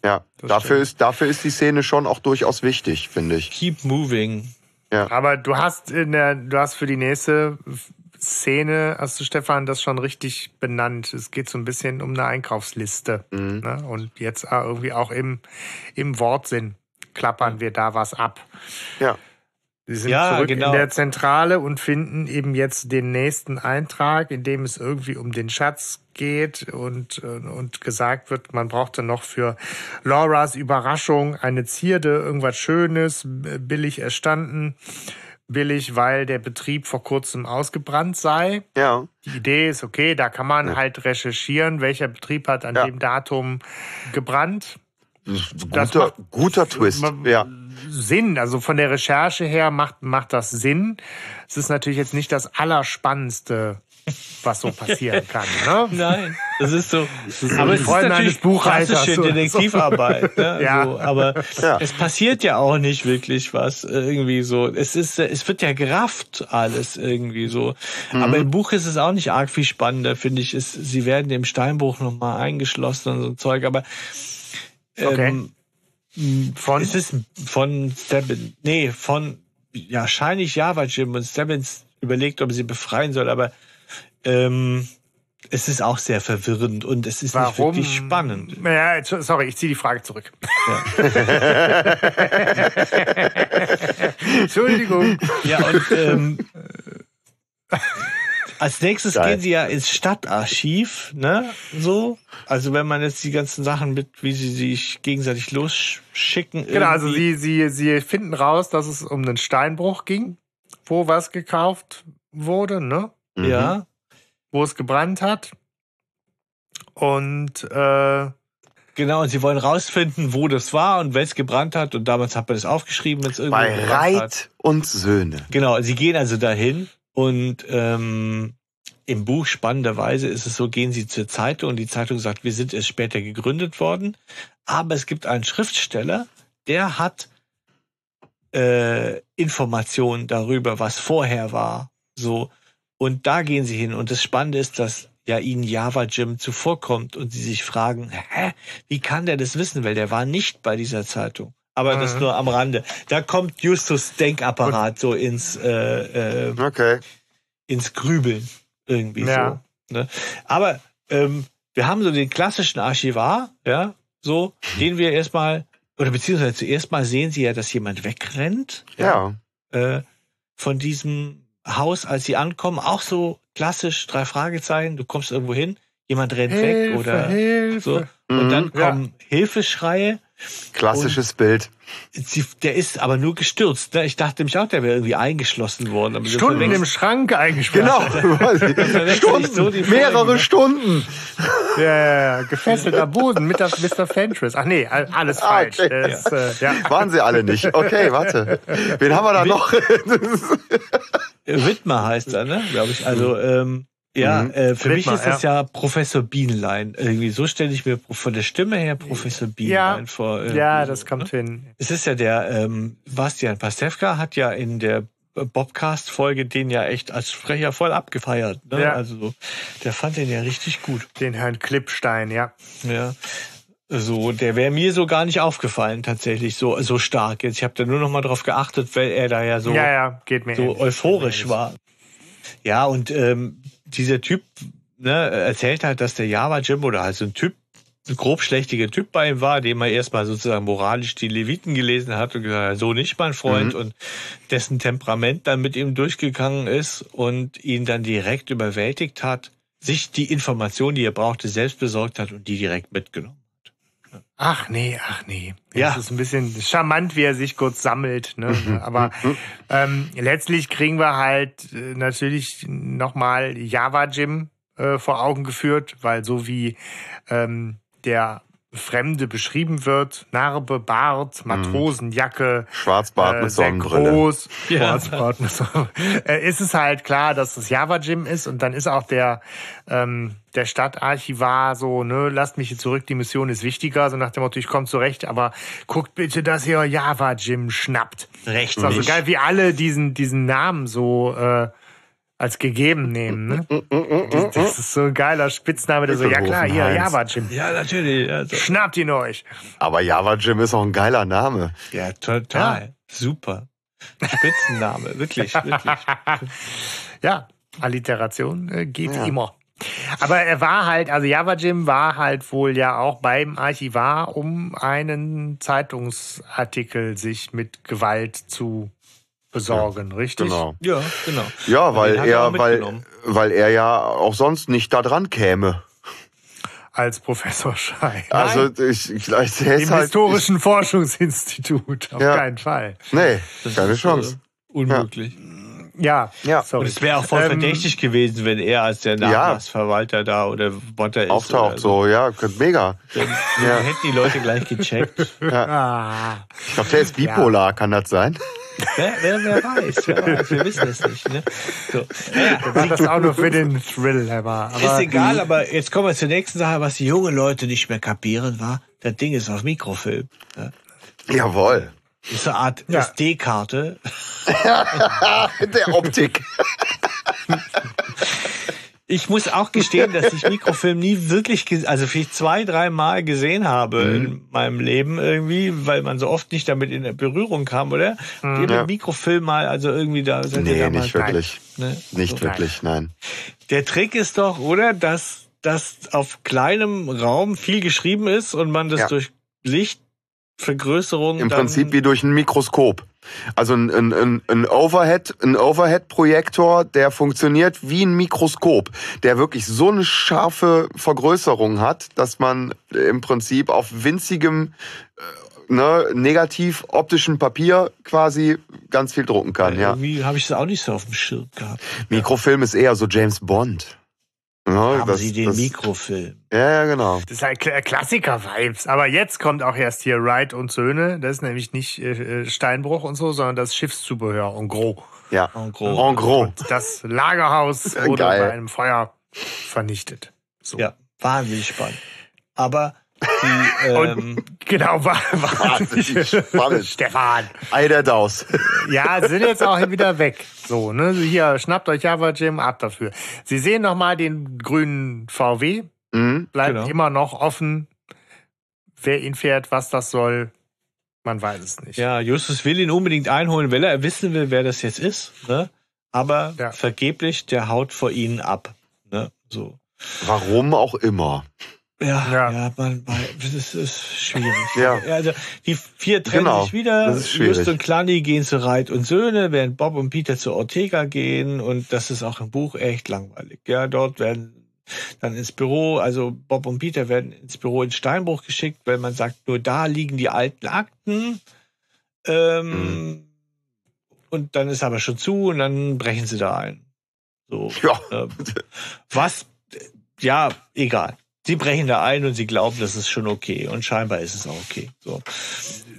Ja, Das dafür stimmt. ist, dafür ist die Szene schon auch durchaus wichtig, finde ich. keep moving. Aber du hast in der, du hast für die nächste Szene, hast du Stefan das schon richtig benannt. Es geht so ein bisschen um eine Einkaufsliste. Mhm. Ne? Und jetzt äh, irgendwie auch im, im Wortsinn klappern wir da was ab. Ja. Sie sind Ja, zurück genau. in der Zentrale und finden eben jetzt den nächsten Eintrag, in dem es irgendwie um den Schatz geht und, und gesagt wird, man brauchte noch für Lauras Überraschung eine Zierde, irgendwas Schönes, billig erstanden. Billig, weil der Betrieb vor kurzem ausgebrannt sei. Ja. Die Idee ist, okay, da kann man halt recherchieren, welcher Betrieb hat an Ja. dem Datum gebrannt. Das Guter, macht- guter Twist. Ja. Sinn. Also von der Recherche her macht, macht das Sinn. Es ist natürlich jetzt nicht das Allerspannendste, was so passieren kann. *laughs* Ne? Nein, das ist so. so aber es ist natürlich klassische. Detektivarbeit. Ne? *laughs* Ja. So, aber Ja. es passiert ja auch nicht wirklich was irgendwie so. Es ist, es wird ja gerafft alles irgendwie so. Mhm. Aber im Buch ist es auch nicht arg viel spannender, finde ich. Es, sie werden im Steinbruch nochmal eingeschlossen und so ein Zeug. Aber ähm, Von? es ist von Stebbins, nee, von ja, wahrscheinlich Java Jim und Stebbins überlegt, ob er sie befreien soll, aber ähm, es ist auch sehr verwirrend und es ist nicht Warum? wirklich spannend. Ja, sorry, ich ziehe die Frage zurück. *laughs* Entschuldigung. Ja, und ähm, *laughs* als nächstes Geil. gehen sie ja ins Stadtarchiv, ne? So. Also wenn man jetzt die ganzen Sachen mit, wie sie sich gegenseitig losschicken. Genau, also irgendwie- sie, sie, sie finden raus, dass es um einen Steinbruch ging, wo was gekauft wurde, ne? Mhm. Ja. Wo es gebrannt hat. Und äh, Genau, und sie wollen rausfinden, wo das war und wer es gebrannt hat. Und damals hat man das aufgeschrieben, wenn es irgendwo Bei gebrannt hat. Reit und Söhne. Genau, sie gehen also dahin und ähm, im Buch spannenderweise ist es so, gehen sie zur Zeitung und die Zeitung sagt, wir sind erst später gegründet worden. Aber es gibt einen Schriftsteller, der hat äh, Informationen darüber, was vorher war. So. Und da gehen sie hin. Und das Spannende ist, dass ja ihnen Java Jim zuvorkommt und sie sich fragen, hä, wie kann der das wissen? Weil der war nicht bei dieser Zeitung. Aber das Mhm. nur am Rande. Da kommt Justus Denkapparat so ins, äh, äh, Okay. ins Grübeln irgendwie Ja. so. Ne? Aber ähm, wir haben so den klassischen Archivar, ja, so, den wir erstmal, oder beziehungsweise zuerst mal sehen sie ja, dass jemand wegrennt. Ja. äh, von diesem Haus, als sie ankommen, auch so klassisch drei Fragezeichen, du kommst irgendwo hin, jemand rennt weg Hilfe, oder Hilfe. so. Und Mhm. dann Ja. kommen Hilfeschreie. Klassisches Bild. Sie, der ist aber nur gestürzt. Ne? Ich dachte nämlich auch, der wäre irgendwie eingeschlossen worden. Stunden im Schrank eingesperrt. Genau. *laughs* Stunden, so die mehrere Folgen, ne? Stunden. Ja, ja, ja, gefesselt am Boden mit das Mr. Fentress. Ach nee, all- alles Ah, falsch. okay. Das, äh, ja. *laughs* Waren sie alle nicht. Okay, warte. Wen haben wir da noch? *laughs* Wittmer heißt er, ne? Glaube ich. Also, ähm, ja, Mhm. äh, für mich Wittmer, ist das ja. Professor Bienlein. Irgendwie so stelle ich mir von der Stimme her Professor Bienlein vor. irgendwie ja, so, das kommt ne? hin. Es ist ja der, ähm, Bastian Pastewka hat ja in der Bobcast-Folge den ja echt als Sprecher voll abgefeiert. Ne? Ja. Also, so, der fand den ja richtig gut. Den Herrn Klippstein, ja. Ja. So, der wäre mir so gar nicht aufgefallen, tatsächlich, so, so stark. Jetzt, ich habe da nur noch mal drauf geachtet, weil er da ja so, ja, ja, geht mir so ähnlich. euphorisch war. Ja, und ähm, dieser Typ ne, erzählt halt, dass der Java Jim oder halt so ein Typ, ein grobschlächtiger Typ bei ihm war, dem er erstmal sozusagen moralisch die Leviten gelesen hat und gesagt hat, so nicht, mein Freund, Mhm. und dessen Temperament dann mit ihm durchgegangen ist und ihn dann direkt überwältigt hat, sich die Information, die er brauchte, selbst besorgt hat und die direkt mitgenommen. Ach nee, ach nee. Ja. Das ist ein bisschen charmant, wie er sich kurz sammelt. Ne? Aber ähm, letztlich kriegen wir halt äh, natürlich nochmal Java Jim äh, vor Augen geführt, weil so wie ähm, der Fremde beschrieben wird, Narbe, Bart, Matrosenjacke, Schwarzbart äh, mit Sonnenbrille. groß, Ja. Schwarzbart mit Sonnenbrille. äh, ist es halt klar, dass das Java Gym ist und dann ist auch der ähm, der Stadtarchivar so, ne, lasst mich hier zurück, die Mission ist wichtiger, so nach dem Motto, ich komme zurecht, aber guckt bitte, dass ihr Java Gym schnappt. Recht Ist auch so nicht. geil, wie alle diesen diesen Namen so äh, als gegeben nehmen. Ne? Das, das ist so ein geiler Spitzname, der so, ja klar, hier. Java Gym. Ja, natürlich. Also, Schnappt ihn euch. Aber Java Jim ist auch ein geiler Name. ja, total. Super. Spitzname, *laughs* wirklich, wirklich. *laughs* ja, Alliteration äh, geht Ja. immer. Aber er war halt, also Java Jim war halt wohl ja auch beim Archivar, um einen Zeitungsartikel sich mit Gewalt zu besorgen, richtig? Genau. Ja, genau. Ja, weil er er, weil, weil er ja auch sonst nicht da dran käme. Als Professor Schei. Also ich, ich, der ist Im halt, Historischen Forschungsinstitut, auf Ja. keinen Fall. Ich, nee, Das keine ist, Chance. Äh, unmöglich. Ja, Ja. sorry. Und es wäre auch voll Ähm, verdächtig gewesen, wenn er als der Nachlassverwalter da oder Botter ist. Auftaucht oder so, ja, könnte mega. Dann, Ja. hätten die Leute gleich gecheckt. Ah, Ich glaube, der ist bipolar, kann das sein? Wer, wer, wer weiß, wer weiß, wir wissen es nicht. Ne? So. Naja, war das auch nur für den Thrill, aber, aber ist egal, aber jetzt kommen wir zur nächsten Sache, was die jungen Leute nicht mehr kapieren war. Das Ding ist auf Mikrofilm. Ja. Jawohl. Ist eine Art Ja. SD-Karte. *laughs* Der Optik. *laughs* Ich muss auch gestehen, dass ich Mikrofilm nie wirklich, also vielleicht zwei, drei Mal gesehen habe Mhm. in meinem Leben irgendwie, weil man so oft nicht damit in Berührung kam, oder? Habt ihr Ja. Mikrofilm mal, also irgendwie da, Nee, nicht wirklich. Ne? Nicht So. wirklich, nein. Der Trick ist doch, oder, dass, dass auf kleinem Raum viel geschrieben ist und man das Ja. durch Lichtvergrößerung Im Prinzip wie durch ein Mikroskop. Also ein, ein, ein, Overhead, ein Overhead-Projektor, der funktioniert wie ein Mikroskop, der wirklich so eine scharfe Vergrößerung hat, dass man im Prinzip auf winzigem äh, ne, negativ optischen Papier quasi ganz viel drucken kann. Ja. Irgendwie habe ich das auch nicht so auf dem Schirm gehabt. Mikrofilm ist eher so James Bond. Ja, Haben das- Sie den das- Mikrofilm? Ja, ja, genau. Das ist halt Kla- Klassiker-Vibes. Aber jetzt kommt auch erst hier Wright und Söhne. Das ist nämlich nicht äh, Steinbruch und so, sondern das Schiffszubehör en gros. Ja. En gros. En gros. Das Lagerhaus *laughs* wurde geil. bei einem Feuer vernichtet. So. Ja, wahnsinnig spannend. Aber die, ähm, Genau, war, war spannend. Stefan. Ei der Daus. Ja, sind jetzt auch wieder weg. So, ne? Hier, schnappt euch Java Jim ab dafür. Sie sehen nochmal den grünen VW. Mhm. Bleibt Genau. immer noch offen, wer ihn fährt, was das soll. Man weiß es nicht. ja, Justus will ihn unbedingt einholen, weil er wissen will, wer das jetzt ist. Ne? Aber Ja. vergeblich, der haut vor ihnen ab. Ne? So. Warum auch immer. Ja, ja, Ja. man, man, das ist, schwierig. Ja. Also die vier trennen Genau, sich wieder. Just und Clanny gehen zu Reit und Söhne, während Bob und Peter zu Ortega gehen. Und das ist auch im Buch echt langweilig. Ja, dort werden dann ins Büro, also Bob und Peter werden ins Büro in Steinbruch geschickt, weil man sagt, nur da liegen die alten Akten. Ähm, mhm. Und dann ist aber schon zu und dann brechen sie da ein. So, ja. Ähm, was, ja, egal. Sie brechen da ein und sie glauben, das ist schon okay. Und scheinbar ist es auch okay. So.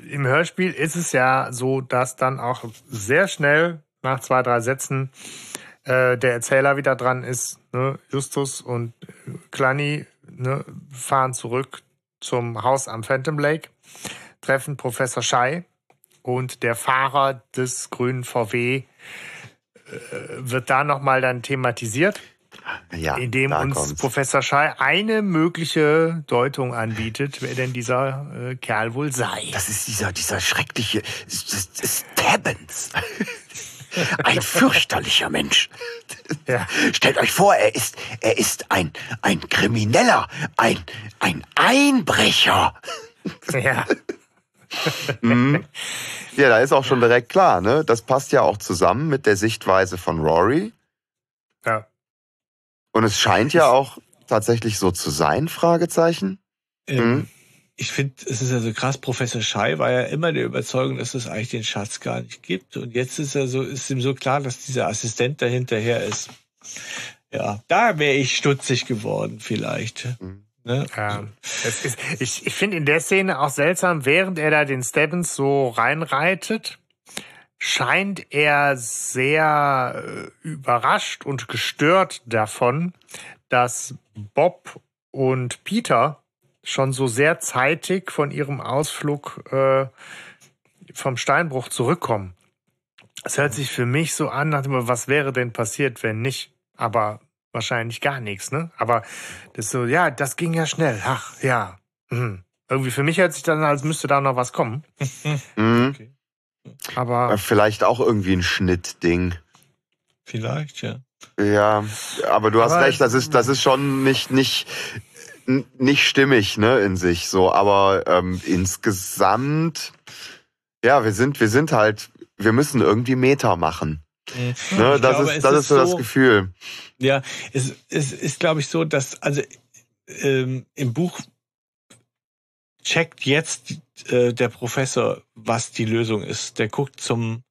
Im Hörspiel ist es ja so, dass dann auch sehr schnell nach zwei, drei Sätzen äh, der Erzähler wieder dran ist. Ne? Justus und Clanny ne, fahren zurück zum Haus am Phantom Lake, treffen Professor Schei und der Fahrer des grünen VW äh, wird da nochmal dann thematisiert. Ja, indem uns kommt's. Professor Schei eine mögliche Deutung anbietet, wer denn dieser äh, Kerl wohl sei. Das ist dieser, dieser schreckliche Stabbins. *laughs* Ein fürchterlicher Mensch. Ja. Stellt euch vor, er ist, er ist ein, ein Krimineller, ein, ein Einbrecher. Ja. *laughs* mhm. Ja, da ist auch schon direkt klar, ne? Das passt ja auch zusammen mit der Sichtweise von Rory. Ja. Und es scheint ja auch tatsächlich so zu sein, Fragezeichen. Ähm, mhm ich finde, es ist ja so krass, Professor Schei war ja immer der Überzeugung, dass es eigentlich den Schatz gar nicht gibt. Und jetzt ist er so, ist ihm so klar, dass dieser Assistent dahinterher ist. Ja, da wäre ich stutzig geworden, vielleicht. Mhm. Ne? Ja, ist, ich ich finde in der Szene auch seltsam, während er da den Stebbins so reinreitet, scheint er sehr äh, überrascht und gestört davon, dass Bob und Peter schon so sehr zeitig von ihrem Ausflug äh, vom Steinbruch zurückkommen. Es hört sich für mich so an, nach dem, was wäre denn passiert, wenn nicht? Aber wahrscheinlich gar nichts, ne? Aber das so, ja, das ging ja schnell. Ach, ja. Mhm. Irgendwie für mich hört sich dann, als müsste da noch was kommen. *laughs* mhm. okay. Aber vielleicht auch irgendwie ein Schnittding. Vielleicht, ja. Ja, aber du hast recht, das ist, das ist schon nicht, nicht, nicht stimmig, ne, in sich so, aber ähm, insgesamt, ja, wir sind, wir sind halt, wir müssen irgendwie Meta machen. Mhm. Ne, das glaube, ist, das ist so das Gefühl. Ja, es, es ist, glaube ich, so, dass, also ähm, im Buch checkt jetzt äh, der Professor, was die Lösung ist. Der guckt zum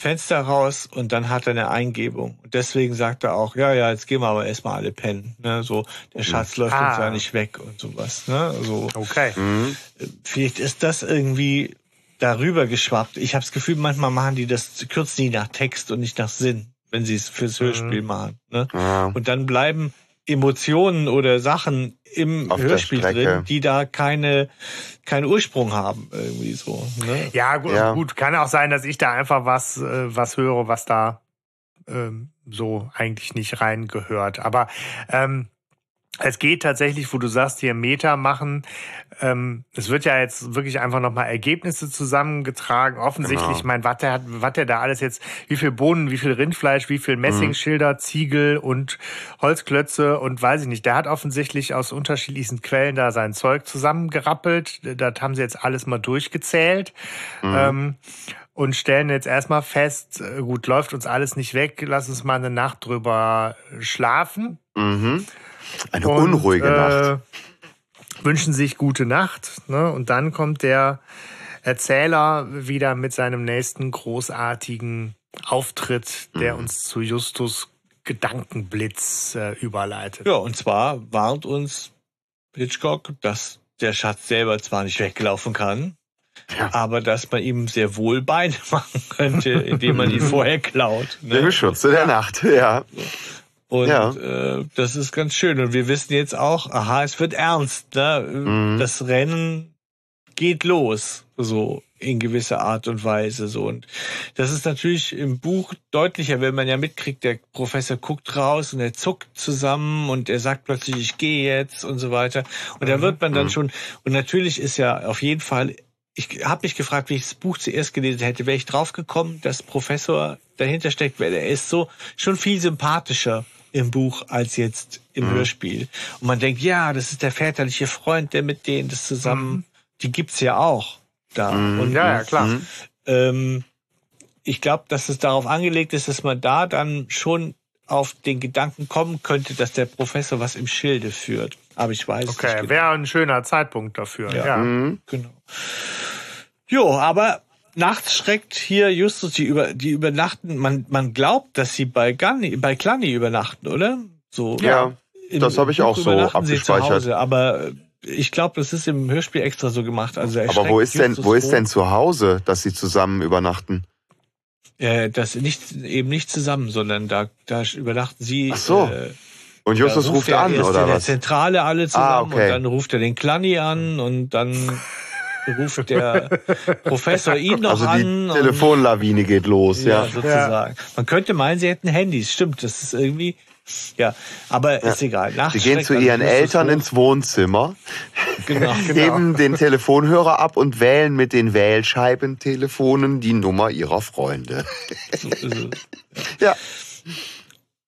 Fenster raus und dann hat er eine Eingebung. Und deswegen sagt er auch, ja, ja, jetzt gehen wir aber erstmal alle pennen. Ne? So, der Schatz läuft ah. uns ja nicht weg und sowas. Ne? So, okay. Mhm. Vielleicht ist das irgendwie darüber geschwappt. Ich habe das Gefühl, manchmal machen die das, kürzen die nach Text und nicht nach Sinn, wenn sie es fürs Hörspiel mhm. machen. Ne? Ja. Und dann bleiben Emotionen oder Sachen im Auf Hörspiel drin, die da keine keinen Ursprung haben irgendwie so. Ne? Ja, gut, ja, gut, kann auch sein, dass ich da einfach was äh, was höre, was da ähm, so eigentlich nicht reingehört. Aber ähm, es geht tatsächlich, wo du sagst, hier Meta machen. Ähm, es wird ja jetzt wirklich einfach nochmal Ergebnisse zusammengetragen. Offensichtlich, genau. mein, was der hat, was der da alles jetzt, wie viel Bohnen, wie viel Rindfleisch, wie viel Messingschilder, mhm. Ziegel und Holzklötze und weiß ich nicht. Der hat offensichtlich aus unterschiedlichsten Quellen da sein Zeug zusammengerappelt. Das haben sie jetzt alles mal durchgezählt. Mhm. Ähm, und stellen jetzt erstmal fest, äh, gut, läuft uns alles nicht weg, lass uns mal eine Nacht drüber schlafen. Mhm. Eine und, unruhige äh, Nacht. Wünschen sich gute Nacht. Ne? Und dann kommt der Erzähler wieder mit seinem nächsten großartigen Auftritt, der mhm. uns zu Justus Gedankenblitz äh, überleitet. Ja, und zwar warnt uns Hitchcock, dass der Schatz selber zwar nicht weglaufen kann, ja. aber dass man ihm sehr wohl Beine *laughs* machen könnte, indem man ihn vorher klaut. Ne? Im Schutze der Nacht, ja. Und ja. äh, das ist ganz schön. Und wir wissen jetzt auch, aha, es wird ernst. Ne? Mhm. Das Rennen geht los, so in gewisser Art und Weise. So. Und das ist natürlich im Buch deutlicher, wenn man ja mitkriegt, der Professor guckt raus und er zuckt zusammen und er sagt plötzlich, ich gehe jetzt und so weiter. Und da mhm. wird man dann mhm. schon, und natürlich ist ja auf jeden Fall ich habe mich gefragt, wie ich das Buch zuerst gelesen hätte, wäre ich draufgekommen, dass Professor dahinter steckt, weil er ist so schon viel sympathischer im Buch als jetzt im mhm. Hörspiel. Und man denkt, ja, das ist der väterliche Freund, der mit denen das zusammen, mhm. die gibt's ja auch da. Mhm. Und, ja, ja, klar. Ähm, ich glaube, dass es darauf angelegt ist, dass man da dann schon auf den Gedanken kommen könnte, dass der Professor was im Schilde führt. Aber ich weiß Okay, nicht. genau. wäre ein schöner Zeitpunkt dafür. Ja. Ja. Mhm. Genau. Jo, aber nachts schreckt hier Justus die über die übernachten. Man man glaubt, dass sie bei Gunny, bei Clanny übernachten, oder? So. Ja, Im das habe ich auch so abgespeichert. Hause, aber äh, ich glaube, das ist im Hörspiel extra so gemacht. Also er Aber wo ist denn, wo ist denn zu Hause, dass sie zusammen übernachten? Äh, das nicht eben nicht zusammen, sondern da da übernachten sie. Ach so. Äh, Und Justus ruft er an, erst oder in der was? Zentrale alle zusammen Ah, okay. und dann ruft er den Clanny an und dann ruft der *laughs* Professor ihn noch Also an. die und- Telefonlawine geht los, Ja, ja. sozusagen. Man könnte meinen, sie hätten Handys. Stimmt, das ist irgendwie. Ja, aber ist egal. Nachts Sie gehen zu ihren Eltern ins Wohnzimmer, *laughs* Genau. heben den Telefonhörer ab und wählen mit den Wählscheibentelefonen die Nummer ihrer Freunde. So. *laughs* Ja.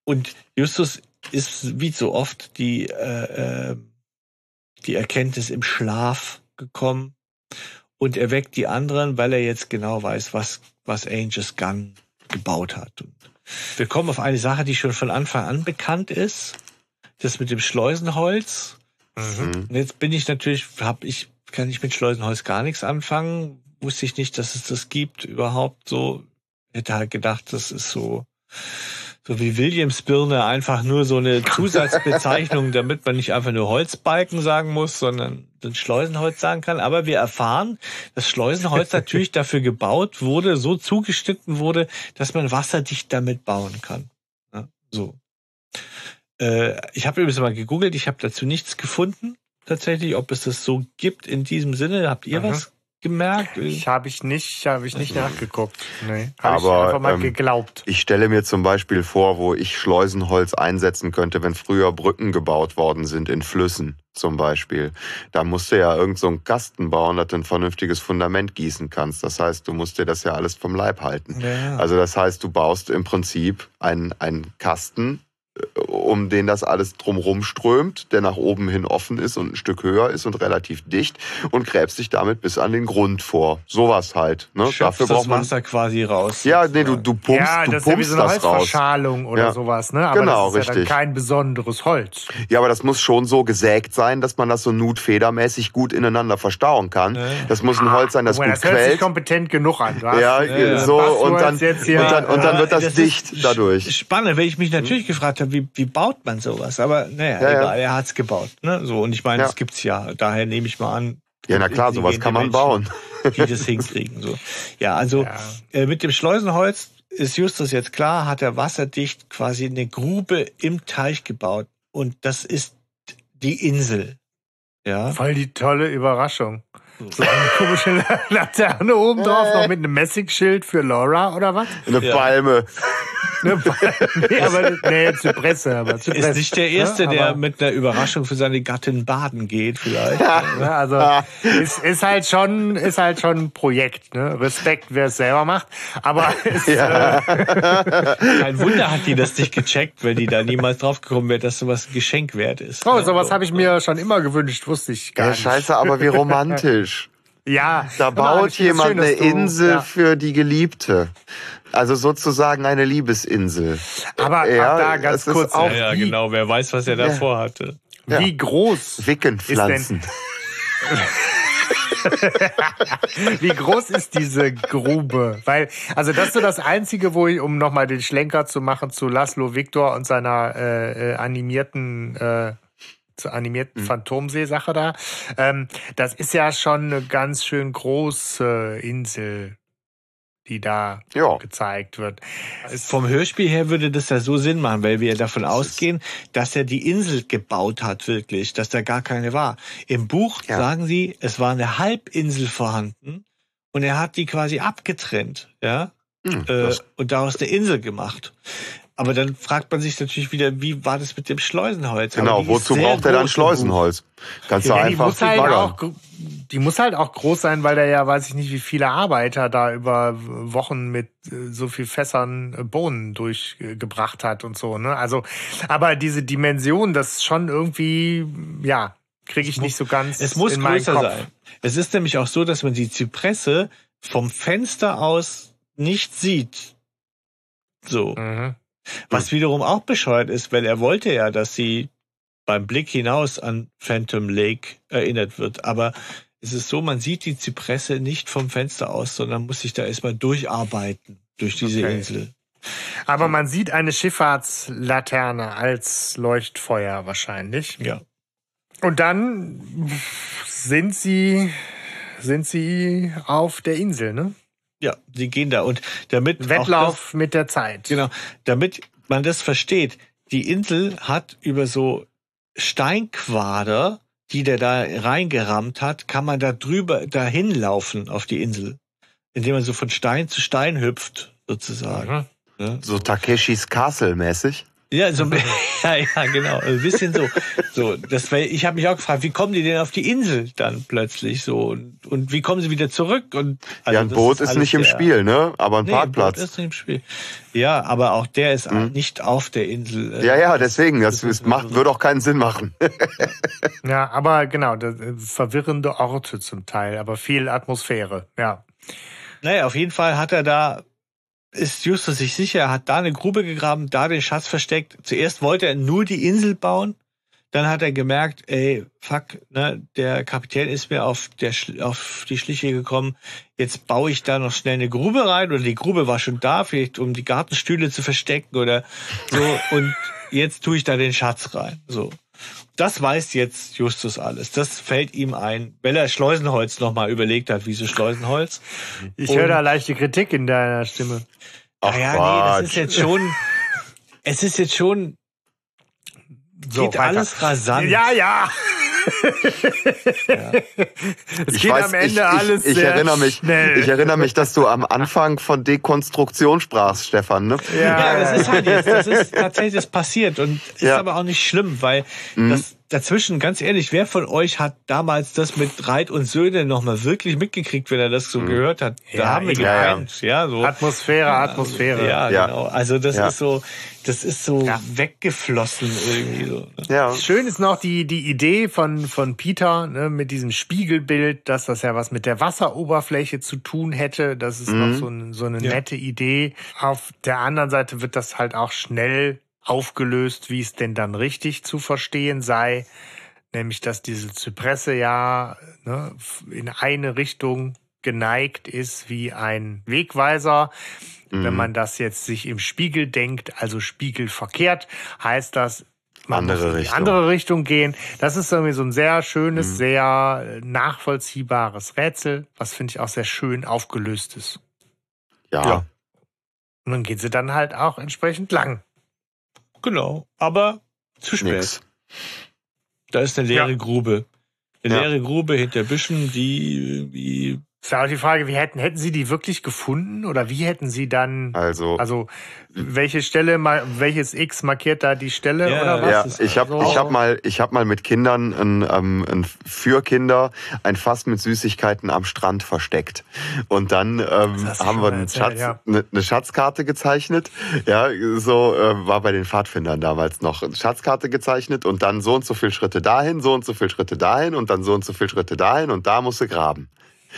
Und Justus ist wie so oft die, äh, äh, die Erkenntnis im Schlaf gekommen und er weckt die anderen, weil er jetzt genau weiß, was, was Angel's Gun gebaut hat. Und wir kommen auf eine Sache, die schon von Anfang an bekannt ist. Das mit dem Schleusenholz. Mhm. Und jetzt bin ich natürlich, hab ich, kann ich mit Schleusenholz gar nichts anfangen. Wusste ich nicht, dass es das gibt überhaupt so. Hätte halt gedacht, das ist so, so wie Williamsbirne einfach nur so eine Zusatzbezeichnung, *laughs* damit man nicht einfach nur Holzbalken sagen muss, sondern das Schleusenholz sagen kann. Aber wir erfahren, dass Schleusenholz *laughs* natürlich dafür gebaut wurde, so zugeschnitten wurde, dass man wasserdicht damit bauen kann. Ja, so. Äh, ich habe übrigens mal gegoogelt, ich habe dazu nichts gefunden, tatsächlich, ob es das so gibt in diesem Sinne. Habt ihr Mhm. was gemerkt? Ich habe ich nicht, habe ich nicht nachgeguckt. Nee, habe ich Aber, einfach mal ähm, geglaubt. Ich stelle mir zum Beispiel vor, wo ich Schleusenholz einsetzen könnte, wenn früher Brücken gebaut worden sind in Flüssen zum Beispiel. Da musst du ja irgend so einen Kasten bauen, dass du ein vernünftiges Fundament gießen kannst. Das heißt, du musst dir das ja alles vom Leib halten. Ja. Also das heißt, du baust im Prinzip einen, einen Kasten, um den das alles drumrum strömt, der nach oben hin offen ist und ein Stück höher ist und relativ dicht und gräbst dich damit bis an den Grund vor. Sowas halt. Ne? Schöpfst Dafür das braucht man. Wasser quasi raus. Ja, nee, du, du pumpst, ja, du das ist ja wie pumpst so eine das raus. Holzverschalung oder Ja. sowas, ne? Aber Genau, das ist ja dann richtig. kein besonderes Holz. Ja, aber das muss schon so gesägt sein, dass man das so nutfedermäßig gut ineinander verstauen kann. Ja. Das muss ein Holz sein, das mal, gut das hört sich quält. kompetent genug an. Du Ja, äh, so und dann, jetzt hier, und dann, und dann Ja, wird das, das dicht dadurch. Spannend, weil ich mich natürlich gefragt habe, wie, wie baut man sowas? Aber naja, Ja, ja. egal, er hat's gebaut. Ne? So, und ich meine, Ja. das gibt's ja. Daher nehme ich mal an, Ja, na klar, sowas kann man bauen. *laughs* die das hinkriegen. So. Ja, also Ja. äh, mit dem Schleusenholz ist Justus jetzt klar, hat er wasserdicht quasi eine Grube im Teich gebaut. Und das ist die Insel. Ja. Voll die tolle Überraschung. So eine komische *laughs* Laterne oben drauf, noch mit einem Messingschild für Laura oder was? Eine Ja. Palme. Ne, *laughs* nee, aber nee, Zypresse, aber Zypresse. Ist nicht der Erste, Ja, der mit einer Überraschung für seine Gattin baden geht, vielleicht. Ne, also ist, ist halt schon ist halt schon ein Projekt. Ne? Respekt, wer es selber macht. Aber *laughs* es, Ja. Kein Wunder hat die das nicht gecheckt, weil die da niemals drauf gekommen wäre, dass sowas ein Geschenk wert ist. oh, sowas habe ich mir schon immer gewünscht, wusste ich gar Ja, nicht. scheiße, aber wie romantisch. Ja, Da baut jemand schön, eine du- Insel Ja. für die Geliebte. Also sozusagen eine Liebesinsel. Aber Ja, da ganz kurz auch- Ja, ja, genau. Wer weiß, was er Ja. davor hatte. wie groß Wickenpflanzen. *laughs* Wie groß ist diese Grube? Weil, also das ist so das Einzige, wo ich, um nochmal den Schlenker zu machen zu Laszlo Victor und seiner äh, äh, animierten, äh, animierten Phantomsee-Sache da. Ähm, das ist ja schon eine ganz schön große Insel, die da Ja. gezeigt wird. Vom Hörspiel her würde das ja so Sinn machen, weil wir ja davon Das ausgehen, dass er die Insel gebaut hat, wirklich, dass da gar keine war. Im Buch Ja. sagen sie, es war eine Halbinsel vorhanden und er hat die quasi abgetrennt, ja, Hm, äh, und daraus eine Insel gemacht. Aber dann fragt man sich natürlich wieder, wie war das mit dem Schleusenholz? Genau, die wozu braucht er dann. Schleusenholz? Kannst du Ja, die einfach muss halt baggern. auch, die muss halt auch groß sein, weil da ja, weiß ich nicht, wie viele Arbeiter da über Wochen mit äh, so viel Fässern äh, Bohnen durchgebracht hat und so, ne? Also, aber diese Dimension, das ist schon irgendwie, ja, kriege ich muss- nicht so ganz Es muss in größer Kopf. sein. Es ist nämlich auch so, dass man die Zypresse vom Fenster aus nicht sieht. So. Mhm. Was wiederum auch bescheuert ist, weil er wollte ja, dass sie beim Blick hinaus an Phantom Lake erinnert wird. Aber es ist so, man sieht die Zypresse nicht vom Fenster aus, sondern muss sich da erstmal durcharbeiten durch diese Okay. Insel. Aber man sieht eine Schifffahrtslaterne als Leuchtfeuer wahrscheinlich. Ja. Und dann sind sie, sind sie auf der Insel, ne? Ja, sie gehen da. Und damit. auch Wettlauf mit der Zeit. Das, genau. Damit man das versteht. Die Insel hat über so Steinquader, die der da reingerammt hat, kann man da drüber, dahin laufen auf die Insel. Indem man so von Stein zu Stein hüpft, sozusagen. Mhm. Ne? So Takeshis Castle mäßig. Ja, so, *laughs* ja, ja, genau. Ein bisschen so. so das wär, ich habe mich auch gefragt, wie kommen die denn auf die Insel dann plötzlich so? Und, und wie kommen sie wieder zurück? Und, also ja, ein Boot ist alles nicht im sehr- Spiel, ne? Aber ein Nee, ein Boot Parkplatz. ist nicht im Spiel. Ja, aber auch der ist Mhm. nicht auf der Insel. äh, Ja, ja, deswegen. Das, das ist macht, so- würde auch keinen Sinn machen. *laughs* Ja, aber genau, das, verwirrende Orte zum Teil, aber viel Atmosphäre. Ja. Naja, auf jeden Fall hat er da, ist Justus sich sicher, er hat da eine Grube gegraben, da den Schatz versteckt. Zuerst wollte er nur die Insel bauen, dann hat er gemerkt, ey, fuck, ne, der Kapitän ist mir auf, der, auf die Schliche gekommen, jetzt baue ich da noch schnell eine Grube rein oder die Grube war schon da, vielleicht um die Gartenstühle zu verstecken oder so und jetzt tue ich da den Schatz rein, so. Das weiß jetzt Justus alles. Das fällt ihm ein, weil er Schleusenholz nochmal überlegt hat, wieso Schleusenholz. Ich höre da leichte Kritik in deiner Stimme. Ach, naja, nee, das ist jetzt schon, *laughs* es ist jetzt schon, So, geht weiter. alles rasant. Ja, ja. Es Ich geht weiß, am Ende ich, ich, alles ich sehr erinnere mich, schnell. ich erinnere mich, dass du am Anfang von Dekonstruktion sprachst, Stefan, ne? Ja, das ist halt jetzt, das ist tatsächlich das passiert und ist Ja. aber auch nicht schlimm, weil das dazwischen, ganz ehrlich, wer von euch hat damals das mit Reit und Söhne nochmal wirklich mitgekriegt, wenn er das so gehört hat? Da Ja, haben wir egal. geweint, ja, so. Atmosphäre, Atmosphäre. Ja, Ja. genau. Also das Ja. ist so, das ist so Ja. weggeflossen irgendwie so. ne? Ja. Schön ist noch die, die Idee von, von Peter ne, mit diesem Spiegelbild, dass das ja was mit der Wasseroberfläche zu tun hätte. Das ist noch so, ein, so eine Ja. nette Idee. Auf der anderen Seite wird das halt auch schnell aufgelöst, wie es denn dann richtig zu verstehen sei. Nämlich, dass diese Zypresse ja ne, in eine Richtung geneigt ist wie ein Wegweiser. Wenn man das jetzt sich im Spiegel denkt, also spiegelverkehrt, heißt das, man Andere muss in die Richtung. andere Richtung gehen. Das ist irgendwie so ein sehr schönes, sehr äh, nachvollziehbares Rätsel, was finde ich auch sehr schön aufgelöst ist. Ja. Ja. Und dann geht sie dann halt auch entsprechend lang. Genau. Aber zu spät. Nix. Da ist eine leere Ja. Grube. Eine Ja. leere Grube hinter Büschen, die Ist ja auch die Frage, wie hätten, hätten Sie die wirklich gefunden oder wie hätten Sie dann, Also, also welche Stelle, ma- welches X markiert da die Stelle Ja, oder was? ja, ich habe also- ich hab mal, ich hab mal mit Kindern ein, ähm, ein für Kinder ein Fass mit Süßigkeiten am Strand versteckt. Und dann ähm, haben wir mal einen erzählt, Schatz, ja. eine, eine Schatzkarte gezeichnet. Ja, so äh, war bei den Pfadfindern damals noch. Eine Schatzkarte gezeichnet und dann so und so viel Schritte dahin, so und so viel Schritte dahin und dann so und so viel Schritte dahin und da musst du graben.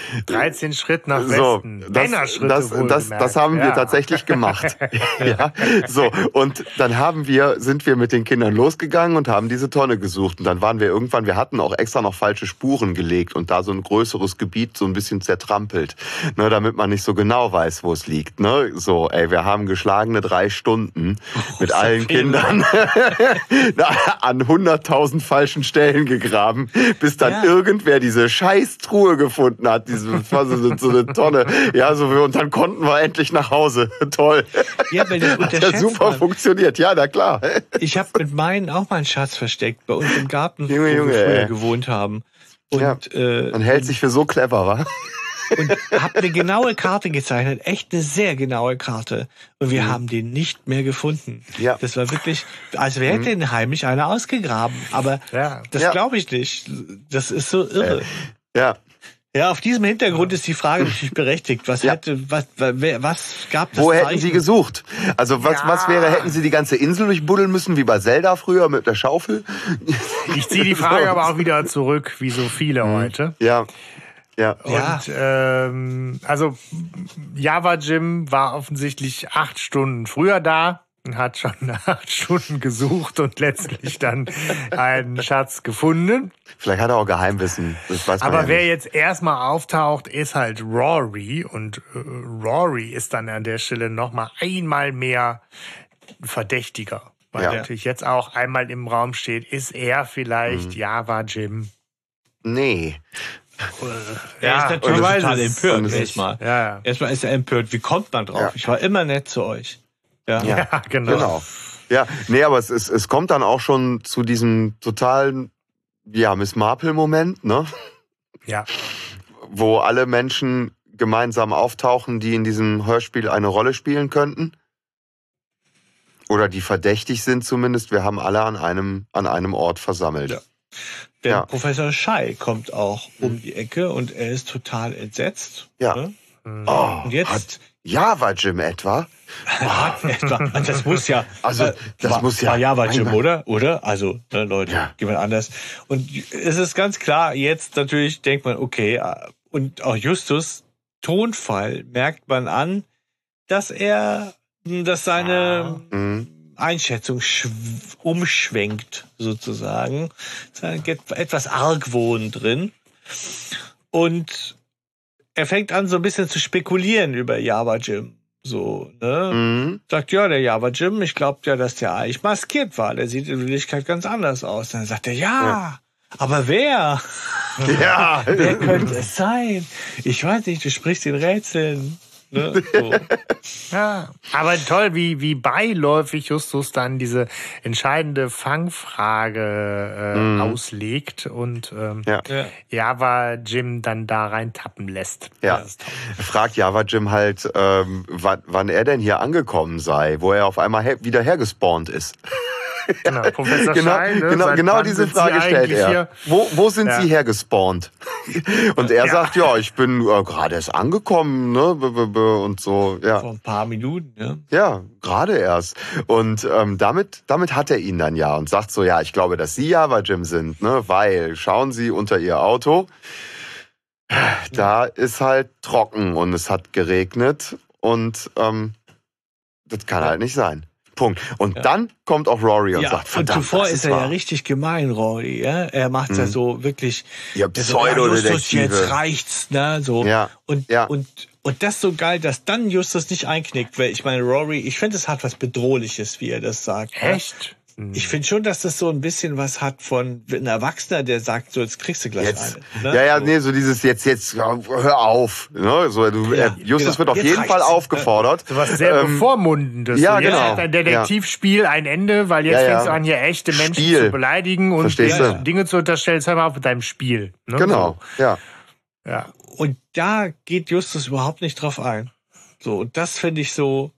*laughs* 13 Schritt nach So, Westen. das, Männerschritte das, das, das haben wir Ja. tatsächlich gemacht. *laughs* *laughs* ja, so und dann haben wir, sind wir mit den Kindern losgegangen und haben diese Tonne gesucht und dann waren wir irgendwann, wir hatten auch extra noch falsche Spuren gelegt und da so ein größeres Gebiet so ein bisschen zertrampelt, ne, damit man nicht so genau weiß, wo es liegt. Ne, so, ey, wir haben geschlagene drei Stunden mit allen. Kindern an 100.000 falschen Stellen gegraben, bis dann Ja. irgendwer diese scheiß Truhe gefunden hat, *laughs* diese das war so, eine Tonne. Ja, so und dann konnten wir endlich nach Hause. *laughs* Toll. Ja, weil das *laughs* Hat ja unterschätzt super man. funktioniert. Ja, na klar. Ich habe mit meinen auch mal einen Schatz versteckt bei uns im Garten, Junge, wo Junge, wir früher ey. gewohnt haben. Und, Ja. äh, Man hält sich für so clever, wa? und habe eine genaue Karte gezeichnet, echt eine sehr genaue Karte. Und wir haben den nicht mehr gefunden. Mhm. Ja. Mhm. Das war wirklich, als wäre den heimlich einer ausgegraben. Aber Ja. das Ja. glaube ich nicht. Das ist so irre. Ja. Ja, auf diesem Hintergrund ist die Frage natürlich *laughs* berechtigt. Was Ja. hätte, was, wer- was gab es? Wo hätten Sie gesucht? Also was, Ja. was wäre, hätten Sie die ganze Insel durchbuddeln müssen, wie bei Zelda früher mit der Schaufel? Ich ziehe die Frage *laughs* aber auch wieder zurück, wie so viele Mhm. heute. Ja. Ja. Ja. Und ähm, also Java Jim war offensichtlich acht Stunden früher da. Hat schon *laughs* acht Stunden gesucht und letztlich dann einen Schatz gefunden. Vielleicht hat er auch Geheimwissen. Das weiß man Aber ja wer nicht. jetzt erstmal auftaucht, ist halt Rory. Und äh, Rory ist dann an der Stelle nochmal einmal mehr Verdächtiger. Weil Ja. natürlich jetzt auch einmal im Raum steht, ist er vielleicht Mhm. Java Jim? Nee. Er ist man natürlich total empört erstmal. Ja, ja. Erstmal ist er empört. Wie kommt man drauf? Ja. Ich war immer nett zu euch. Ja. Ja. *laughs* Genau. Genau. Ja, nee, aber es, es, es kommt dann auch schon zu diesem totalen, ja, Miss Marple-Moment, ne? Ja. Wo alle Menschen gemeinsam auftauchen, die in diesem Hörspiel eine Rolle spielen könnten. Oder die verdächtig sind zumindest. Wir haben alle an einem, an einem Ort versammelt. Ja. Denn Ja. Professor Schei kommt auch um die Ecke und er ist total entsetzt. Ja. Ne? Oh, Und jetzt hat Java Jim etwa? etwa, *laughs* das muss ja, Also, äh, das war, muss ja- war Java Jim, oder? Oder? Also, ne, Leute, Ja. jemand anders. Und es ist ganz klar, jetzt natürlich denkt man, okay, äh, und auch Justus Tonfall merkt man an, dass er, dass seine Mhm. Einschätzung schw- umschwenkt, sozusagen. Es ist etwas Argwohn drin. Und er fängt an, so ein bisschen zu spekulieren über Java Jim. So, ne? Mhm. Sagt, ja, der Java Jim, ich glaube ja, dass der eigentlich maskiert war. Der sieht in Wirklichkeit ganz anders aus. Dann sagt er, ja, aber wer? Ja. *laughs* Wer könnte es sein? Ich weiß nicht, du sprichst in Rätseln. Ne? So. *laughs* Ja, aber toll, wie, wie beiläufig Justus dann diese entscheidende Fangfrage äh, Mhm. auslegt und ähm, Ja. ja. Java Jim dann da rein tappen lässt. Ja. Fragt Java Jim halt, ähm, wann, wann er denn hier angekommen sei, wo er auf einmal her wieder hergespawnt ist. *laughs* Genau, Professor Genau, Schein, ne? genau, genau diese Sie Frage stellt er. Wo, wo sind Ja. Sie hergespawnt? *laughs* Und er Ja. sagt, ja, ich bin äh, gerade erst angekommen, ne, b -b -b und so, ja. Vor ein paar Minuten, ja. Ja, gerade erst. Und ähm, damit, damit hat er ihn dann ja und sagt so, ja, ich glaube, dass Sie Java Jim sind, ne, weil schauen Sie unter Ihr Auto, da ist halt trocken und es hat geregnet und ähm, das kann halt nicht sein. Punkt. Und Ja. dann kommt auch Rory und ja, sagt, und verdammt, zuvor das ist er ja wahr. richtig gemein, Rory. Ja? Er macht ja Mhm. so wirklich ja, jetzt Pseudodetektive. reicht's, ne? So. Ja, Und, ja. und, und das so geil, dass dann Justus nicht einknickt, weil ich meine, Rory, ich finde, es hat was Bedrohliches, wie er das sagt. ne? Echt? Ich finde schon, dass das so ein bisschen was hat von ein Erwachsener, der sagt, so jetzt kriegst du gleich Jetzt. eine. Ne? Ja, ja, so. nee, so dieses jetzt, jetzt, ja, hör auf. Ne? So, du, Ja, äh, Justus genau. wird auf Jetzt jeden Fall reicht's. aufgefordert. So was sehr Ähm, bevormundendes. ja, jetzt genau. hat ein Detektivspiel ein Ende, weil jetzt Ja, ja. fängst du an, hier echte Menschen Spiel. zu beleidigen und Verstehst dir du? Dinge zu unterstellen. Jetzt hör mal auf mit deinem Spiel. Ne? Genau, ja. So. Ja. Und da geht Justus überhaupt nicht drauf ein. So, und das finde ich so,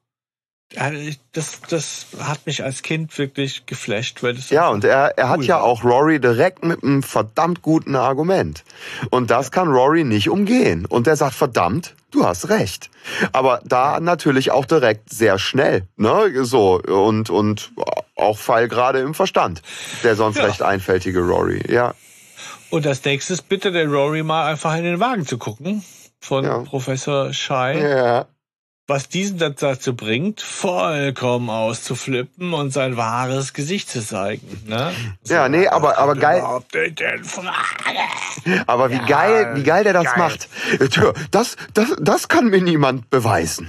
das, das hat mich als Kind wirklich geflasht, weil das Ja, und er, er hat Cool ja war. auch Rory direkt mit einem verdammt guten Argument. Und das kann Rory nicht umgehen. Und er sagt, verdammt, du hast recht. Aber da natürlich auch direkt sehr schnell, ne, so, und, und auch Fall gerade im Verstand. Der sonst Ja. recht einfältige Rory, ja. Und als nächstes bitte der Rory mal einfach in den Wagen zu gucken von Ja. Professor Schei, Ja. Was diesen dazu bringt, vollkommen auszuflippen und sein wahres Gesicht zu zeigen. Ne? Ja, nee, aber- aber geil-. Aber wie Ja, geil, wie geil der das geil. macht. Tja, Das, das, das kann mir niemand beweisen.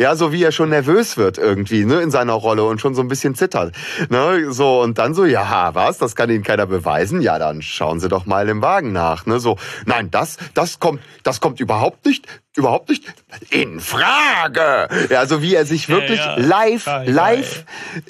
Ja, so wie er schon nervös wird irgendwie, ne, in seiner Rolle und schon so ein bisschen zittert. Ne, so, und dann so, ja, was, das kann Ihnen keiner beweisen? Ja, dann schauen Sie doch mal im Wagen nach, ne, so, nein, das, das kommt, das kommt überhaupt nicht, überhaupt nicht in Frage. Ja, so wie er sich wirklich ja. live, Geil, live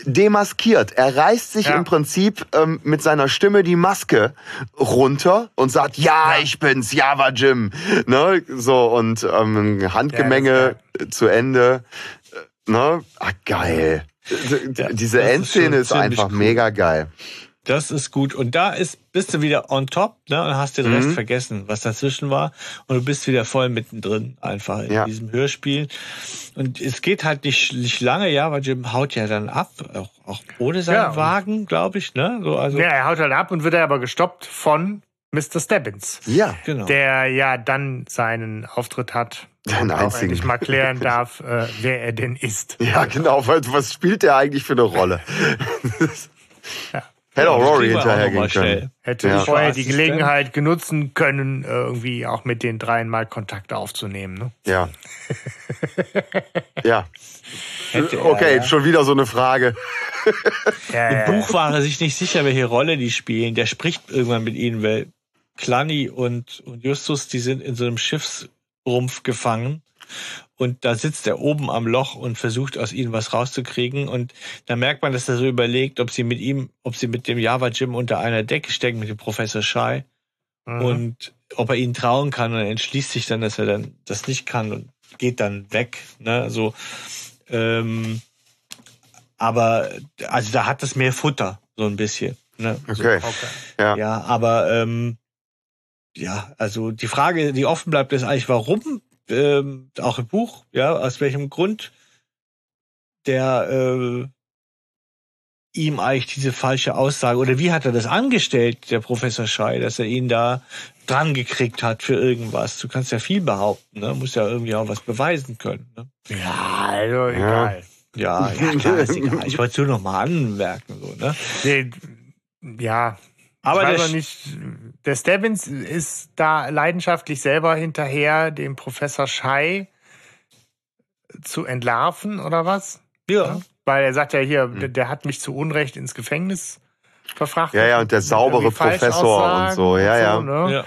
demaskiert. Er reißt sich Ja. im Prinzip ähm, mit seiner Stimme die Maske runter und sagt, ja, ich bin's, Java Jim. Ne? So, und ähm, Handgemenge zu Ende. Äh, Ne? Ah, geil. Ja, Diese ist Endszene ist, ziemlich einfach cool. mega geil. Das ist gut. Und da ist, bist du wieder on top, ne? Und hast den Rest Mhm. vergessen, was dazwischen war. Und du bist wieder voll mittendrin, einfach in Ja. diesem Hörspiel. Und es geht halt nicht, nicht lange, ja, weil Jim haut ja dann ab, auch, auch ohne seinen Ja. Wagen, glaube ich, ne? So, also, ja, er haut halt ab und wird aber gestoppt von Mr. Stebbins. Ja. genau. Der ja dann seinen Auftritt hat *laughs* Den auch einzigen. endlich mal klären *laughs* darf, äh, wer er denn ist. Ja, genau. weil Was spielt der eigentlich für eine Rolle? Ja. Hätte auch Rory hinterhergehen mal können. Hätte Ja. vorher die. Gelegenheit genutzen können, äh, irgendwie auch mit den dreien mal Kontakt aufzunehmen. Ne? Ja. ja. Hätte er, Okay, ja. schon wieder so eine Frage. Ja, Im Buch war er sich nicht sicher, welche Rolle die spielen. Der spricht irgendwann mit ihnen, weil Clanny und, und Justus, die sind in so einem Schiffsrumpf gefangen. Und da sitzt er oben am Loch und versucht aus ihnen was rauszukriegen. Und da merkt man, dass er so überlegt, ob sie mit ihm, ob sie mit dem Java Jim unter einer Decke stecken, mit dem Professor Shai. Mhm. Und ob er ihnen trauen kann. Und er entschließt sich dann, dass er dann das nicht kann und geht dann weg. Ne? So, ähm, aber also da hat es mehr Futter, so ein bisschen. Ne? So. Okay. okay. Ja. Ja, aber ähm, ja, also die Frage, die offen bleibt, ist eigentlich, warum, ähm, auch im Buch, ja, aus welchem Grund der äh, ihm eigentlich diese falsche Aussage oder wie hat er das angestellt, der Professor Schei, dass er ihn da dran gekriegt hat für irgendwas. Du kannst ja viel behaupten, ne? Muss ja irgendwie auch was beweisen können. Ne? Ja, also egal. Ja, ja, klar, ist egal. Ich wollte es nur noch mal anmerken, so, ne? Nee, ja, Aber ich der nicht, der Stebbins ist da leidenschaftlich selber hinterher, den Professor Schei zu entlarven oder was? ja, Weil er sagt ja hier, der, der hat mich zu Unrecht ins Gefängnis verfrachtet. Ja, ja, und der saubere Professor und so, ja, ja. ne? ja.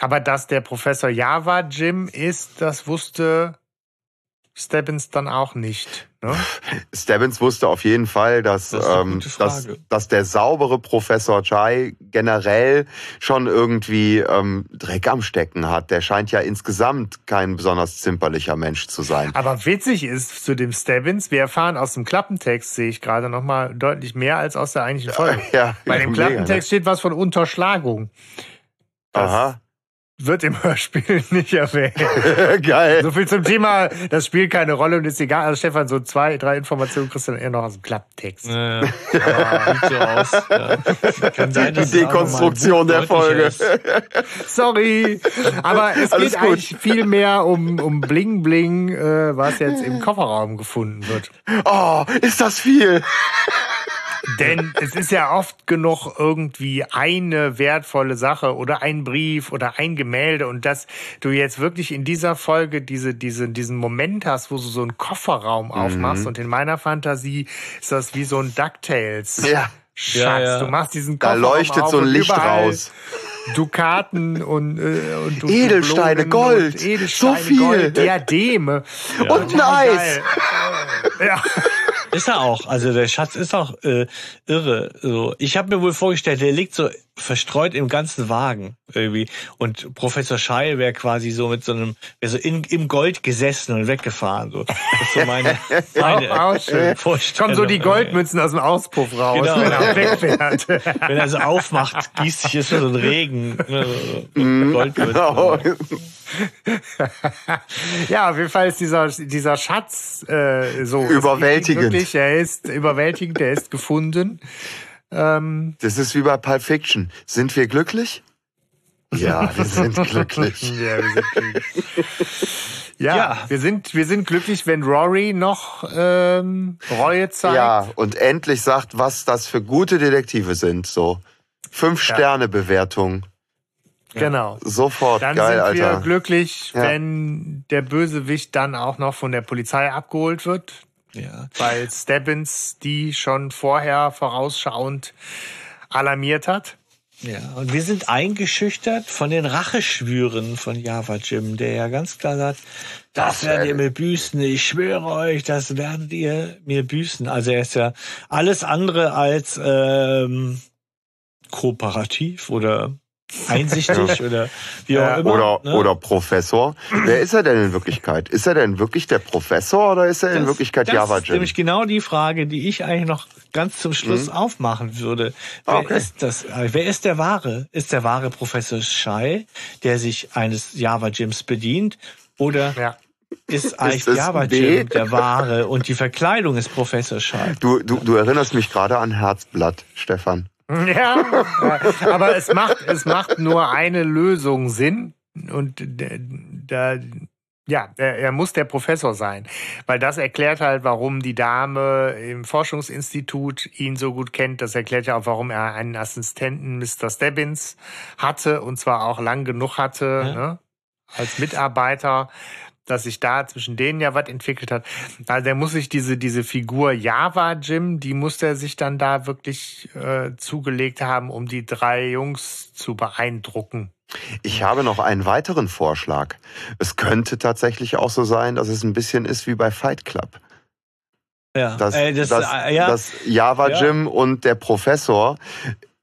Aber dass der Professor Java Jim ist, das wusste Stebbins dann auch nicht. Ne? *laughs* Stebbins wusste auf jeden Fall, dass, Das ähm, dass, dass der saubere Professor Chai generell schon irgendwie ähm, Dreck am Stecken hat. Der scheint ja insgesamt kein besonders zimperlicher Mensch zu sein. Aber witzig ist zu dem Stebbins, wir erfahren aus dem Klappentext, sehe ich gerade noch mal deutlich mehr als aus der eigentlichen Folge. Ja, Bei dem mega, Klappentext steht was von Unterschlagung. Ne? Das Aha. Wird im *laughs* Hörspiel nicht erwähnt. *laughs* Geil. So viel zum Thema, das spielt keine Rolle und ist egal. Also Stefan, so zwei, drei Informationen kriegst du dann eher noch aus dem Klappentext. Ja, ja. Sieht so aus. Ja. Kann sein, Die Dekonstruktion der Folge. *laughs* Sorry, aber es Alles geht gut. eigentlich viel mehr um, um Bling Bling, äh, was jetzt im Kofferraum gefunden wird. Oh, ist das viel? Denn es ist ja oft genug irgendwie eine wertvolle Sache oder ein Brief oder ein Gemälde und dass du jetzt wirklich in dieser Folge diese, diese, diesen Moment hast, wo du so einen Kofferraum aufmachst und in meiner Fantasie ist das wie so ein DuckTales. Ja. Schatz, Ja, ja. du machst diesen Da Kofferraum leuchtet auf so ein Licht raus. Dukaten und, äh, und du- Edelsteine, Dublonen Gold, Edelsteine, so viel. Gold, Diademe. Und ein Eis. Ja. Ist er auch. Also der Schatz ist auch äh, irre. So, ich habe mir wohl vorgestellt, der liegt so verstreut im ganzen Wagen irgendwie. Und Professor Schei wäre quasi so mit so einem, wäre so in, im Gold gesessen und weggefahren. So. Das ist so meine, *laughs* meine Auch, auch schön. Vorstellung. Kommen so die Goldmützen aus dem Auspuff raus, Genau. wenn er wegfährt. *laughs* Wenn er so aufmacht, gießt sich jetzt so ein Regen. ne, so Mhm. Goldmützen. Genau. *laughs* ja, auf jeden Fall ist dieser, dieser Schatz äh, so. Überwältigend. Wirklich, er ist überwältigend, er ist gefunden. Ähm, Das ist wie bei Pulp Fiction. Sind wir glücklich? Ja, wir *laughs* sind glücklich. ja, wir sind glücklich. Ja, Ja. Wir, sind, wir sind glücklich, wenn Rory noch ähm, Reue zeigt. Ja, und endlich sagt, was das für gute Detektive sind. So fünf Sterne Bewertung. Genau. Sofort Dann geil, sind wir Alter. glücklich, Ja. wenn der Bösewicht dann auch noch von der Polizei abgeholt wird. Ja. weil Stebbins die schon vorher vorausschauend alarmiert hat. Ja, und wir sind eingeschüchtert von den Racheschwüren von Java Jim, der ja ganz klar sagt, das werdet ihr mir büßen, ich schwöre euch, das werdet ihr mir büßen. Also er ist ja alles andere als ähm, kooperativ oder einsichtig oder wie auch immer. Oder, ne? oder Professor. Wer ist er denn in Wirklichkeit? Ist er denn wirklich der Professor oder ist er in Das- Wirklichkeit das Java ist Jim? nämlich genau die Frage, die ich eigentlich noch ganz zum Schluss aufmachen würde. Wer Okay. ist das? äh, Wer ist der wahre? Ist der wahre Professor Schei, der sich eines Java Gyms bedient? Oder Ja. ist eigentlich es Java B? Jim der wahre und die Verkleidung ist Professor Schei? Du, du, du erinnerst mich gerade an Herzblatt, Stefan. *laughs* Ja, aber es macht, es macht nur eine Lösung Sinn. Und da Ja, er, er, muss der Professor sein, weil das erklärt halt, warum die Dame im Forschungsinstitut ihn so gut kennt. Das erklärt ja auch, warum er einen Assistenten Mr. Stebbins hatte und zwar auch lang genug hatte ja. ne, als Mitarbeiter, dass sich da zwischen denen ja was entwickelt hat. Also der muss sich diese diese Figur Java Jim, die muss er sich dann da wirklich äh, zugelegt haben, um die drei Jungs zu beeindrucken. Ich habe noch einen weiteren Vorschlag. Es könnte tatsächlich auch so sein, dass es ein bisschen ist wie bei Fight Club. Ja, dass, äh, das, dass, äh, ja. dass Java Jim ja. und der Professor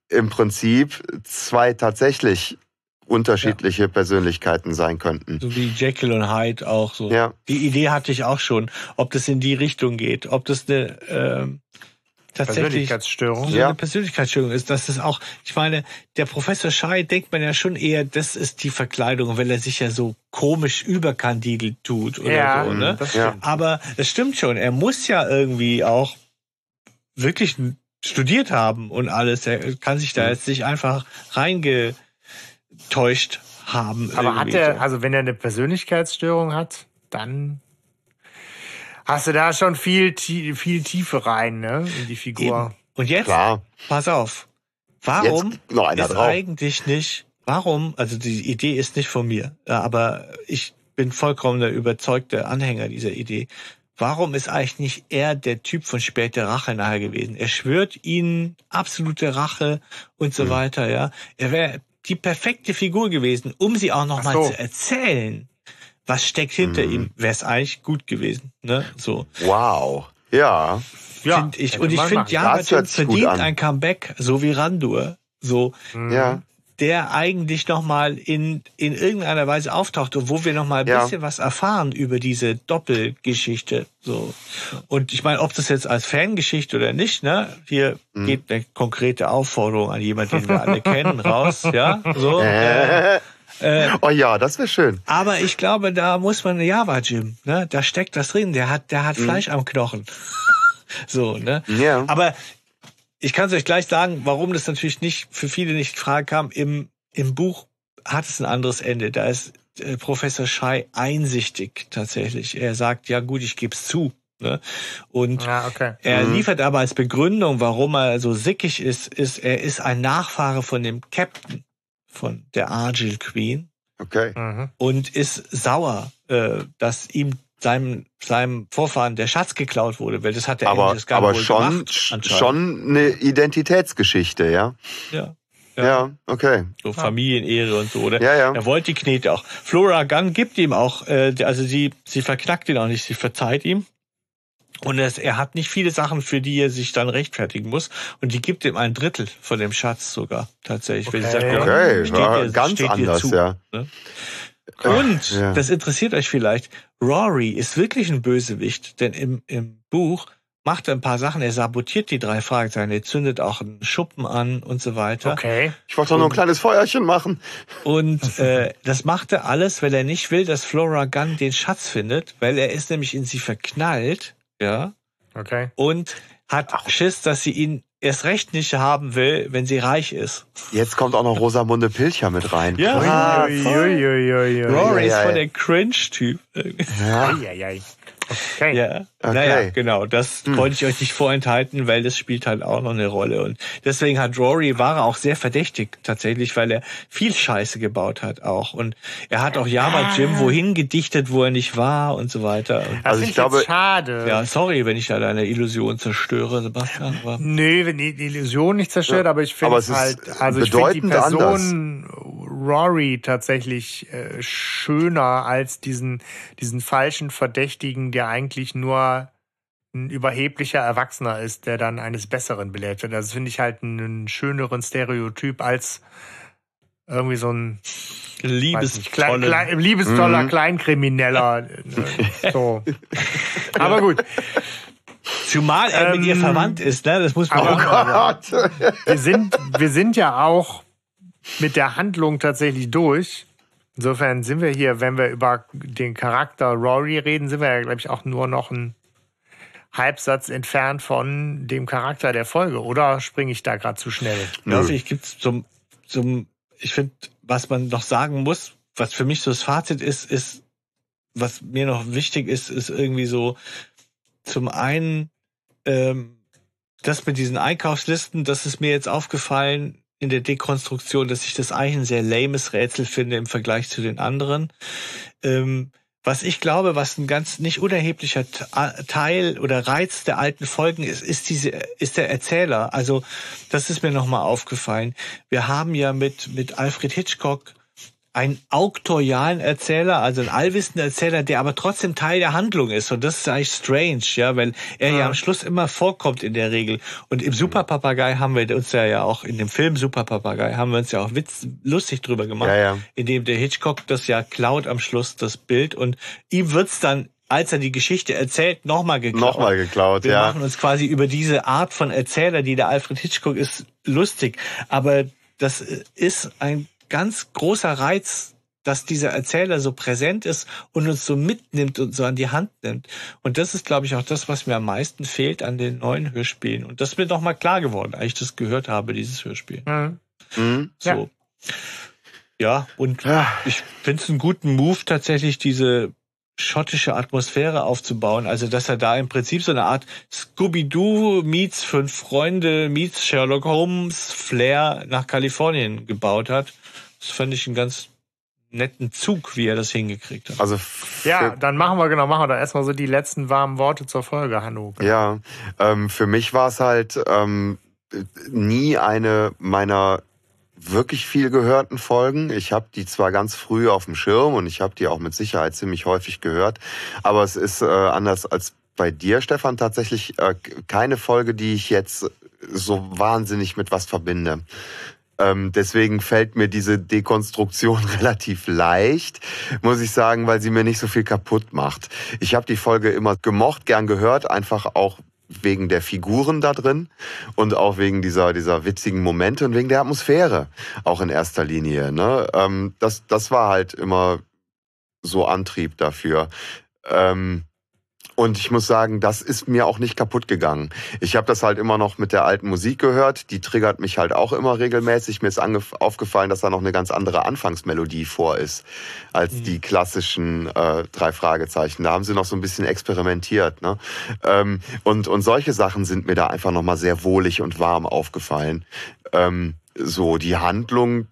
im Prinzip zwei tatsächlich unterschiedliche ja. Persönlichkeiten sein könnten. So wie Jekyll und Hyde auch so. Ja. Die Idee hatte ich auch schon, ob das in die Richtung geht, ob das eine ähm, tatsächlich Persönlichkeitsstörung. So ja. eine Persönlichkeitsstörung ist. Das ist auch, ich meine, der Professor Schei denkt man ja schon eher, das ist die Verkleidung, weil er sich ja so komisch überkandidelt tut oder ja, so. Ne? Das ja. Aber es stimmt schon, er muss ja irgendwie auch wirklich studiert haben und alles. Er kann sich da jetzt nicht einfach reingetäuscht haben. Aber hat er, also wenn er eine Persönlichkeitsstörung hat, dann hast du da schon viel, viel Tiefe rein, ne, in die Figur. Eben. Und jetzt, Klar. pass auf, warum ist drauf. eigentlich nicht, warum, also die Idee ist nicht von mir, aber ich bin vollkommen der überzeugte Anhänger dieser Idee. Warum ist eigentlich nicht er der Typ von später Rache nachher gewesen? Er schwört ihnen absolute Rache und so mhm. weiter, ja. Er wäre die perfekte Figur gewesen, um sie auch nochmal so. zu erzählen was steckt hinter mhm. ihm, wäre es eigentlich gut gewesen. Ne? So. Wow. Ja. ja find ich. Und ich finde, ja, verdient ein Comeback, so wie Randur. So. Ja. Der eigentlich nochmal in, in irgendeiner Weise auftaucht und wo wir nochmal ein ja. bisschen was erfahren über diese Doppelgeschichte. So. Und ich meine, ob das jetzt als Fangeschichte oder nicht, ne? Hier mhm. geht eine konkrete Aufforderung an jemanden, den wir alle kennen, *laughs* raus, ja? So. Äh. Äh, oh ja, das wäre schön. Aber ich glaube, da muss man Java Jim, ne? Da steckt das drin. Der hat, der hat mhm. Fleisch am Knochen. *laughs* so, ne? Ja. Aber ich kann es euch gleich sagen, warum das natürlich nicht für viele nicht in Frage kam. Im, im Buch hat es ein anderes Ende. Da ist äh, Professor Schei einsichtig tatsächlich. Er sagt, ja gut, ich gebe es zu. Ne? Und ja, okay. er mhm. liefert aber als Begründung, warum er so sickig ist, ist, er ist ein Nachfahre von dem Captain von der Argyle Queen. Okay. Mhm. Und ist sauer, äh, dass ihm seinem, seinem Vorfahren der Schatz geklaut wurde, weil das hat der aber, aber schon, gemacht, schon eine Identitätsgeschichte, ja? Ja. Ja, ja okay. So Familienehre und so, oder? Ja, ja. Er wollte die Knete auch. Flora Gunn gibt ihm auch, äh, also sie, sie verknackt ihn auch nicht, sie verzeiht ihm. Und es, er hat nicht viele Sachen, für die er sich dann rechtfertigen muss. Und die gibt ihm ein Drittel von dem Schatz sogar tatsächlich. Okay, sagt, okay. Ihr, ganz anders, zu, ja. Ne? Und, ja. das interessiert euch vielleicht, Rory ist wirklich ein Bösewicht, denn im, im Buch macht er ein paar Sachen, er sabotiert die drei Fragezeichen, er zündet auch einen Schuppen an und so weiter. Okay. Ich wollte doch nur ein kleines Feuerchen machen. Und *laughs* äh, das macht er alles, weil er nicht will, dass Flora Gunn den Schatz findet, weil er ist nämlich in sie verknallt ja. Okay. Und hat Ach. Schiss, dass sie ihn erst recht nicht haben will, wenn sie reich ist. Jetzt kommt auch noch Rosamunde Pilcher mit rein. Ja, Rory ist voll der Cringe-Typ. Ja. Okay. Ja, okay. naja, genau. Das hm. wollte ich euch nicht vorenthalten, weil das spielt halt auch noch eine Rolle. Und deswegen hat Rory, war er auch sehr verdächtig tatsächlich, weil er viel Scheiße gebaut hat auch. Und er hat auch Yama ah. Jim wohin gedichtet, wo er nicht war und so weiter. Und also ich glaube, schade. Ja, sorry, wenn ich da deine Illusion zerstöre, Sebastian. Aber Nö, wenn die Illusion nicht zerstört, ja. aber ich finde halt, also ich finde die Person, anders Rory tatsächlich äh, schöner als diesen, diesen falschen Verdächtigen, der eigentlich nur ein überheblicher Erwachsener ist, der dann eines Besseren belehrt wird. Also finde ich halt einen schöneren Stereotyp als irgendwie so ein liebestoller, klein, klein, liebestoller mhm. Kleinkrimineller. *laughs* Äh, so. *laughs* Aber gut. Zumal er ähm, mit ihr ähm, verwandt ist, ne? Das muss man oh auch Gott. Wir sind, wir sind ja auch mit der Handlung tatsächlich durch. Insofern sind wir hier, wenn wir über den Charakter Rory reden, sind wir ja, glaube ich, auch nur noch ein Halbsatz entfernt von dem Charakter der Folge. Oder springe ich da gerade zu schnell? Ja, ich gibt's zum, zum, ich finde, was man noch sagen muss, was für mich so das Fazit ist, ist, was mir noch wichtig ist, ist irgendwie so zum einen ähm, das mit diesen Einkaufslisten, das ist mir jetzt aufgefallen in der Dekonstruktion, dass ich das eigentlich ein sehr lames Rätsel finde im Vergleich zu den anderen. Ähm, was ich glaube, was ein ganz nicht unerheblicher Teil oder Reiz der alten Folgen ist, ist diese, ist der Erzähler. Also, das ist mir nochmal aufgefallen. Wir haben ja mit, mit Alfred Hitchcock einen auktorialen Erzähler, also einen allwissenden Erzähler, der aber trotzdem Teil der Handlung ist. Und das ist eigentlich strange, ja, weil er ja, ja am Schluss immer vorkommt in der Regel. Und im Superpapagei haben wir uns ja, ja auch, in dem Film Superpapagei haben wir uns ja auch witz, lustig drüber gemacht, ja, ja. indem der Hitchcock das ja klaut am Schluss, das Bild. Und ihm wird's dann als er die Geschichte erzählt, nochmal geklaut. Nochmal geklaut, Wir ja. Wir machen uns quasi über diese Art von Erzähler, die der Alfred Hitchcock ist, lustig. Aber das ist ein ganz großer Reiz, dass dieser Erzähler so präsent ist und uns so mitnimmt und so an die Hand nimmt. Und das ist, glaube ich, auch das, was mir am meisten fehlt an den neuen Hörspielen. Und das ist mir doch mal klar geworden, als ich das gehört habe, dieses Hörspiel. Mhm. mhm. So. Ja. ja, und ja. ich finde es einen guten Move, tatsächlich diese schottische Atmosphäre aufzubauen. Also, dass er da im Prinzip so eine Art Scooby-Doo meets Fünf Freunde meets Sherlock Holmes Flair nach Kalifornien gebaut hat. Das fand ich einen ganz netten Zug, wie er das hingekriegt hat. Also ja, dann machen wir genau, machen wir da erstmal so die letzten warmen Worte zur Folge, Hanno. Ja, ähm, für mich war es halt ähm, nie eine meiner wirklich viel gehörten Folgen. Ich habe die zwar ganz früh auf dem Schirm und ich habe die auch mit Sicherheit ziemlich häufig gehört, aber es ist äh, anders als bei dir, Stefan, tatsächlich äh, keine Folge, die ich jetzt so wahnsinnig mit was verbinde. Ähm, deswegen fällt mir diese Dekonstruktion *laughs* relativ leicht, muss ich sagen, weil sie mir nicht so viel kaputt macht. Ich habe die Folge immer gemocht, gern gehört, einfach auch wegen der Figuren da drin und auch wegen dieser, dieser witzigen Momente und wegen der Atmosphäre auch in erster Linie. Ne? Ähm, das, das war halt immer so Antrieb dafür. Ähm, und ich muss sagen, das ist mir auch nicht kaputt gegangen. Ich habe das halt immer noch mit der alten Musik gehört. Die triggert mich halt auch immer regelmäßig. Mir ist aufgefallen, dass da noch eine ganz andere Anfangsmelodie vor ist als mhm. die klassischen äh, drei Fragezeichen. Da haben sie noch so ein bisschen experimentiert. Ne? Ähm, und, und solche Sachen sind mir da einfach nochmal sehr wohlig und warm aufgefallen. Ähm, so, die Handlung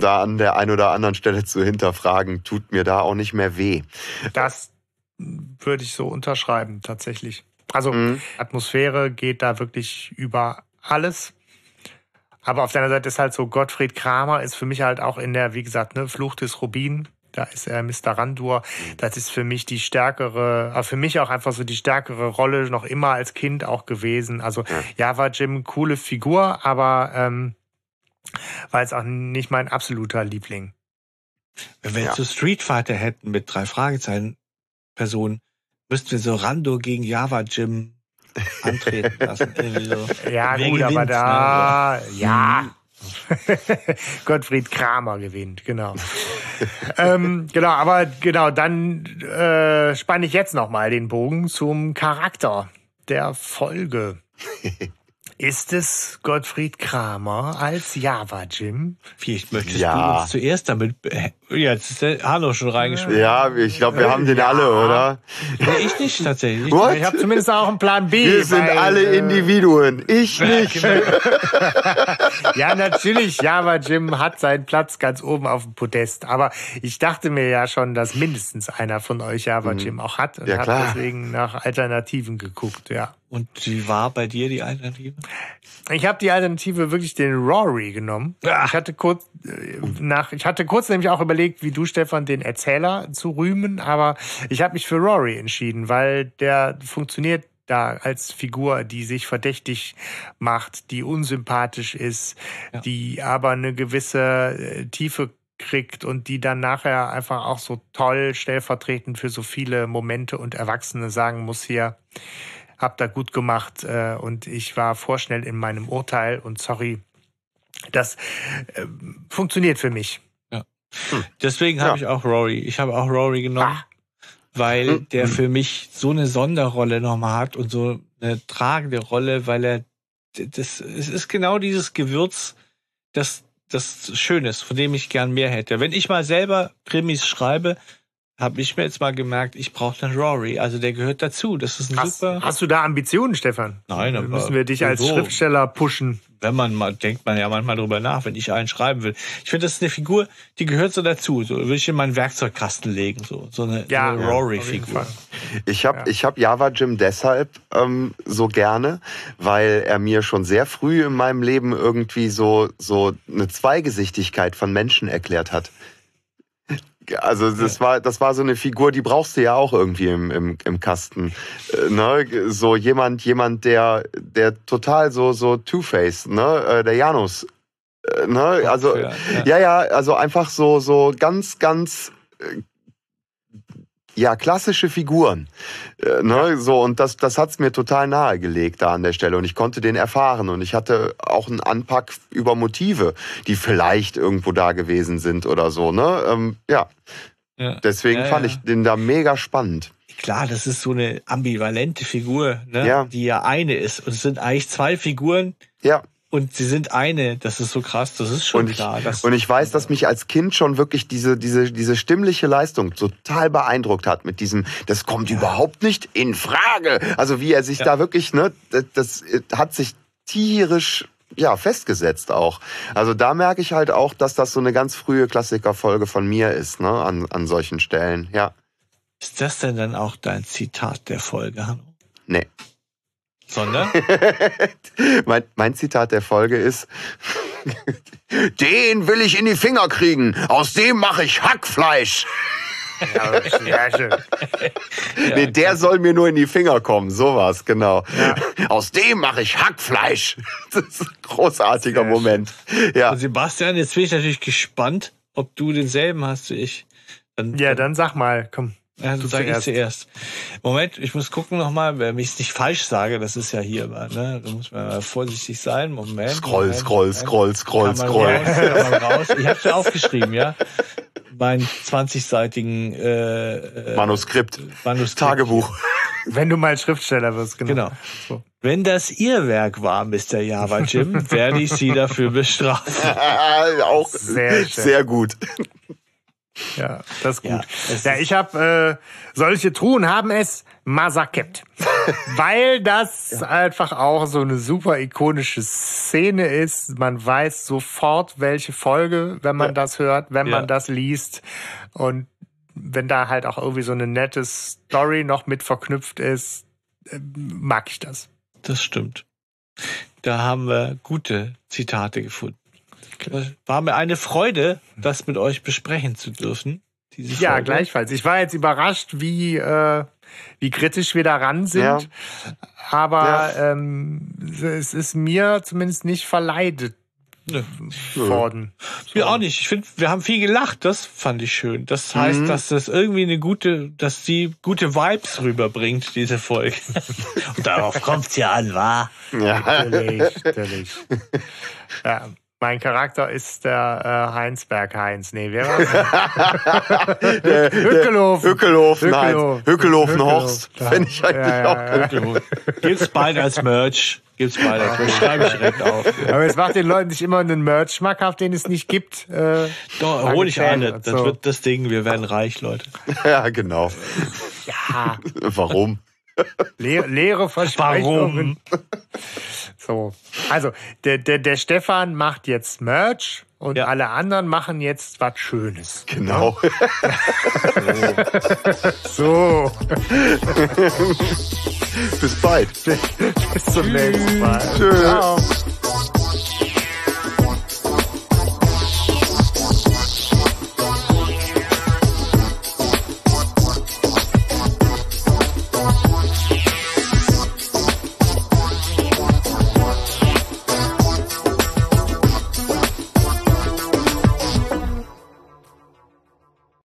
da an der einen oder anderen Stelle zu hinterfragen, tut mir da auch nicht mehr weh. Das würde ich so unterschreiben, tatsächlich. Also mhm. Atmosphäre geht da wirklich über alles. Aber auf der anderen Seite ist halt so, Gottfried Kramer ist für mich halt auch in der, wie gesagt, ne, Fluch des Rubin. Da ist er Mr. Randur. Das ist für mich die stärkere, aber für mich auch einfach so die stärkere Rolle noch immer als Kind auch gewesen. Also ja, war Jim coole Figur, aber ähm, war jetzt auch nicht mein absoluter Liebling. Wenn wir jetzt ja. so Street Fighter hätten mit drei Fragezeichen, Person müssten wir so Rando gegen Java Jim antreten lassen. *laughs* So. Ja, Wer gut, aber da, ne? ja. *laughs* Gottfried Kramer gewinnt, genau. ähm, genau, aber genau, dann äh, spanne ich jetzt nochmal den Bogen zum Charakter der Folge. *laughs* Ist es Gottfried Kramer als Java Jim? Vielleicht möchtest ja. du uns zuerst damit. Jetzt ist der Hallo schon reingeschrieben. Ja, ich glaube, wir haben den ja. alle, oder? Ja, ich nicht tatsächlich. What? Ich habe zumindest auch einen Plan B. Wir sind weil, alle äh, Individuen. Ich nicht. *laughs* ja, natürlich. Java Jim hat seinen Platz ganz oben auf dem Podest. Aber ich dachte mir ja schon, dass mindestens einer von euch Java mhm. Jim auch hat und ja, habe deswegen nach Alternativen geguckt. Ja. Und wie war bei dir die Alternative? Ich habe die Alternative wirklich den Rory genommen. Ach. Ich hatte kurz äh, nach, ich hatte kurz nämlich auch überlegt, wie du Stefan den Erzähler zu rühmen, aber ich habe mich für Rory entschieden, weil der funktioniert da als Figur, die sich verdächtig macht, die unsympathisch ist, ja. die aber eine gewisse äh, Tiefe kriegt und die dann nachher einfach auch so toll stellvertretend für so viele Momente und Erwachsene sagen muss hier, habt da gut gemacht äh, und ich war vorschnell in meinem Urteil und sorry, das äh, funktioniert für mich. Hm. Deswegen habe ja. ich auch Rory. Ich habe auch Rory genommen, ah. weil hm. der hm. für mich so eine Sonderrolle nochmal hat und so eine tragende Rolle, weil er das es ist genau dieses Gewürz, das das Schönes, von dem ich gern mehr hätte. Wenn ich mal selber Krimis schreibe, habe ich mir jetzt mal gemerkt, ich brauche einen Rory. Also der gehört dazu. Das ist ein Hast, super. hast du da Ambitionen, Stefan? Nein, aber Müssen wir dich als so. Schriftsteller pushen? wenn man mal, denkt man ja manchmal drüber nach, wenn ich einen schreiben will. Ich finde, das ist eine Figur, die gehört so dazu. So würde ich in meinen Werkzeugkasten legen. So, so eine, Ja, so eine Rory-Figur. Ich habe Ja. ich hab Java Jim deshalb ähm, so gerne, weil er mir schon sehr früh in meinem Leben irgendwie so, so eine Zweigesichtigkeit von Menschen erklärt hat. Also das war das war so eine Figur, die brauchst du ja auch irgendwie im, im, im Kasten. Äh, ne? So jemand, jemand, der, der total so, so Two-Face, ne? Äh, Der Janus. Äh, Ne? Also Ja, ja. also einfach so, so ganz, ganz, äh, ja, klassische Figuren. Äh, ne? So, und das, das hat's mir total nahegelegt da an der Stelle. Und ich konnte den erfahren. Und ich hatte auch einen Anpack über Motive, die vielleicht irgendwo da gewesen sind oder so, ne? Ähm, ja. Ja. Deswegen Ja, fand ja. ich den da mega spannend. Klar, das ist so eine ambivalente Figur, ne? Ja. die ja eine ist. Und es sind eigentlich zwei Figuren Ja. Und sie sind eine. Das ist so krass, das ist schon Und ich, klar. Und ich weiß, dass mich als Kind schon wirklich diese, diese, diese stimmliche Leistung total beeindruckt hat mit diesem, das kommt überhaupt nicht in Frage. Also wie er sich Ja. da wirklich, ne, das, das hat sich tierisch ja, festgesetzt auch. Also da merke ich halt auch, dass das so eine ganz frühe Klassikerfolge von mir ist, ne, an, an solchen Stellen. Ja. ist das denn dann auch dein Zitat der Folge, Hanno? Nee. Sondern? *laughs* mein, mein Zitat der Folge ist, *laughs* den will ich in die Finger kriegen, aus dem mache ich Hackfleisch. Ja, schön. *laughs* nee, der soll mir nur in die Finger kommen, sowas, genau. Aus dem mache ich Hackfleisch. Das ist ein großartiger Sehr Moment. Ja. Sebastian, jetzt bin ich natürlich gespannt, ob du denselben hast wie ich. Dann, Ja, dann sag mal, komm. Ja, dann Du sage ich zuerst. Moment, ich muss gucken nochmal, wenn ich es nicht falsch sage, das ist ja hier, ne? Da muss man mal vorsichtig sein. Moment. Scroll, Moment, scroll, Moment. scroll, scroll, scroll. Raus. *laughs* Ich habe ja aufgeschrieben, ja. Meinen 20-seitigen äh, äh, Manuskript. Manuskript. Tagebuch. *laughs* Wenn du mal Schriftsteller wirst, genau. Genau. So. Wenn das Ihr Werk war, Mr. Java Jim, werde ich Sie dafür bestrafen. *laughs* auch Sehr sehr, gut. Ja, das ist gut. Ja, Ja, ich habe äh, solche Truhen haben es Masaket, *laughs* weil das einfach auch so eine super ikonische Szene ist. Man weiß sofort, welche Folge, wenn man Ja. das hört, wenn Ja. man das liest und wenn da halt auch irgendwie so eine nette Story noch mit verknüpft ist, äh, mag ich das. Das stimmt. Da haben wir gute Zitate gefunden. War mir eine Freude, das mit euch besprechen zu dürfen. Diese Ja, Folge. gleichfalls. Ich war jetzt überrascht, wie, äh, wie kritisch wir daran sind. Ja. Aber ähm, es ist mir zumindest nicht verleidet Nö. worden. Mir auch nicht. Ich finde, wir haben viel gelacht. Das fand ich schön. Das heißt, Mhm. dass das irgendwie eine gute, dass die gute Vibes rüberbringt, diese Folge. *laughs* Und darauf kommt's ja an, wa? Ja. Natürlich, natürlich. *laughs* Ja, mein Charakter ist der äh, Heinsberg Heinz. Nee, wer war's? *laughs* Hückelhofen. Hückelhofen, Heinz. Hückelhofen. Hückelhofen Horst. Hückelhofen. Finde ich eigentlich Ja, auch ja, gut. ja. Gibt's bald als Merch. Gibt's bald als Merch. Schreibe ich direkt auf. Aber es macht den Leuten nicht immer einen Merch schmackhaft, den es nicht gibt. Äh, Doch, hol ich eine. Das so. wird das Ding. Wir werden reich, Leute. Ja, genau. ja, Warum? Le leere Versprechungen. So, also der, der, der Stefan macht jetzt Merch und Ja. alle anderen machen jetzt was Schönes. Genau. *laughs* So, Bis bald. bis zum nächsten Mal. Tschüss. Ciao.